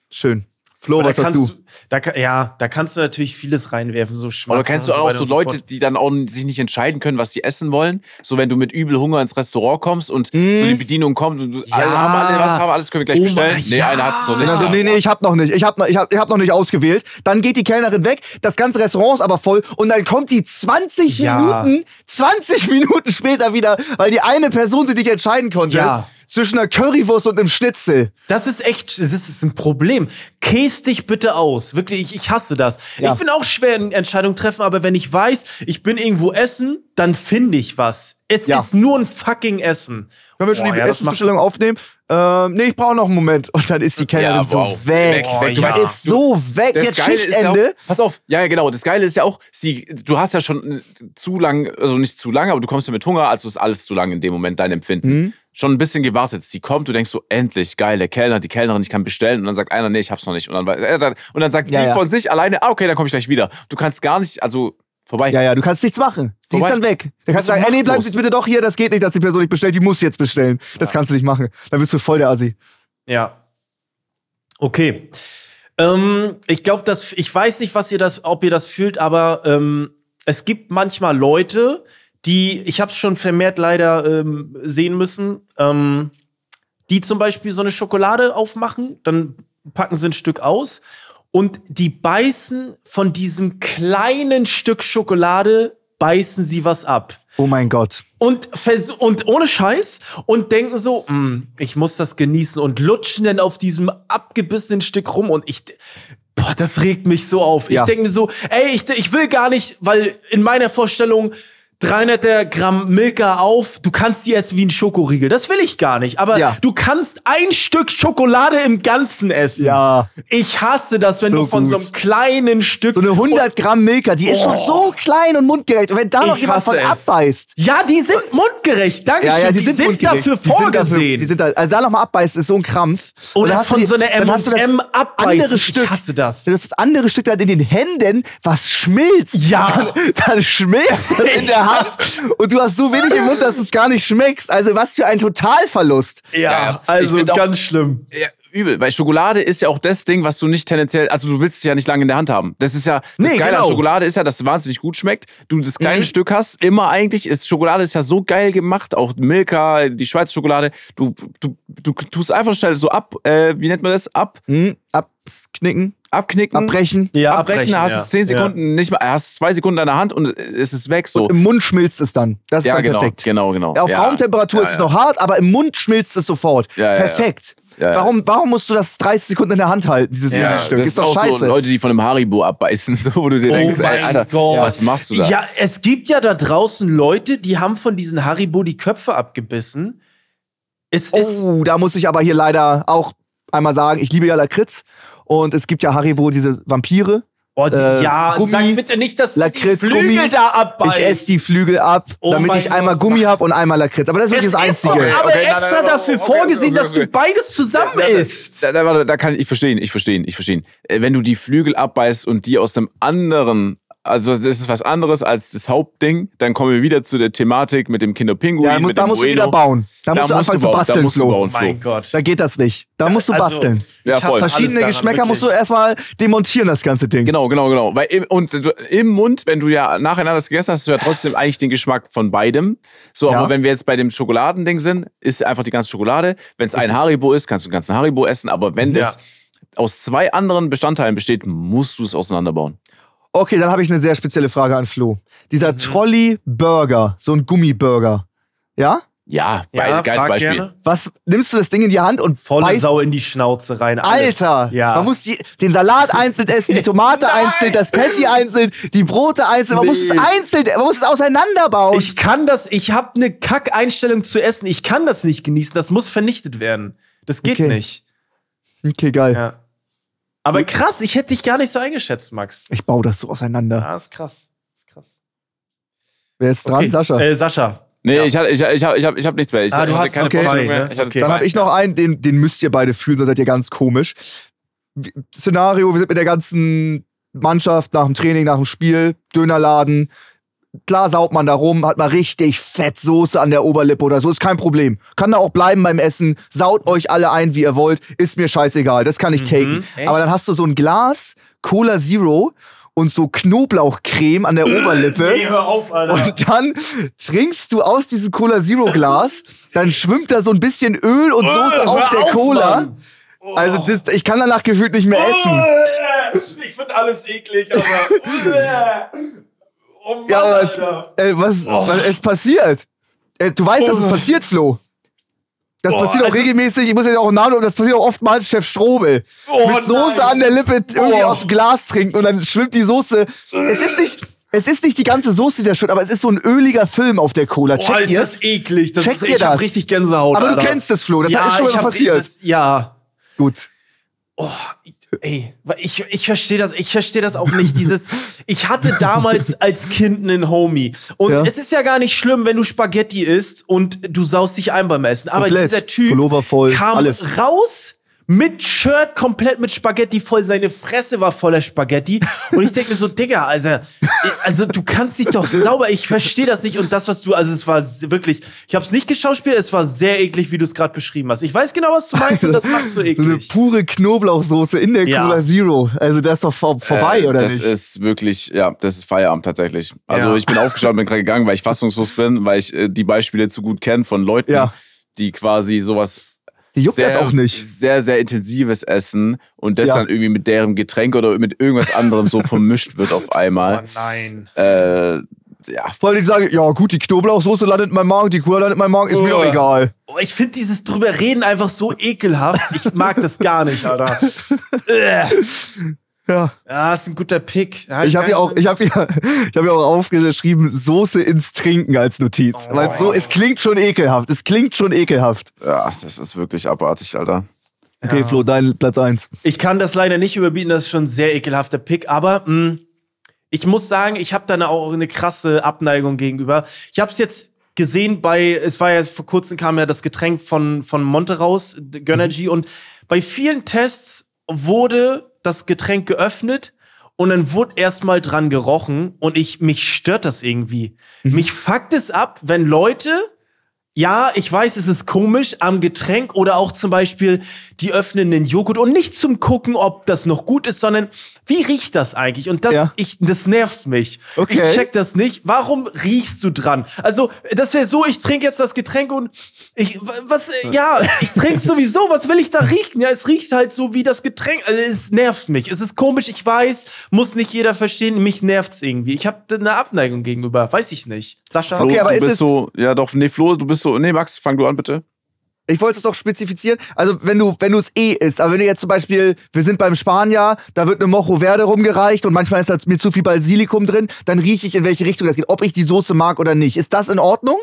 Flo, Aber was da hast kannst du? da, kann- ja, da kannst du natürlich vieles reinwerfen, so Schmatzer Oder kennst du auch so und Leute, die dann auch sich nicht entscheiden können, was sie essen wollen? So, wenn du mit übel Hunger ins Restaurant kommst und so die Bedienung kommt und du, alle haben alle was, haben alles, können wir gleich Oh bestellen? nee, ja. einer hat es noch nicht. Also, nee, nee, ich hab noch nicht. Ich hab, noch- ich, hab, ich hab noch nicht ausgewählt. Dann geht die Kellnerin weg, das ganze Restaurant ist aber voll und dann kommt die 20 Ja. Minuten, 20 Minuten später wieder, weil die eine Person sich nicht entscheiden konnte. Ja. Zwischen einer Currywurst und einem Schnitzel. Das ist echt, das ist ein Problem. Käse dich bitte aus. Wirklich, ich, ich hasse das. Ja. Ich bin auch schwer in Entscheidungen treffen, aber wenn ich weiß, ich bin irgendwo essen, dann finde ich was. Es Ja. ist nur ein fucking Essen. Können wir schon Boah, die ja, Essensbestellung aufnehmen? Ähm, nee, ich brauche noch einen Moment. Und dann ist die Kellnerin Ja, wow. so weg. Weg, weg. Du weißt- ist so weg. Das Jetzt Geile ist ja auch, Schichtende. pass auf, ja, ja, genau. Das Geile ist ja auch, sie, du hast ja schon zu lang, also nicht zu lange, aber du kommst ja mit Hunger, also ist alles zu lang in dem Moment dein Empfinden. Mhm. Schon ein bisschen gewartet. Sie kommt, du denkst so, endlich, geil, der Kellner, die Kellnerin, ich kann bestellen. Und dann sagt einer, nee, ich hab's noch nicht. Und dann, äh, dann, und dann sagt Ja, sie ja. von sich alleine, ah, okay, dann komme ich gleich wieder. Du kannst gar nicht, also vorbei. Ja, ja, du kannst nichts machen. Die Vorbei. ist dann weg. Dann kannst du sagen, ey, nee. Sie bitte doch hier, das geht nicht, dass die Person nicht bestellt, die muss jetzt bestellen. Das kannst du nicht machen. Dann bist du voll der Assi. Ja. Okay. Ähm, ich glaube, dass ich weiß nicht, was ihr das, ob ihr das fühlt, aber ähm, es gibt manchmal Leute, die, ich habe es schon vermehrt leider ähm, sehen müssen, ähm, die zum Beispiel so eine Schokolade aufmachen, dann packen sie ein Stück aus und die beißen von diesem kleinen Stück Schokolade, beißen sie was ab Oh mein Gott. und, und ohne Scheiß und denken so, "Mm, ich muss das genießen und lutschen dann auf diesem abgebissenen Stück rum und ich, boah, das regt mich so auf. Ja. Ich denke mir so, ey, ich, ich will gar nicht, weil in meiner Vorstellung 300 Gramm Milka auf, du kannst die essen wie ein Schokoriegel. Das will ich gar nicht. Aber Ja. du kannst ein Stück Schokolade im Ganzen essen. Ja. Ich hasse das, wenn So du von gut. so einem kleinen Stück. So eine 100 Gramm Milka, die ist schon so klein und mundgerecht. Und wenn da noch Ich jemand von es. abbeißt. ja, die sind mundgerecht. Danke Ja, ja, die, sind, dafür Die sind vorgesehen. dafür- Die sind da, also da nochmal abbeißt, ist so ein Krampf. Oder von die- so einer dann hast du das M&M abbeißen. andere Ich Stück. hasse das. Das andere Stück dann in den Händen, was schmilzt. Ja. Dann, dann schmilzt das in der Hand. Und du hast so wenig im Mund, dass du es gar nicht schmeckst. Also was für ein Totalverlust. Ja, ja. Ich also auch- ganz schlimm. Ja, übel, weil Schokolade ist ja auch das Ding, was du nicht tendenziell, also du willst es ja nicht lange in der Hand haben. Das ist ja, das Nee, Geile an genau. Schokolade ist ja, dass es wahnsinnig gut schmeckt. Du das kleine Mhm. Stück hast, immer eigentlich, ist Schokolade ist ja so geil gemacht, auch Milka, die Schweizer Schokolade. Du, du, du tust einfach schnell so ab, äh, wie nennt man das? Ab, Hm, abknicken, abknicken. abbrechen. Ja, abbrechen, abbrechen, hast ja. es zehn Sekunden nicht mal, hast zwei Sekunden in der Hand und es ist weg so. Im Mund schmilzt es dann. Das ist ja, dann genau, perfekt. genau, genau. Ja, auf ja. Raumtemperatur Ja, ist es ja. noch hart, aber im Mund schmilzt es sofort. Ja, ja, ja. Perfekt. Ja, ja. Warum, warum musst du das 30 Sekunden in der Hand halten, dieses Ja, Ministück? das Ist ist doch auch scheiße. so Leute, die von einem Haribo abbeißen, so, wo du dir denkst, ey, mein Alter, Gott. was machst du da? Ja, es gibt ja da draußen Leute, die haben von diesen Haribo die Köpfe abgebissen. Es ist. Oh, da muss ich aber hier leider auch einmal sagen, ich liebe ja Lakritz. Und es gibt ja Haribo, diese Vampire. Oh, die, äh, ja, Gummi, sag bitte nicht, dass du die Lakritz, Flügel Gummi. da abbeißt. Ich esse die Flügel ab, Oh damit ich einmal Gott. Gummi habe und einmal Lakritz. Aber das ist wirklich das ist doch Einzige. aber Okay, extra nein, nein, dafür okay, okay, vorgesehen, okay, dass du beides zusammen isst. Da, da, warte, da kann ich, ich verstehen, ich verstehen, ich verstehen. Äh, Wenn du die Flügel abbeißt und die aus einem anderen, also das ist was anderes als das Hauptding, dann kommen wir wieder zu der Thematik mit dem Kinderpinguin, Ja, mit da dem musst du Bueno. wieder bauen. Da, musst du anfangen zu bauen, da basteln, musst du Flo. bauen, Flo. Mein Gott. Da geht das nicht. Da musst du Also, basteln. Ja, ich hasse voll. Verschiedene Geschmäcker wirklich. musst du erstmal demontieren, das ganze Ding. Genau, genau, genau. Weil im, und du- im Mund, wenn du ja nacheinander das gegessen hast, hast du ja trotzdem eigentlich den Geschmack von beidem. So, Ja. aber wenn wir jetzt bei dem Schokoladending sind, ist einfach die ganze Schokolade. Wenn es ein Haribo ist, kannst du den ganzen Haribo essen. Aber wenn das aus zwei anderen Bestandteilen besteht, musst du es auseinanderbauen. Okay, dann habe ich eine sehr spezielle Frage an Flo. Dieser Mhm. Trolley-Burger, so ein Gummiburger. Ja? Ja, Ja, geiles frag Beispiel. gerne. Was nimmst du das Ding in die Hand und Volle beißt Sau in die Schnauze rein. Alles. Alter, Ja. man muss die, den Salat einzeln essen, die Tomate einzeln, das Patty einzeln, die Brote einzeln. Man muss es Nee. einzeln, man muss es auseinanderbauen. Ich kann das, ich habe eine Kack-Einstellung zu essen. Ich kann das nicht genießen. Das muss vernichtet werden. Das geht Okay. nicht. okay, geil. Ja. Aber krass, ich hätte dich gar nicht so eingeschätzt, Max. Ich baue das so auseinander. Ja, ist krass. Ist krass. Wer ist dran? Okay. Sascha. Äh, Sascha. Nee, Ja. ich, hatte- ich, ich, ich, ich, ich habe nichts mehr. Ich, Ah, du hast keine okay. Zwei, mehr. Ich Okay. Dann habe ich noch einen, den, den müsst ihr beide fühlen, sonst seid ihr ganz komisch. Szenario, wir sind mit der ganzen Mannschaft nach dem Training, nach dem Spiel, Dönerladen. Klar saut man da rum, hat mal richtig fett Soße an der Oberlippe oder so, ist kein Problem. Kann da auch bleiben beim Essen, saut euch alle ein, wie ihr wollt, ist mir scheißegal, das kann ich taken. Mhm, echt? Aber dann hast du so ein Glas Cola Zero und so Knoblauchcreme an der Oberlippe. hör auf, Alter. Und dann trinkst du aus diesem Cola Zero Glas, dann schwimmt da so ein bisschen Öl und Soße auf der Cola. Also das, ich kann danach gefühlt nicht mehr essen. Ich finde alles eklig, aber. Oh Mann, Ja, aber es, äh, was, was es passiert. Äh, du weißt, dass es passiert, Flo. Das Oh, passiert auch also- regelmäßig, ich muss jetzt auch einen Namen, das passiert auch oftmals Chef Strobel. Oh, Mit Soße nein. an der Lippe irgendwie Oh. aus dem Glas trinken und dann schwimmt die Soße. Es ist nicht, es ist nicht die ganze Soße, die da schwimmt, aber es ist so ein öliger Film auf der Cola. Checkt ist ihr's? das eklig. Das Checkt ist, ihr ich hab das? richtig Gänsehaut. Aber du Alter. kennst das, Flo. Das ja, ist schon mal hab- passiert. Das, ja. Gut. Oh, ey, ich, ich verstehe das, ich verstehe das auch nicht. Dieses, ich hatte damals als Kind einen Homie. Und Ja. es ist ja gar nicht schlimm, wenn du Spaghetti isst und du saust dich ein beim Essen. Aber Komplett. dieser Typ voll, kam alles. raus mit Shirt komplett mit Spaghetti voll. Seine Fresse war voller Spaghetti. Und ich denke mir so, Digga, also, also du kannst dich doch sauber, ich verstehe das nicht. Und das, was du, also es war wirklich, ich habe es nicht geschauspielt, es war sehr eklig, wie du es gerade beschrieben hast. Ich weiß genau, was du meinst und das macht so So eine eklig. pure Knoblauchsoße in der Ja. Cola Zero. Also das ist doch vor, vorbei, Äh, oder das nicht? ist wirklich, ja, das ist Feierabend tatsächlich. Also Ja. ich bin aufgestanden, bin gerade gegangen, weil ich fassungslos bin, weil ich äh, die Beispiele zu gut kenne von Leuten, Ja. die quasi sowas Die juckt sehr, das auch nicht. sehr, sehr intensives Essen und das Ja. dann irgendwie mit deren Getränk oder mit irgendwas anderem so vermischt wird auf einmal. Oh nein. Äh, ja, Vor allem die sagen, ja gut, die Knoblauchsoße landet in meinem Magen, die Cola landet in meinem Magen, ist mir Oh. doch egal. Oh, ich finde dieses drüber reden einfach so ekelhaft. Ich mag das gar nicht, Alter. Ja. ja, ist ein guter Pick. Ja, Ich habe ja auch, ich habe ja, ich habe ja auch aufgeschrieben, Soße ins Trinken als Notiz. Oh. Weil es so, es klingt schon ekelhaft. Es klingt schon ekelhaft. ja, das ist wirklich abartig, Alter. Okay, Flo, dein Platz eins. Ich kann das leider nicht überbieten, das ist schon ein sehr ekelhafter Pick, aber mh, ich muss sagen, ich habe da eine- auch eine krasse Abneigung gegenüber. Ich habe es jetzt gesehen bei, es war ja vor kurzem kam ja das Getränk von, von Monte raus, Gönnergy, und bei vielen Tests wurde das Getränk geöffnet und dann wurde erstmal dran gerochen und ich, mich stört das irgendwie. Mich fuckt es ab, wenn Leute ja, ich weiß, es ist komisch am Getränk oder auch zum Beispiel, die öffnen den Joghurt und nicht zum Gucken, ob das noch gut ist, sondern wie riecht das eigentlich? Und das, Ja. ich, das nervt mich. Okay. Ich check das nicht. Warum riechst du dran? Also, das wäre so, ich trinke jetzt das Getränk und ich, wa- was, äh, ja, ich trinke sowieso, was will ich da riechen? Ja, es riecht halt so wie das Getränk. Also, es nervt mich. Es ist komisch, ich weiß, muss nicht jeder verstehen, mich nervt's irgendwie. Ich habe eine Abneigung gegenüber, weiß ich nicht. Sascha? Okay, Flo, aber du ist bist es- so, ja doch, nee, Flo, du bist so, nee, Max, fang du an, bitte. Ich wollte es doch spezifizieren. Also, wenn du, wenn du es eh isst, aber wenn du jetzt zum Beispiel, wir sind beim Spanier, da wird eine Mojo Verde rumgereicht und manchmal ist da mir zu viel Basilikum drin, dann rieche ich, in welche Richtung das geht, ob ich die Soße mag oder nicht. Ist das in Ordnung?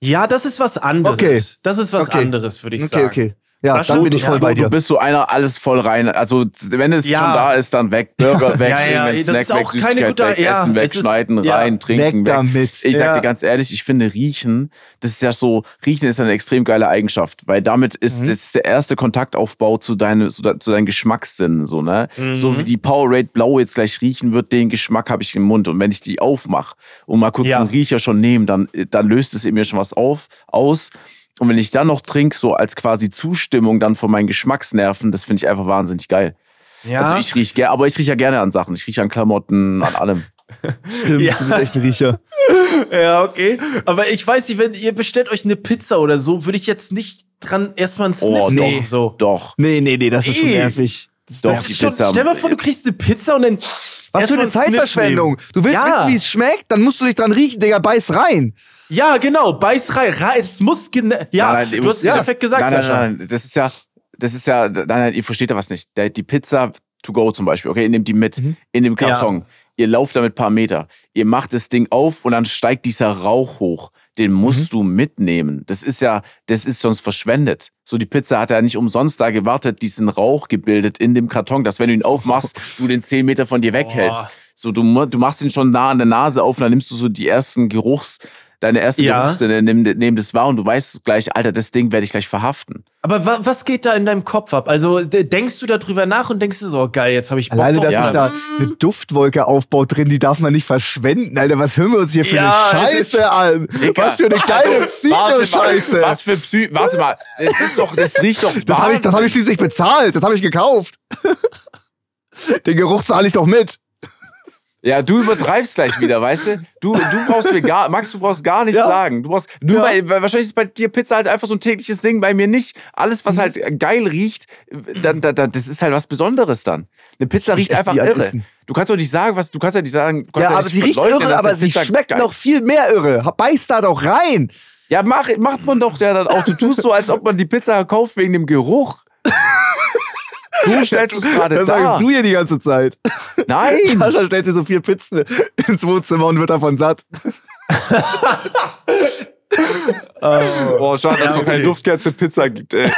Ja, das ist was anderes. Okay. Das ist was Okay. anderes, würde ich Okay, sagen. okay. Ja, Sascha, dann bin ich ja. voll bei dir. Du bist so einer, alles voll rein. Also, wenn es Ja. schon da ist, dann weg. Burger weg, Ja, ja, Snack ist weg, Süßigkeit gute- weg, ja, Essen weg, ist- schneiden, ja. rein, trinken Weg weg. damit. Ich sag dir ganz ehrlich, ich finde Riechen, das ist ja so, Riechen ist eine extrem geile Eigenschaft, weil damit ist Mhm. das ist der erste Kontaktaufbau zu, deine, zu, de- zu deinen Geschmackssinnen. So, ne? Mhm. so wie die Powerade Blau jetzt gleich riechen wird, den Geschmack habe ich im Mund. Und wenn ich die aufmache und mal kurz Ja. einen Riecher schon nehme, dann, dann löst es in mir schon was auf, aus. Und wenn ich dann noch trinke, so als quasi Zustimmung dann von meinen Geschmacksnerven, das finde ich einfach wahnsinnig geil. Ja. Also ich rieche gerne, aber ich rieche ja gerne an Sachen. Ich rieche an Klamotten, an allem. Stimmt, Ja. du bist echt ein Riecher. ja, okay. Aber ich weiß nicht, wenn ihr bestellt euch eine Pizza oder so, würde ich jetzt nicht dran erstmal einen Sniff Oh, nee. doch. so. Doch. Nee, nee, nee, das ist schon Ey. nervig. Das ist Doch, nervig. die Schon, Pizza. stell mal vor, du kriegst eine Pizza und dann Was Erst für eine Zeitverschwendung. nehmen. Du willst Ja. wissen, wie es schmeckt? Dann musst du dich dran riechen, Digga, beiß rein. Ja, genau, beiß rein. Es muss genau. Ja, Nein, nein, du hast es perfekt gesagt, nein, nein, Sascha. nein, nein, das ist ja, das ist ja, nein, nein, ihr versteht da was nicht. Der, die Pizza to go zum Beispiel, okay, ihr nehmt die mit Mhm. in dem Karton. Ihr lauft damit ein paar Meter. Ihr macht das Ding auf und dann steigt dieser Rauch hoch. Den musst Mhm. du mitnehmen. Das ist ja, das ist sonst verschwendet. So, die Pizza hat ja nicht umsonst da gewartet, diesen Rauch gebildet in dem Karton, dass wenn du ihn aufmachst, du den 10 Meter von dir weghältst. So, du, du machst ihn schon nah an der Nase auf und dann nimmst du so die ersten Geruchs, deine erste Ja. Geruchssinne, nimm, nimm das wahr und du weißt gleich, Alter, das Ding werde ich gleich verhaften. Aber wa was geht da in deinem Kopf ab? Also denkst du darüber nach und denkst du so, oh, geil, jetzt habe ich Bock Alleine, drauf. dass Ja. sich da eine Duftwolke aufbaut drin, die darf man nicht verschwenden. Alter, was hören wir uns hier für Ja, eine Scheiße an? Was für eine geile Also, mal, Psycho-Scheiße. Was für Psy... Warte mal, das ist doch, das riecht doch Das habe ich, das hab ich schließlich bezahlt. Das habe ich gekauft. Den Geruch zahle ich doch mit. Ja, du übertreibst gleich wieder, weißt du? Du, du brauchst mir gar, Max, du brauchst gar nichts Ja. sagen. Du brauchst, nur Ja. weil, weil wahrscheinlich ist bei dir Pizza halt einfach so ein tägliches Ding, bei mir nicht. Alles, Mhm. was halt geil riecht, dann, dann, dann, das ist halt was Besonderes dann. Eine Pizza riecht echt einfach irre. Du kannst doch nicht sagen, was, du kannst ja nicht sagen, Ja, aber sie riecht irre, aber sie schmeckt geil- noch viel mehr irre. Beiß da doch rein. Ja, mach, macht man doch ja dann auch. Du tust so, als ob man die Pizza kauft wegen dem Geruch. Du stellst es gerade Das dar. sagst du hier die ganze Zeit. Nein! Sascha stellt sich so vier Pizzen ins Wohnzimmer und wird davon satt. Boah, schade, dass es keine okay. Duftkerze Pizza gibt, ey.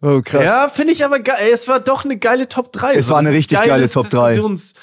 Oh, krass. Ja, finde ich aber geil. Es war doch eine geile Top 3. Es So, war eine das richtig geile Top 3. Diskussions-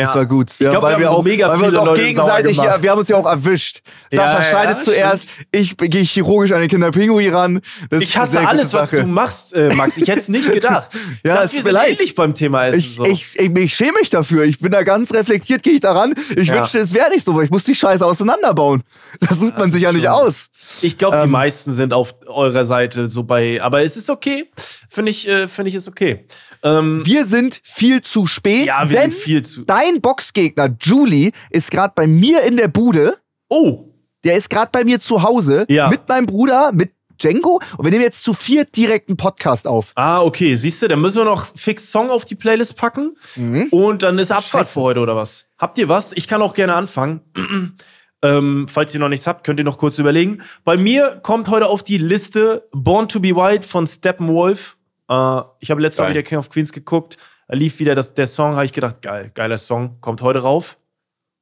Ja. Das war gut. Ich glaub, weil wir haben auch, mega weil wir auch Leute gegenseitig, ja, wir haben uns ja auch erwischt. Ja, Sascha ja, schneidet ja, zuerst, ich gehe chirurgisch an den Kinderpingui ran. Das Ich hasse alles, was du machst, äh, Max. Ich hätte es nicht gedacht. Ich Ja, dachte, wir sind ähnlich beim Thema Essen. Ich, so. ich, ich, ich schäme mich dafür. Ich bin da ganz reflektiert, gehe ich da ran. Ich Ja. wünschte, es wäre nicht so, weil ich muss die Scheiße auseinanderbauen. Das sucht man sich ja nicht aus. Ich glaube, die Ähm, meisten sind auf eurer Seite so bei, aber es ist okay. Finde ich, äh, finde ich ist okay. Ähm, Wir sind viel zu spät, ja, wir denn sind viel zu. dein Boxgegner Julie ist gerade bei mir in der Bude. Oh, Der ist gerade bei mir zu Hause Ja. mit meinem Bruder, mit Django. Und wir nehmen jetzt zu viert direkt einen Podcast auf. ah, okay. Siehst du, dann müssen wir noch fix Song auf die Playlist packen Mhm. und dann ist Abfahrt für heute oder was? Habt ihr was? Ich kann auch gerne anfangen. ähm, falls ihr noch nichts habt, könnt ihr noch kurz überlegen. Bei mir kommt heute auf die Liste Born to be Wild von Steppenwolf. Äh, ich habe letztes Mal Geil. wieder King of Queens geguckt. Da lief wieder das, der Song, habe ich gedacht, geil, geiler Song, kommt heute rauf.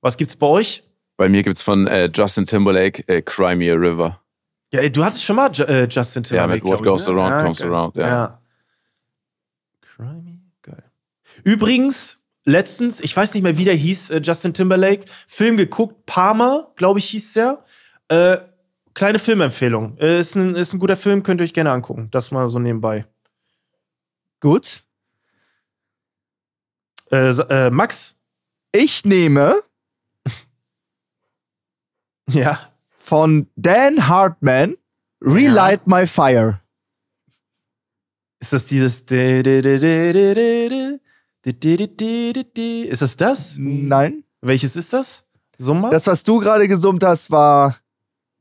Was gibt's bei euch? Bei mir gibt's von äh, Justin Timberlake äh, Cry Me a River. Ja, ey, du hattest schon mal Ju äh, Justin Ja, Timberlake. mit What ich, Goes ne? Around Comes geil. Around, ja. Crimey, geil. Übrigens, letztens, ich weiß nicht mehr, wie der hieß, äh, Justin Timberlake, Film geguckt, Parma, glaube ich, hieß der. Äh, kleine Filmempfehlung. Äh, ist, ein, ist ein guter Film, könnt ihr euch gerne angucken. Das mal so nebenbei. Gut. Äh, äh, Max? Ich nehme Ja. von Dan Hartman Relight My Fire. Ist das dieses. Ist das das? Nein. Welches ist das? Summa? Das, was du gerade gesummt hast, war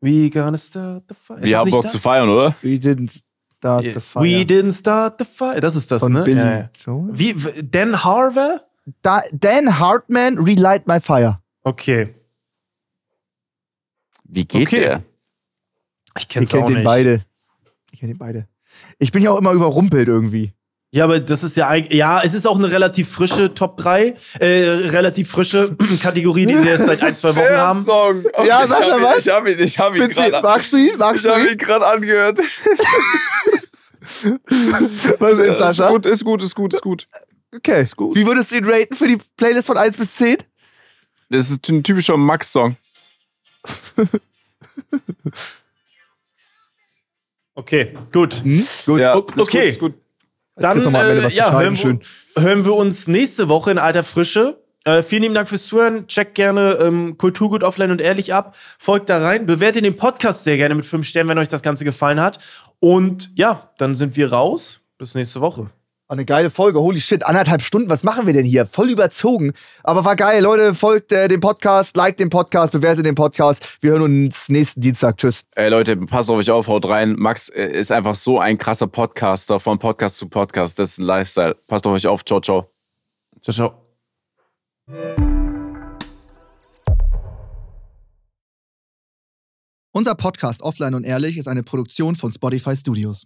We gonna start the fire. Ist Wir haben Bock das? zu feiern, oder? We Didn't Start the Fire. We didn't start the fire. Das ist das, von ne? Billy Ja, ja. Joel. Wie, Dan Harver? Da, Dan Hartman Relight My Fire. Okay. Wie geht Okay. der? Ich kennt auch den nicht. beide. Ich kenne den beide. Ich bin ja auch immer überrumpelt irgendwie. Ja, aber das ist ja eigentlich, ja, es ist auch eine relativ frische Top 3, äh, relativ frische Kategorie, die wir jetzt seit ein, zwei Wochen haben. Song. Ja, Sascha, was? Ich habe ihn, ich hab ihn gerade Magst du ihn? Magst du ihn? gerade angehört. Was ist, Sascha? Ist gut, ist gut, ist gut, ist gut. Okay. Wie würdest du ihn raten für die Playlist von 1 bis 10? Das ist ein typischer Max-Song. Okay, gut. Hm? Gut. Ja, ist okay. Gut, ist gut. Dann äh, ja, hören, schön. wir, hören wir uns nächste Woche in alter Frische. Äh, vielen lieben Dank fürs Zuhören. Checkt gerne ähm, Kulturgut offline und ehrlich ab. Folgt da rein. Bewertet den Podcast sehr gerne mit 5 Sternen, wenn euch das Ganze gefallen hat. Und ja, dann sind wir raus. Bis nächste Woche. Eine geile Folge, holy shit, anderthalb Stunden, was machen wir denn hier? Voll überzogen. Aber war geil, Leute, folgt äh, dem Podcast, liked den Podcast, bewertet den Podcast. Wir hören uns nächsten Dienstag. Tschüss. Ey Leute, passt auf euch auf, haut rein. Max äh, ist einfach so ein krasser Podcaster, von Podcast zu Podcast. Das ist ein Lifestyle. Passt auf euch auf. Ciao, ciao. Ciao, ciao. Unser Podcast Offline und Ehrlich ist eine Produktion von Spotify Studios.